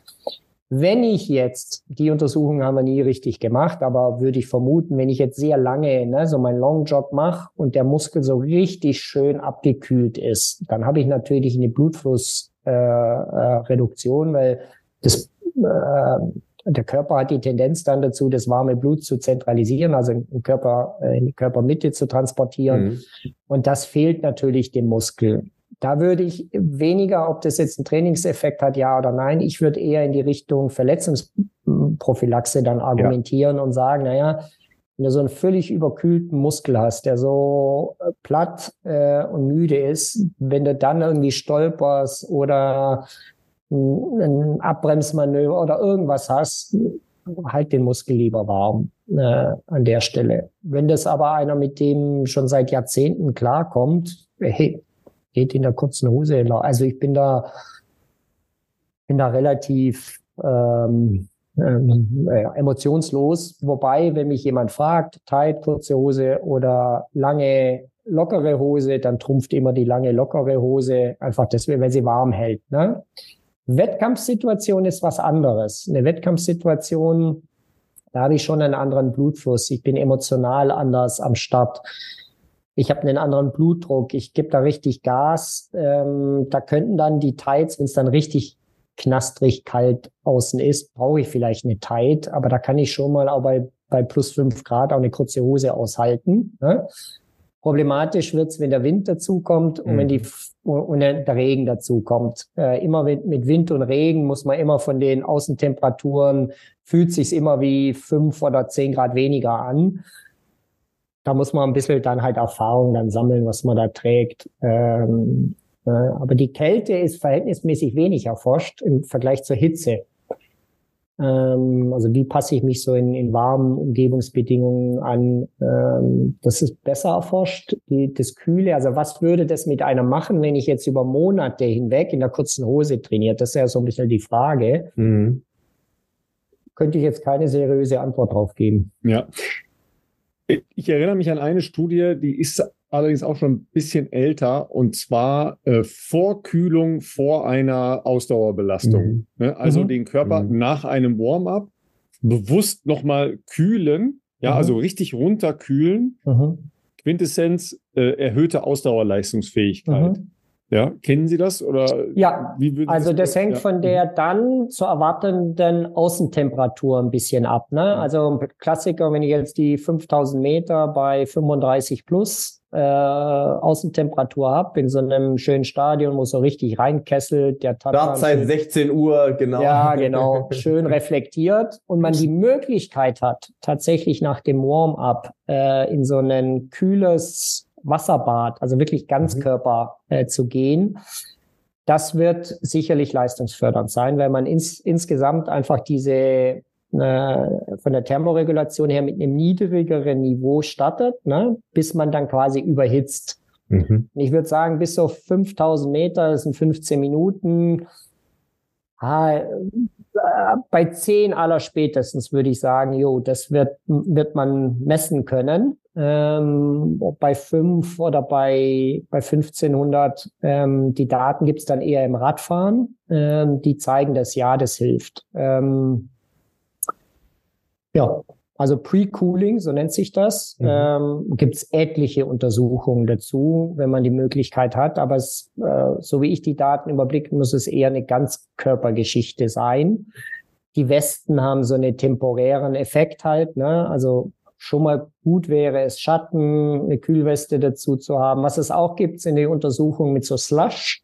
Wenn ich jetzt, die Untersuchung haben wir nie richtig gemacht, aber würde ich vermuten, wenn ich jetzt sehr lange ne, so meinen Longjob mache und der Muskel so richtig schön abgekühlt ist, dann habe ich natürlich eine Blutflussreduktion, äh, äh, weil das, äh, der Körper hat die Tendenz dann dazu, das warme Blut zu zentralisieren, also im Körper, äh, in die Körpermitte zu transportieren. Mhm. Und das fehlt natürlich dem Muskel. Da würde ich weniger, ob das jetzt einen Trainingseffekt hat, ja oder nein, ich würde eher in die Richtung Verletzungsprophylaxe dann argumentieren ja. und sagen, naja, wenn du so einen völlig überkühlten Muskel hast, der so äh, platt äh, und müde ist, wenn du dann irgendwie stolperst oder ein Abbremsmanöver oder irgendwas hast, halt den Muskel lieber warm äh, an der Stelle. Wenn das aber einer mit dem schon seit Jahrzehnten klarkommt, hey, geht in der kurzen Hose. Also ich bin da, bin da relativ ähm, ähm, äh, emotionslos. Wobei, wenn mich jemand fragt, tight, kurze Hose oder lange, lockere Hose, dann trumpft immer die lange, lockere Hose, einfach deswegen, weil sie warm hält. Ne? Wettkampfsituation ist was anderes. Eine Wettkampfsituation, Da habe ich schon einen anderen Blutfluss. Ich bin emotional anders am Start. Ich habe einen anderen Blutdruck. Ich gebe da richtig Gas. Ähm, da könnten dann die Tights, wenn es dann richtig knastrig kalt außen ist, brauche ich vielleicht eine Tight, aber da kann ich schon mal auch bei, bei plus fünf Grad auch eine kurze Hose aushalten. Ne? Problematisch wird's, wenn der Wind dazukommt und mhm. wenn die und der Regen dazukommt. Äh, immer mit, mit Wind und Regen muss man immer von den Außentemperaturen fühlt sich's immer wie fünf oder zehn Grad weniger an. Da muss man ein bisschen dann halt Erfahrung dann sammeln, was man da trägt. Ähm, äh, aber die Kälte ist verhältnismäßig wenig erforscht im Vergleich zur Hitze. Ähm, also wie passe ich mich so in, in warmen Umgebungsbedingungen an? Ähm, das ist besser erforscht. Die, das Kühle, also was würde das mit einem machen, wenn ich jetzt über Monate hinweg in der kurzen Hose trainiert? Das ist ja so ein bisschen die Frage. Mhm. Könnte ich jetzt keine seriöse Antwort drauf geben.
Ja. Ich erinnere mich an eine Studie, die ist allerdings auch schon ein bisschen älter und zwar äh, Vorkühlung vor einer Ausdauerbelastung. Mhm. Ne? Also mhm. den Körper mhm. nach einem Warm-up bewusst nochmal kühlen, ja, mhm. also richtig runterkühlen. Mhm. Quintessenz, äh, erhöhte Ausdauerleistungsfähigkeit. Mhm. Ja, kennen Sie das oder?
Ja, also das, das hängt ja. von der dann zu erwartenden Außentemperatur ein bisschen ab. Ne? Also Klassiker, wenn ich jetzt die 5000 Meter bei 35 plus äh, Außentemperatur habe, in so einem schönen Stadion, wo es so richtig reinkesselt, der
Startzeit 16 Uhr, genau.
Ja, genau, schön reflektiert und man die Möglichkeit hat, tatsächlich nach dem Warm-up äh, in so ein kühles Wasserbad, also wirklich Ganzkörper äh, zu gehen. Das wird sicherlich leistungsfördernd sein, weil man ins, insgesamt einfach diese äh, von der Thermoregulation her mit einem niedrigeren Niveau startet, ne, bis man dann quasi überhitzt. Mhm. Ich würde sagen, bis auf 5000 Meter, das sind 15 Minuten. Ah, bei 10 aller spätestens würde ich sagen, jo, das wird, wird man messen können ähm, bei fünf oder bei, bei 1500. Ähm, die Daten gibt's dann eher im Radfahren. Ähm, die zeigen das ja, das hilft. Ähm, ja, also Pre-Cooling, so nennt sich das. Mhm. Ähm, gibt's etliche Untersuchungen dazu, wenn man die Möglichkeit hat. Aber es, äh, so wie ich die Daten überblicke, muss es eher eine Ganzkörpergeschichte sein. Die Westen haben so einen temporären Effekt halt. Ne? Also schon mal gut wäre es, Schatten, eine Kühlweste dazu zu haben. Was es auch gibt, sind die Untersuchungen mit so Slush,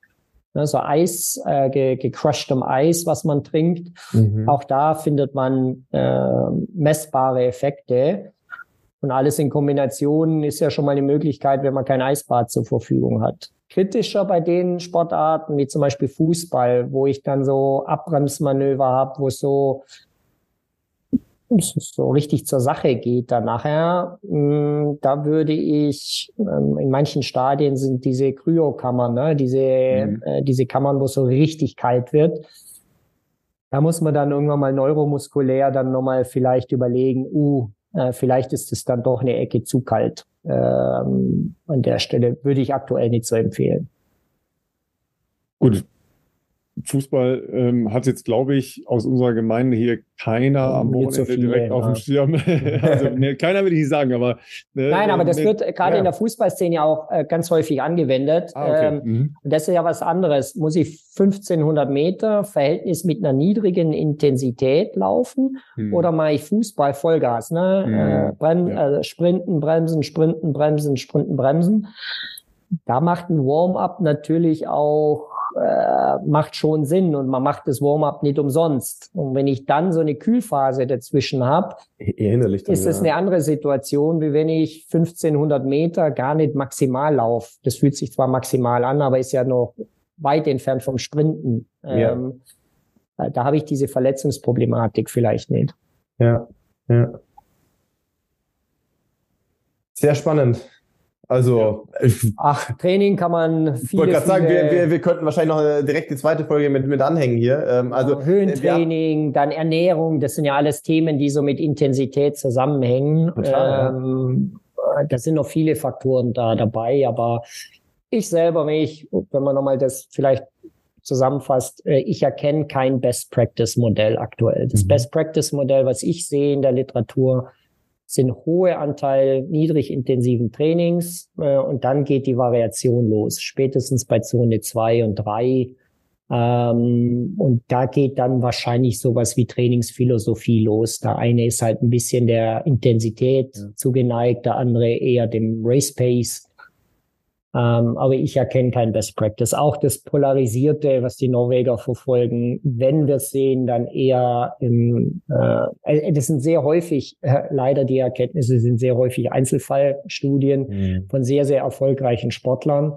ne, so Eis, äh, ge gecrushedem Eis, was man trinkt. Mhm. Auch da findet man äh, messbare Effekte. Und alles in Kombination ist ja schon mal eine Möglichkeit, wenn man kein Eisbad zur Verfügung hat. Kritischer bei den Sportarten, wie zum Beispiel Fußball, wo ich dann so Abbremsmanöver habe, wo so so richtig zur Sache geht dann nachher, mm, da würde ich, ähm, in manchen Stadien sind diese Kryokammern, ne, diese, mhm. äh, diese Kammern, wo es so richtig kalt wird. Da muss man dann irgendwann mal neuromuskulär dann nochmal vielleicht überlegen, uh, äh, vielleicht ist es dann doch eine Ecke zu kalt. Ähm, an der Stelle würde ich aktuell nicht so empfehlen.
Gut, Fußball ähm, hat jetzt, glaube ich, aus unserer Gemeinde hier keiner am Wochenende so direkt ja. auf dem Schirm. also, ne, keiner will ich sagen, aber.
Ne, Nein, aber das ne, wird gerade ja. in der Fußballszene auch äh, ganz häufig angewendet. Ah, okay. ähm, mhm. Das ist ja was anderes. Muss ich 1500 Meter Verhältnis mit einer niedrigen Intensität laufen mhm. oder mache ich Fußball Vollgas? Ne? Mhm. Äh, Brem ja. äh, Sprinten, Bremsen, Sprinten, Bremsen, Sprinten, Bremsen. Da macht ein Warm-up natürlich auch äh, macht schon Sinn und man macht das Warm-up nicht umsonst. Und wenn ich dann so eine Kühlphase dazwischen habe, ist es ja. eine andere Situation, wie wenn ich 1500 Meter gar nicht maximal laufe. Das fühlt sich zwar maximal an, aber ist ja noch weit entfernt vom Sprinten. Ja. Ähm, da habe ich diese Verletzungsproblematik vielleicht nicht.
Ja, ja. Sehr spannend. Also,
ach, Training kann man
viel. Ich wollte gerade sagen, wir, wir, wir könnten wahrscheinlich noch direkt die zweite Folge mit, mit anhängen hier.
Ähm, also Höhentraining, haben, dann Ernährung, das sind ja alles Themen, die so mit Intensität zusammenhängen. Total, ähm, ja. Da sind noch viele Faktoren da dabei, aber ich selber, wenn ich, wenn man nochmal das vielleicht zusammenfasst, äh, ich erkenne kein Best Practice Modell aktuell. Das mhm. Best Practice Modell, was ich sehe in der Literatur, sind hohe Anteil niedrig intensiven Trainings äh, und dann geht die Variation los, spätestens bei Zone 2 und 3. Ähm, und da geht dann wahrscheinlich sowas wie Trainingsphilosophie los. Der eine ist halt ein bisschen der Intensität zugeneigt, der andere eher dem Race Pace. Ähm, aber ich erkenne kein Best Practice. Auch das Polarisierte, was die Norweger verfolgen, wenn wir sehen, dann eher im, äh, äh, das sind sehr häufig, äh, leider die Erkenntnisse sind sehr häufig Einzelfallstudien mhm. von sehr, sehr erfolgreichen Sportlern.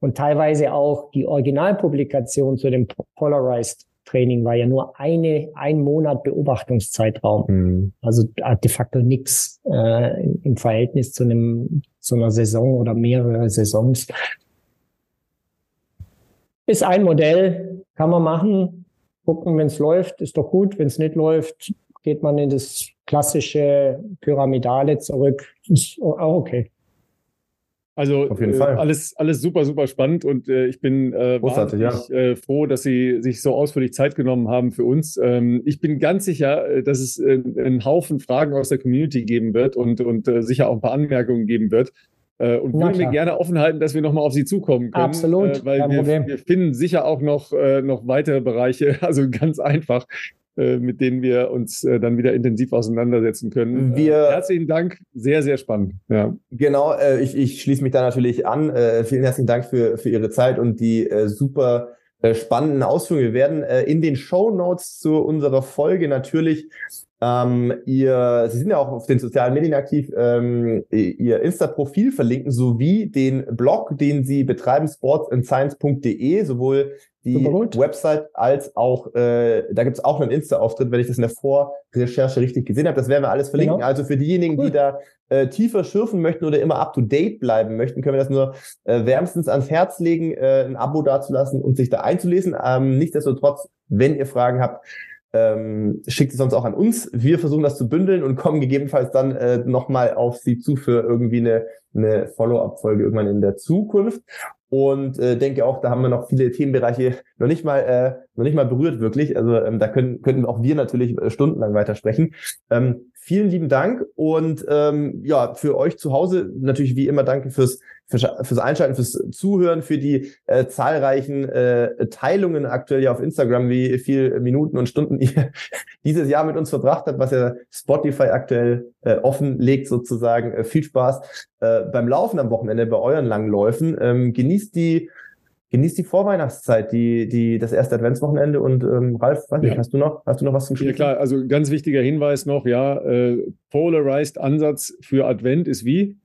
Und teilweise auch die Originalpublikation zu dem Polarized Training war ja nur eine, ein Monat Beobachtungszeitraum. Mhm. Also de facto nichts äh, im Verhältnis zu einem zu einer Saison oder mehrere Saisons. Ist ein Modell, kann man machen. Gucken, wenn es läuft, ist doch gut. Wenn es nicht läuft, geht man in das klassische Pyramidale zurück. Ist auch okay.
Also Auf jeden äh, Fall. alles, alles super, super spannend und äh, ich bin äh, Großartig, ja. äh, froh, dass Sie sich so ausführlich Zeit genommen haben für uns. Ähm, ich bin ganz sicher, äh, dass es äh, einen Haufen Fragen aus der Community geben wird und, und äh, sicher auch ein paar Anmerkungen geben wird. Äh, und würde mir gerne offen halten, dass wir nochmal auf Sie zukommen können.
Absolut.
Äh, weil wir, wir, finden sicher auch noch, äh, noch weitere Bereiche, also ganz einfach, mit denen wir uns äh, dann wieder intensiv auseinandersetzen können.
Wir,
äh, herzlichen Dank, sehr, sehr spannend. Ja.
Genau, äh, ich, ich schließe mich da natürlich an. Äh, vielen herzlichen Dank für, für Ihre Zeit und die äh, super äh, spannenden Ausführungen. Wir werden äh, in den Show Notes zu unserer Folge natürlich ähm, ihr, Sie sind ja auch auf den sozialen Medien aktiv, ähm, Ihr Insta-Profil verlinken sowie den Blog, den Sie betreiben, sportsandscience.de, sowohl die Website als auch, äh, da gibt es auch einen Insta-Auftritt, wenn ich das in der Vorrecherche richtig gesehen habe. Das werden wir alles verlinken. Genau. Also für diejenigen, cool. die da äh, tiefer schürfen möchten oder immer up-to-date bleiben möchten, können wir das nur äh, wärmstens ans Herz legen, äh, ein Abo dazulassen und sich da einzulesen. Ähm, nichtsdestotrotz, wenn ihr Fragen habt, ähm, schickt es sonst auch an uns. Wir versuchen das zu bündeln und kommen gegebenenfalls dann äh, nochmal auf Sie zu für irgendwie eine, eine Follow-up-Folge irgendwann in der Zukunft. Und äh, denke auch, da haben wir noch viele Themenbereiche noch nicht mal äh, noch nicht mal berührt wirklich. Also ähm, da können könnten auch wir natürlich äh, stundenlang weitersprechen. Ähm, vielen lieben Dank und ähm, ja für euch zu Hause natürlich wie immer danke fürs fürs, fürs Einschalten, fürs Zuhören, für die äh, zahlreichen äh, Teilungen aktuell ja auf Instagram, wie viel Minuten und Stunden ihr dieses Jahr mit uns verbracht habt, was ja Spotify aktuell äh, offenlegt sozusagen. Äh, viel Spaß äh, beim Laufen am Wochenende bei euren langen Läufen. Ähm, genießt die genießt die Vorweihnachtszeit, die, die, das erste Adventswochenende und ähm, Ralf, weiß nicht, ja. hast du noch, hast du noch was zum
Schluss? Ja klar, also ganz wichtiger Hinweis noch, ja, äh, Polarized Ansatz für Advent ist wie?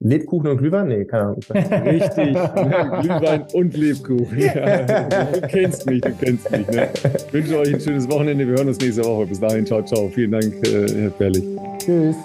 Lebkuchen und Glühwein? Nee, keine Ahnung.
Richtig, Glühwein und Lebkuchen. Ja, du kennst mich, du kennst mich. Ne? Ich wünsche euch ein schönes Wochenende. Wir hören uns nächste Woche. Bis dahin, ciao, ciao. Vielen Dank, äh, Herr Perlich. Tschüss.